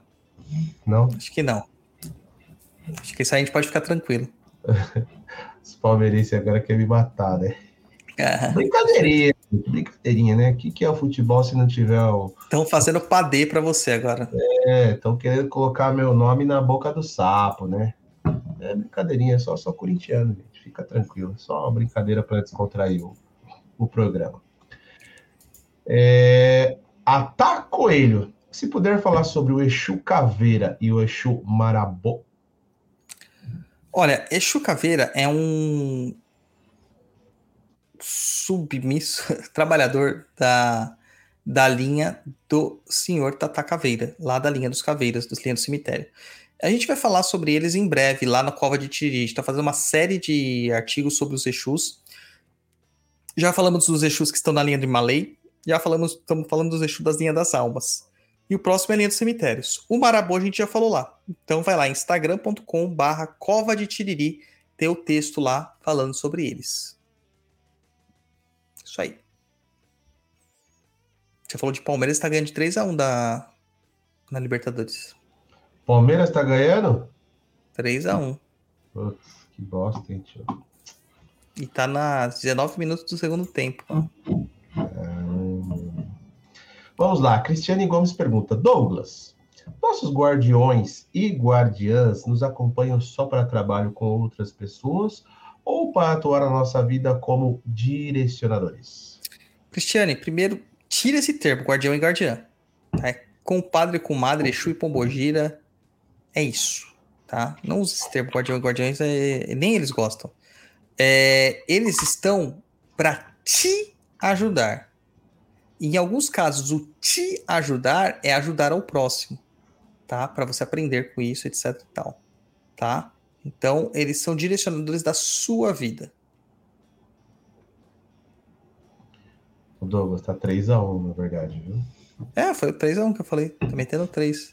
Não? Acho que não. Acho que isso aí a gente pode ficar tranquilo. Os palmeirenses agora querem me matar, né? Brincadeirinha, brincadeirinha, né? O que, que é o futebol se não tiver o. Estão fazendo padê pra você agora. É, estão querendo colocar meu nome na boca do sapo, né? É brincadeirinha, é só, só corintiano, gente. Fica tranquilo. Só uma brincadeira para descontrair o, o programa. É, Atá Coelho. Se puder falar sobre o Exu Caveira e o Exu Marabô. Olha, Exu Caveira é um submisso trabalhador da, da linha do senhor Tata Caveira, lá da linha dos Caveiras, dos linha do cemitério. A gente vai falar sobre eles em breve lá na Cova de Tiriri. A gente está fazendo uma série de artigos sobre os Exus. Já falamos dos Exus que estão na linha de Malay. Já falamos, estamos falando dos Exus das linhas das almas. E o próximo é a linha dos cemitérios. O Marabô a gente já falou lá. Então vai lá, instagram.com barra cova de tiriri, tem o texto lá falando sobre eles. Isso aí. Você falou de Palmeiras, tá ganhando de 3x1 da, na Libertadores. Palmeiras tá ganhando? 3x1. Putz, que bosta, hein, tio. E tá nas 19 minutos do segundo tempo. Vamos lá, Cristiane Gomes pergunta: Douglas, nossos guardiões e guardiãs nos acompanham só para trabalho com outras pessoas ou para atuar na nossa vida como direcionadores? Cristiane, primeiro, tira esse termo, guardião e guardiã. Tá? É compadre, comadre, Exu e Pombogira. É isso, tá? Não use esse termo, guardião e guardiões, é- nem eles gostam. É, eles estão para te ajudar. Em alguns casos, o te ajudar é ajudar ao próximo, tá? Para você aprender com isso, etc e tal, tá? Então, eles são direcionadores da sua vida. O Douglas tá 3x1, na verdade, viu? É, foi o 3x1 que eu falei. Tô metendo 3.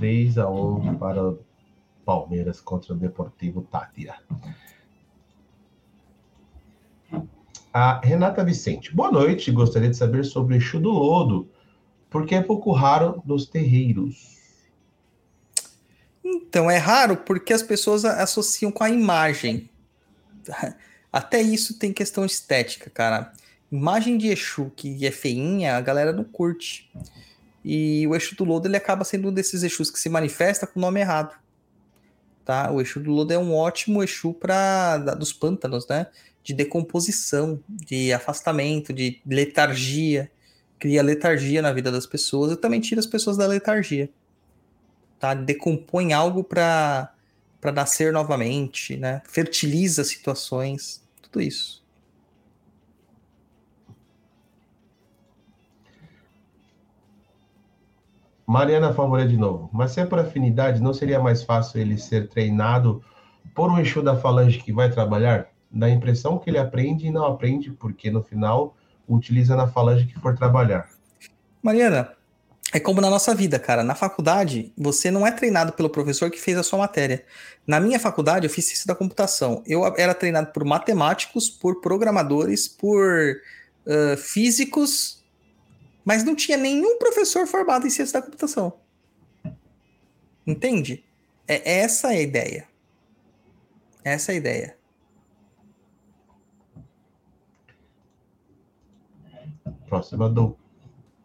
3x1 para o Palmeiras contra o Deportivo Tátira. A Renata Vicente. Boa noite. Gostaria de saber sobre o Exu do Lodo, porque é pouco raro nos terreiros. Então, é raro porque as pessoas associam com a imagem. Até isso tem questão estética, cara. Imagem de Exu que é feinha, a galera não curte. E o Exu do Lodo ele acaba sendo um desses Exus que se manifesta com o nome errado. Tá? O Exu do Lodo é um ótimo Exu para dos pântanos, né? De decomposição, de afastamento, de letargia. Cria letargia na vida das pessoas e também tira as pessoas da letargia tá? Decompõe algo para para nascer novamente, né? Fertiliza situações, tudo isso. Mariana Favoré de novo. Mas se é por afinidade, não seria mais fácil ele ser treinado por um Exu da Falange que vai trabalhar? Dá a impressão que ele aprende e não aprende, porque no final utiliza na Falange que for trabalhar. Mariana, É como na nossa vida, cara. Na faculdade, você não é treinado pelo professor que fez a sua matéria. Na minha faculdade, eu fiz ciência da computação. Eu era treinado por matemáticos, por programadores, por uh, físicos, mas não tinha nenhum professor formado em ciência da computação. Entende? É essa a ideia. Essa é a ideia. Próxima do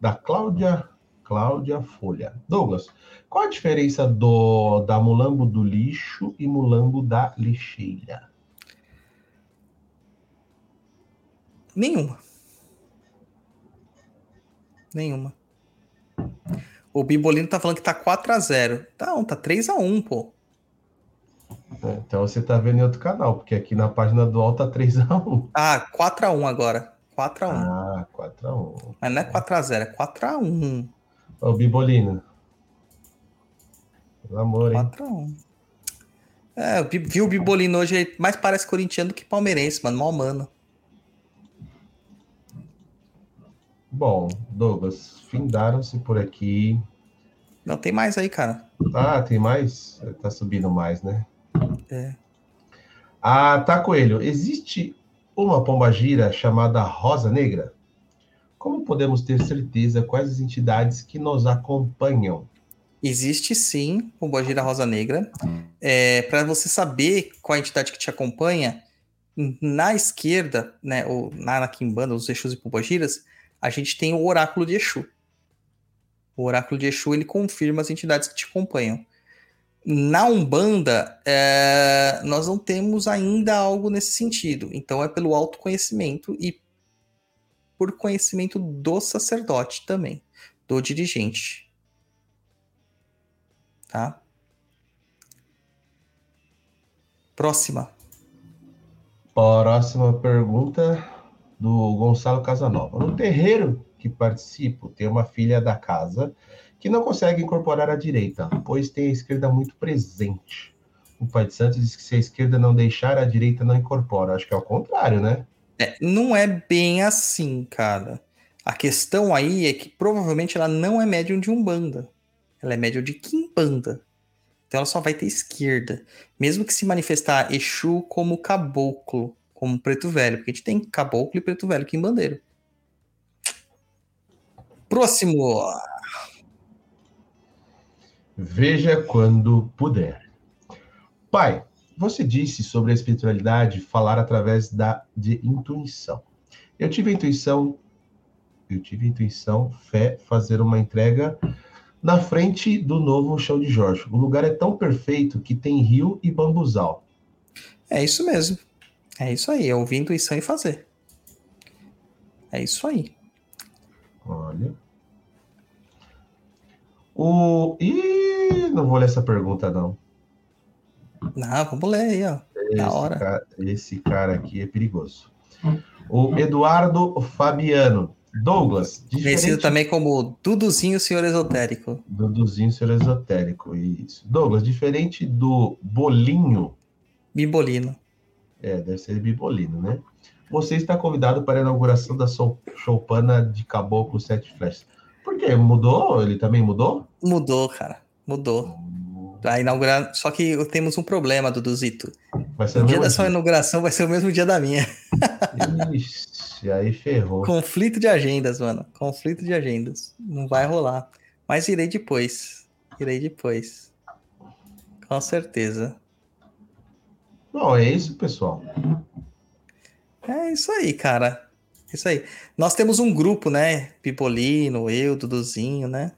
da Cláudia Cláudia Folha. Douglas, qual a diferença do da mulambo do lixo e mulambo da lixeira? Nenhuma. Nenhuma. O Bibolino tá falando que tá 4x0. Tá, não, tá 3x1, pô. É, Então você tá vendo em outro canal, porque aqui na página do UOL tá 3x1. Ah, 4x1 agora. 4x1. Ah, 4x1. Mas não é 4x0, é 4x1. Ô, Bibolino. Pelo amor, hein? 4x1. É, eu vi- vi o Bibolino hoje, ele mais parece corintiano do que palmeirense, mano. Mal mano. Bom, Douglas, findaram-se por aqui. Não, tem mais aí, cara. Ah, tem mais? Tá subindo mais, né? É. Ah, tá, Coelho. Existe uma pombagira chamada Rosa Negra? Como podemos ter certeza quais as entidades que nos acompanham? Existe sim o Boagira Rosa Negra. É, para você saber qual a entidade que te acompanha, na esquerda, né, ou na, na Kimbanda, os Exus e Pombagiras, a gente tem o Oráculo de Exu. O Oráculo de Exu, ele confirma as entidades que te acompanham. Na Umbanda, é, nós não temos ainda algo nesse sentido. Então é pelo autoconhecimento e por conhecimento do sacerdote também, do dirigente. Tá? Próxima. Próxima pergunta do Gonçalo Casanova. No terreiro que participo, tem uma filha da casa que não consegue incorporar a direita, pois tem a esquerda muito presente. O Pai de Santos diz que se a esquerda não deixar, a direita não incorpora. Acho que é o contrário, né? É, não é bem assim, cara. A questão aí é que provavelmente ela não é médium de Umbanda. Ela é médium de Kimbanda. Então ela só vai ter esquerda. Mesmo que se manifestar Exu como caboclo, como preto velho. Porque a gente tem caboclo e preto velho quimbandeiro. Próximo. Veja quando puder. Pai, você disse sobre a espiritualidade falar através da de intuição. Eu tive intuição, eu tive intuição, fé, fazer uma entrega na frente do novo chão de Jorge. O lugar é tão perfeito que tem rio e bambuzal. É isso mesmo. É isso aí. É ouvir intuição e fazer. É isso aí. Olha. O Ih, não vou ler essa pergunta não. Não, vamos ler aí, ó. Esse, hora. Cara, esse cara aqui é perigoso. O Eduardo Fabiano. Douglas, Conhecido diferente também como Duduzinho Senhor Esotérico. Duduzinho ser esotérico, isso. Douglas, diferente do bolinho, Bibolino. é, deve ser bibolino, né? Você está convidado para a inauguração da Choupana de Caboclo Sete Flechas. Por quê? Mudou? Ele também mudou? Mudou, cara. Mudou. Vai inaugurar. Só que temos um problema, Duduzito. Vai ser O dia da sua dia. inauguração vai ser o mesmo dia da minha. Ixi, aí ferrou. Conflito de agendas, mano. Conflito de agendas. Não vai rolar. Mas irei depois. Irei depois. Com certeza. Bom, é isso, pessoal. É isso aí, cara. Isso aí. Nós temos um grupo, né? Pipolino, eu, Duduzinho, né?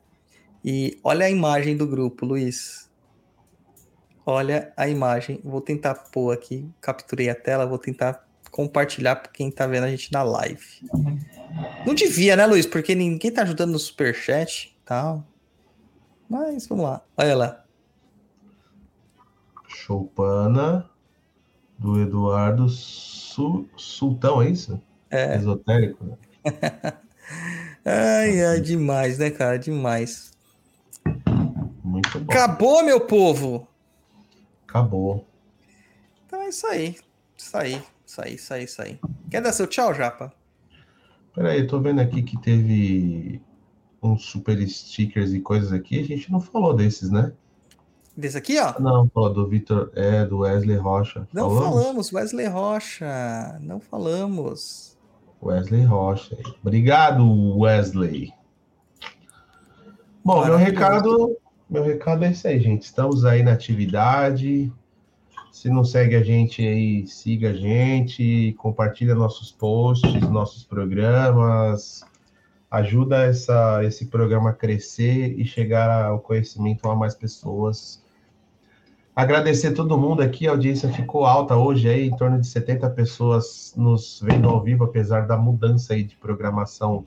E olha a imagem do grupo, Luiz. Olha a imagem. Vou tentar pôr aqui. Capturei a tela, vou tentar compartilhar para quem tá vendo a gente na live. Não devia, né, Luiz? Porque ninguém tá ajudando no superchat e tal. Mas vamos lá. Olha lá. Choupana do Eduardo Su- Sultão, é isso? É. Esotérico, né? Ai, ai, demais, né, cara? Demais. Muito bom. Acabou, meu povo! Acabou. Então é isso aí. Isso aí, isso aí, isso aí, isso aí. Quer dar seu tchau, Japa? Peraí, eu tô vendo aqui que teve uns super stickers e coisas aqui, a gente não falou desses, né? Desse aqui, ó. Não, falou do Vitor, é, do Wesley Rocha. Não Falamos? falamos, Wesley Rocha. Não falamos. Wesley Rocha. Obrigado, Wesley. Bom, meu Maravilhoso. recado, meu recado é isso aí, gente. Estamos aí na atividade. Se não segue a gente aí, siga a gente, compartilha nossos posts, nossos programas, ajuda essa, esse programa a crescer e chegar ao conhecimento a mais pessoas. Agradecer todo mundo aqui, a audiência ficou alta hoje aí, em torno de 70 pessoas nos vendo ao vivo, apesar da mudança aí de programação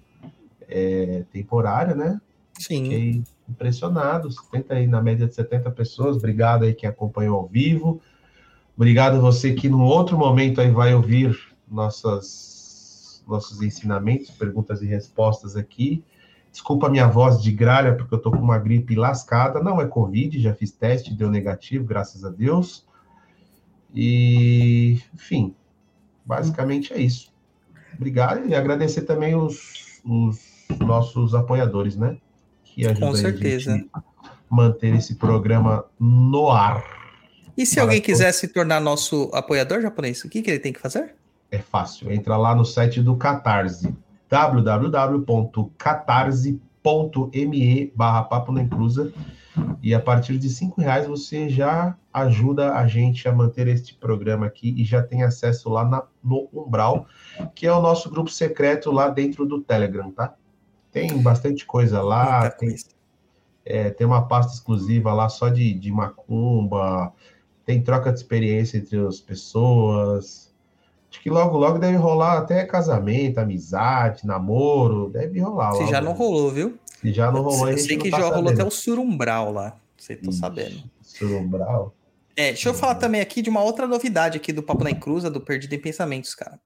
é, temporária, né? Sim. Impressionado, 70 aí na média de 70 pessoas. Obrigado aí quem acompanhou ao vivo. Obrigado você que no outro momento aí vai ouvir nossas, nossos ensinamentos, perguntas e respostas aqui. Desculpa a minha voz de gralha, porque eu tô com uma gripe lascada. Não é Covid, já fiz teste, deu negativo, graças a Deus. E, enfim, basicamente é isso. Obrigado e agradecer também os, os nossos apoiadores, né? Que ajudam Com aí a certeza. gente manter esse programa no ar. E se alguém todos. quiser se tornar nosso apoiador japonês, o que, que ele tem que fazer? É fácil. Entra lá no site do Catarse, www.catarse.me barra Papo na Encruza. E a partir de cinco reais você já ajuda a gente a manter este programa aqui e já tem acesso lá na- no Umbral, que é o nosso grupo secreto lá dentro do Telegram, tá? Tem bastante coisa lá, Muita tem coisa. é, tem uma pasta exclusiva lá só de, de macumba, tem troca de experiência entre as pessoas. Acho que logo, logo deve rolar até casamento, amizade, namoro, deve rolar. Se lá, já não rolou, viu? Se já não rolou, eu sei que tá já rolou até sabendo. o surumbral lá. Você Ixi, sabendo. Surumbral. É, deixa eu falar também aqui de uma outra novidade aqui do Papo na Encruza, do Perdido em Pensamentos, cara.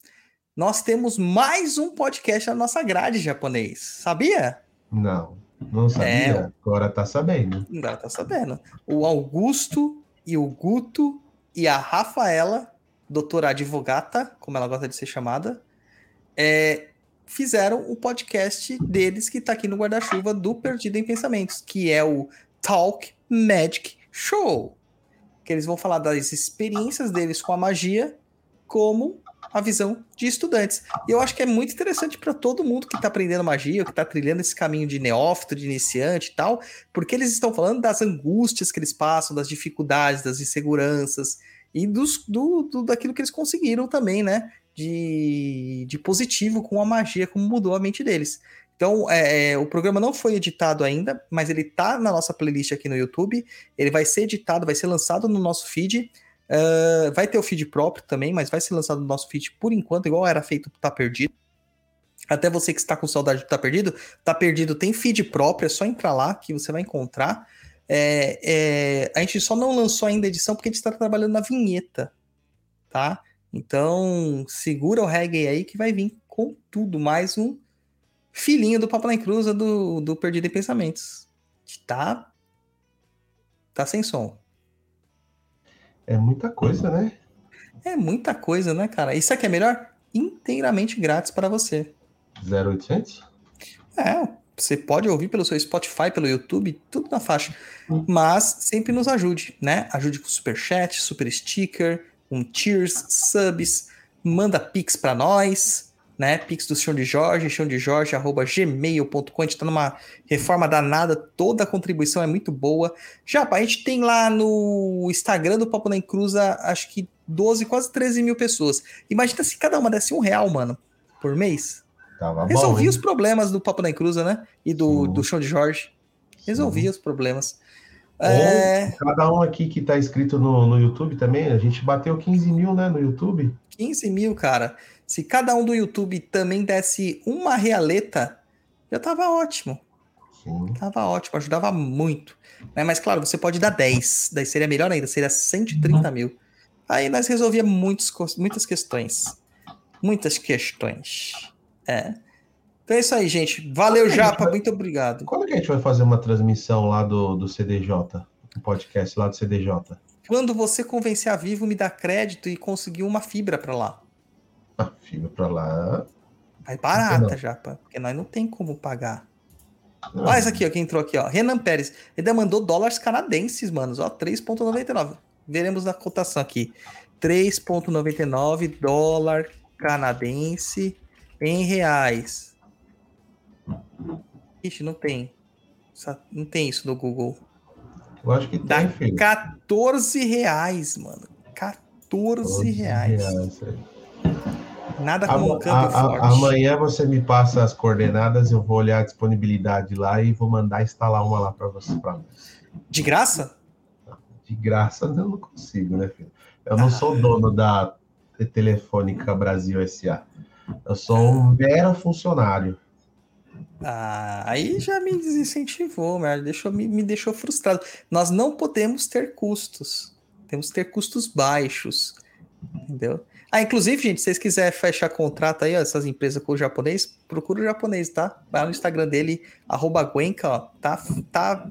Nós temos mais um podcast na nossa grade japonês. Sabia? Não, não sabia. É. Agora tá sabendo. Agora tá sabendo. O Augusto e o Guto e a Rafaela, doutora advogata, como ela gosta de ser chamada, é, fizeram o podcast deles que tá aqui no guarda-chuva do Perdido em Pensamentos, que é o Talk Magic Show. Que eles vão falar das experiências deles com a magia, como a visão de estudantes. E eu acho que é muito interessante para todo mundo que está aprendendo magia, que está trilhando esse caminho de neófito, de iniciante e tal, porque eles estão falando das angústias que eles passam, das dificuldades, das inseguranças e dos, do, do- daquilo que eles conseguiram também, né? De, de positivo com a magia, como mudou a mente deles. Então, é, é, o programa não foi editado ainda, mas ele tá na nossa playlist aqui no YouTube. Ele vai ser editado, vai ser lançado no nosso feed. Ah, vai ter o feed próprio também, mas vai ser lançado no nosso feed por enquanto, igual era feito Tá Perdido. Até você que está com saudade do Tá Perdido, Tá Perdido tem feed próprio, é só entrar lá que você vai encontrar. É, é, a gente só não lançou ainda a edição porque a gente está trabalhando na vinheta, tá? Então, segura o reggae aí que vai vir com tudo, mais um filhinho do Papo na Encruza do, do Perdido em Pensamentos. Que tá, tá sem som. É muita coisa, né? É muita coisa, né, cara? Isso aqui é melhor? Inteiramente grátis para você. 0800? É, você pode ouvir pelo seu Spotify, pelo YouTube, tudo na faixa. Mas sempre nos ajude, né? Ajude com super chat, super sticker, um cheers, subs, manda pix para nós, né? Pix do Chão de Jorge, chão de Jorge, arroba gmail.com. A gente tá numa reforma danada, toda a contribuição é muito boa. Já, a gente tem lá no Instagram do Papo na Encruza, acho que 12, quase 13 mil pessoas. Imagina se cada uma desse um real, mano, por mês. Tava Resolvi bom, os problemas do Papo na Encruza, né? E do, Sim. do Chão de Jorge. Resolvi os problemas. Ou É, Cada um aqui que tá inscrito no, no YouTube também, a gente bateu 15 mil, né, no YouTube. 15 mil, cara. Se cada um do YouTube também desse uma realeta, já tava ótimo. Sim. Tava ótimo, ajudava muito. Né? Mas claro, você pode dar 10. Daí seria melhor ainda, seria 130 mil. Aí nós resolvíamos muitos, muitas questões. Muitas questões. É. Então é isso aí, gente. Valeu, Japa. vai- Muito obrigado. Quando que a gente vai fazer uma transmissão lá do, do CDJ? Um podcast lá do CDJ? Quando você convencer a Vivo, me dá crédito e conseguir uma fibra pra lá. Ah, fibra pra lá. Vai barata. Japa. Porque nós não tem como pagar. Olha esse aqui, ó, que entrou aqui, ó. Renan Pérez. Ele mandou dólares canadenses, manos, ó, 3,99. Veremos na cotação aqui. 3,99 dólar canadense em reais. Ixi, não tem. Não tem isso no Google. Eu acho que Dá tem, filho. 14 reais, mano. 14 reais. reais, é. Nada como um câmbio a- a- forte. amanhã você me passa as coordenadas, eu vou olhar a disponibilidade lá e vou mandar instalar uma lá para você. Pra... De graça? De graça eu não consigo, né, filho? Eu não Ah. sou dono da Telefônica Brasil SA. Eu sou um mero funcionário. Ah, aí já me desincentivou, mas deixou, me, me deixou frustrado. Nós não podemos ter custos. Temos que ter custos baixos. Entendeu? Ah, inclusive, gente, se vocês quiserem fechar contrato aí, ó, essas empresas com o japonês, procura o japonês, tá? Vai no Instagram dele, arroba Guenca, ó. Tá, tá,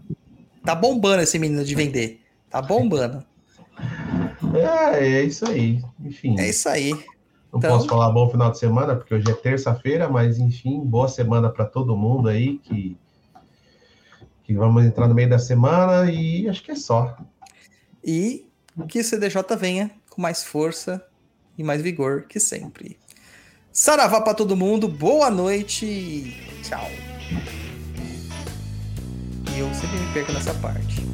tá bombando esse menino de vender. Tá bombando. É, é isso aí. Enfim, É isso aí. não então- posso falar bom final de semana, porque hoje é terça-feira, mas enfim, boa semana para todo mundo aí que, que vamos entrar no meio da semana e acho que é só. E que o CDJ venha com mais força e mais vigor que sempre. Saravá pra todo mundo, boa noite tchau. E eu sempre me perco nessa parte.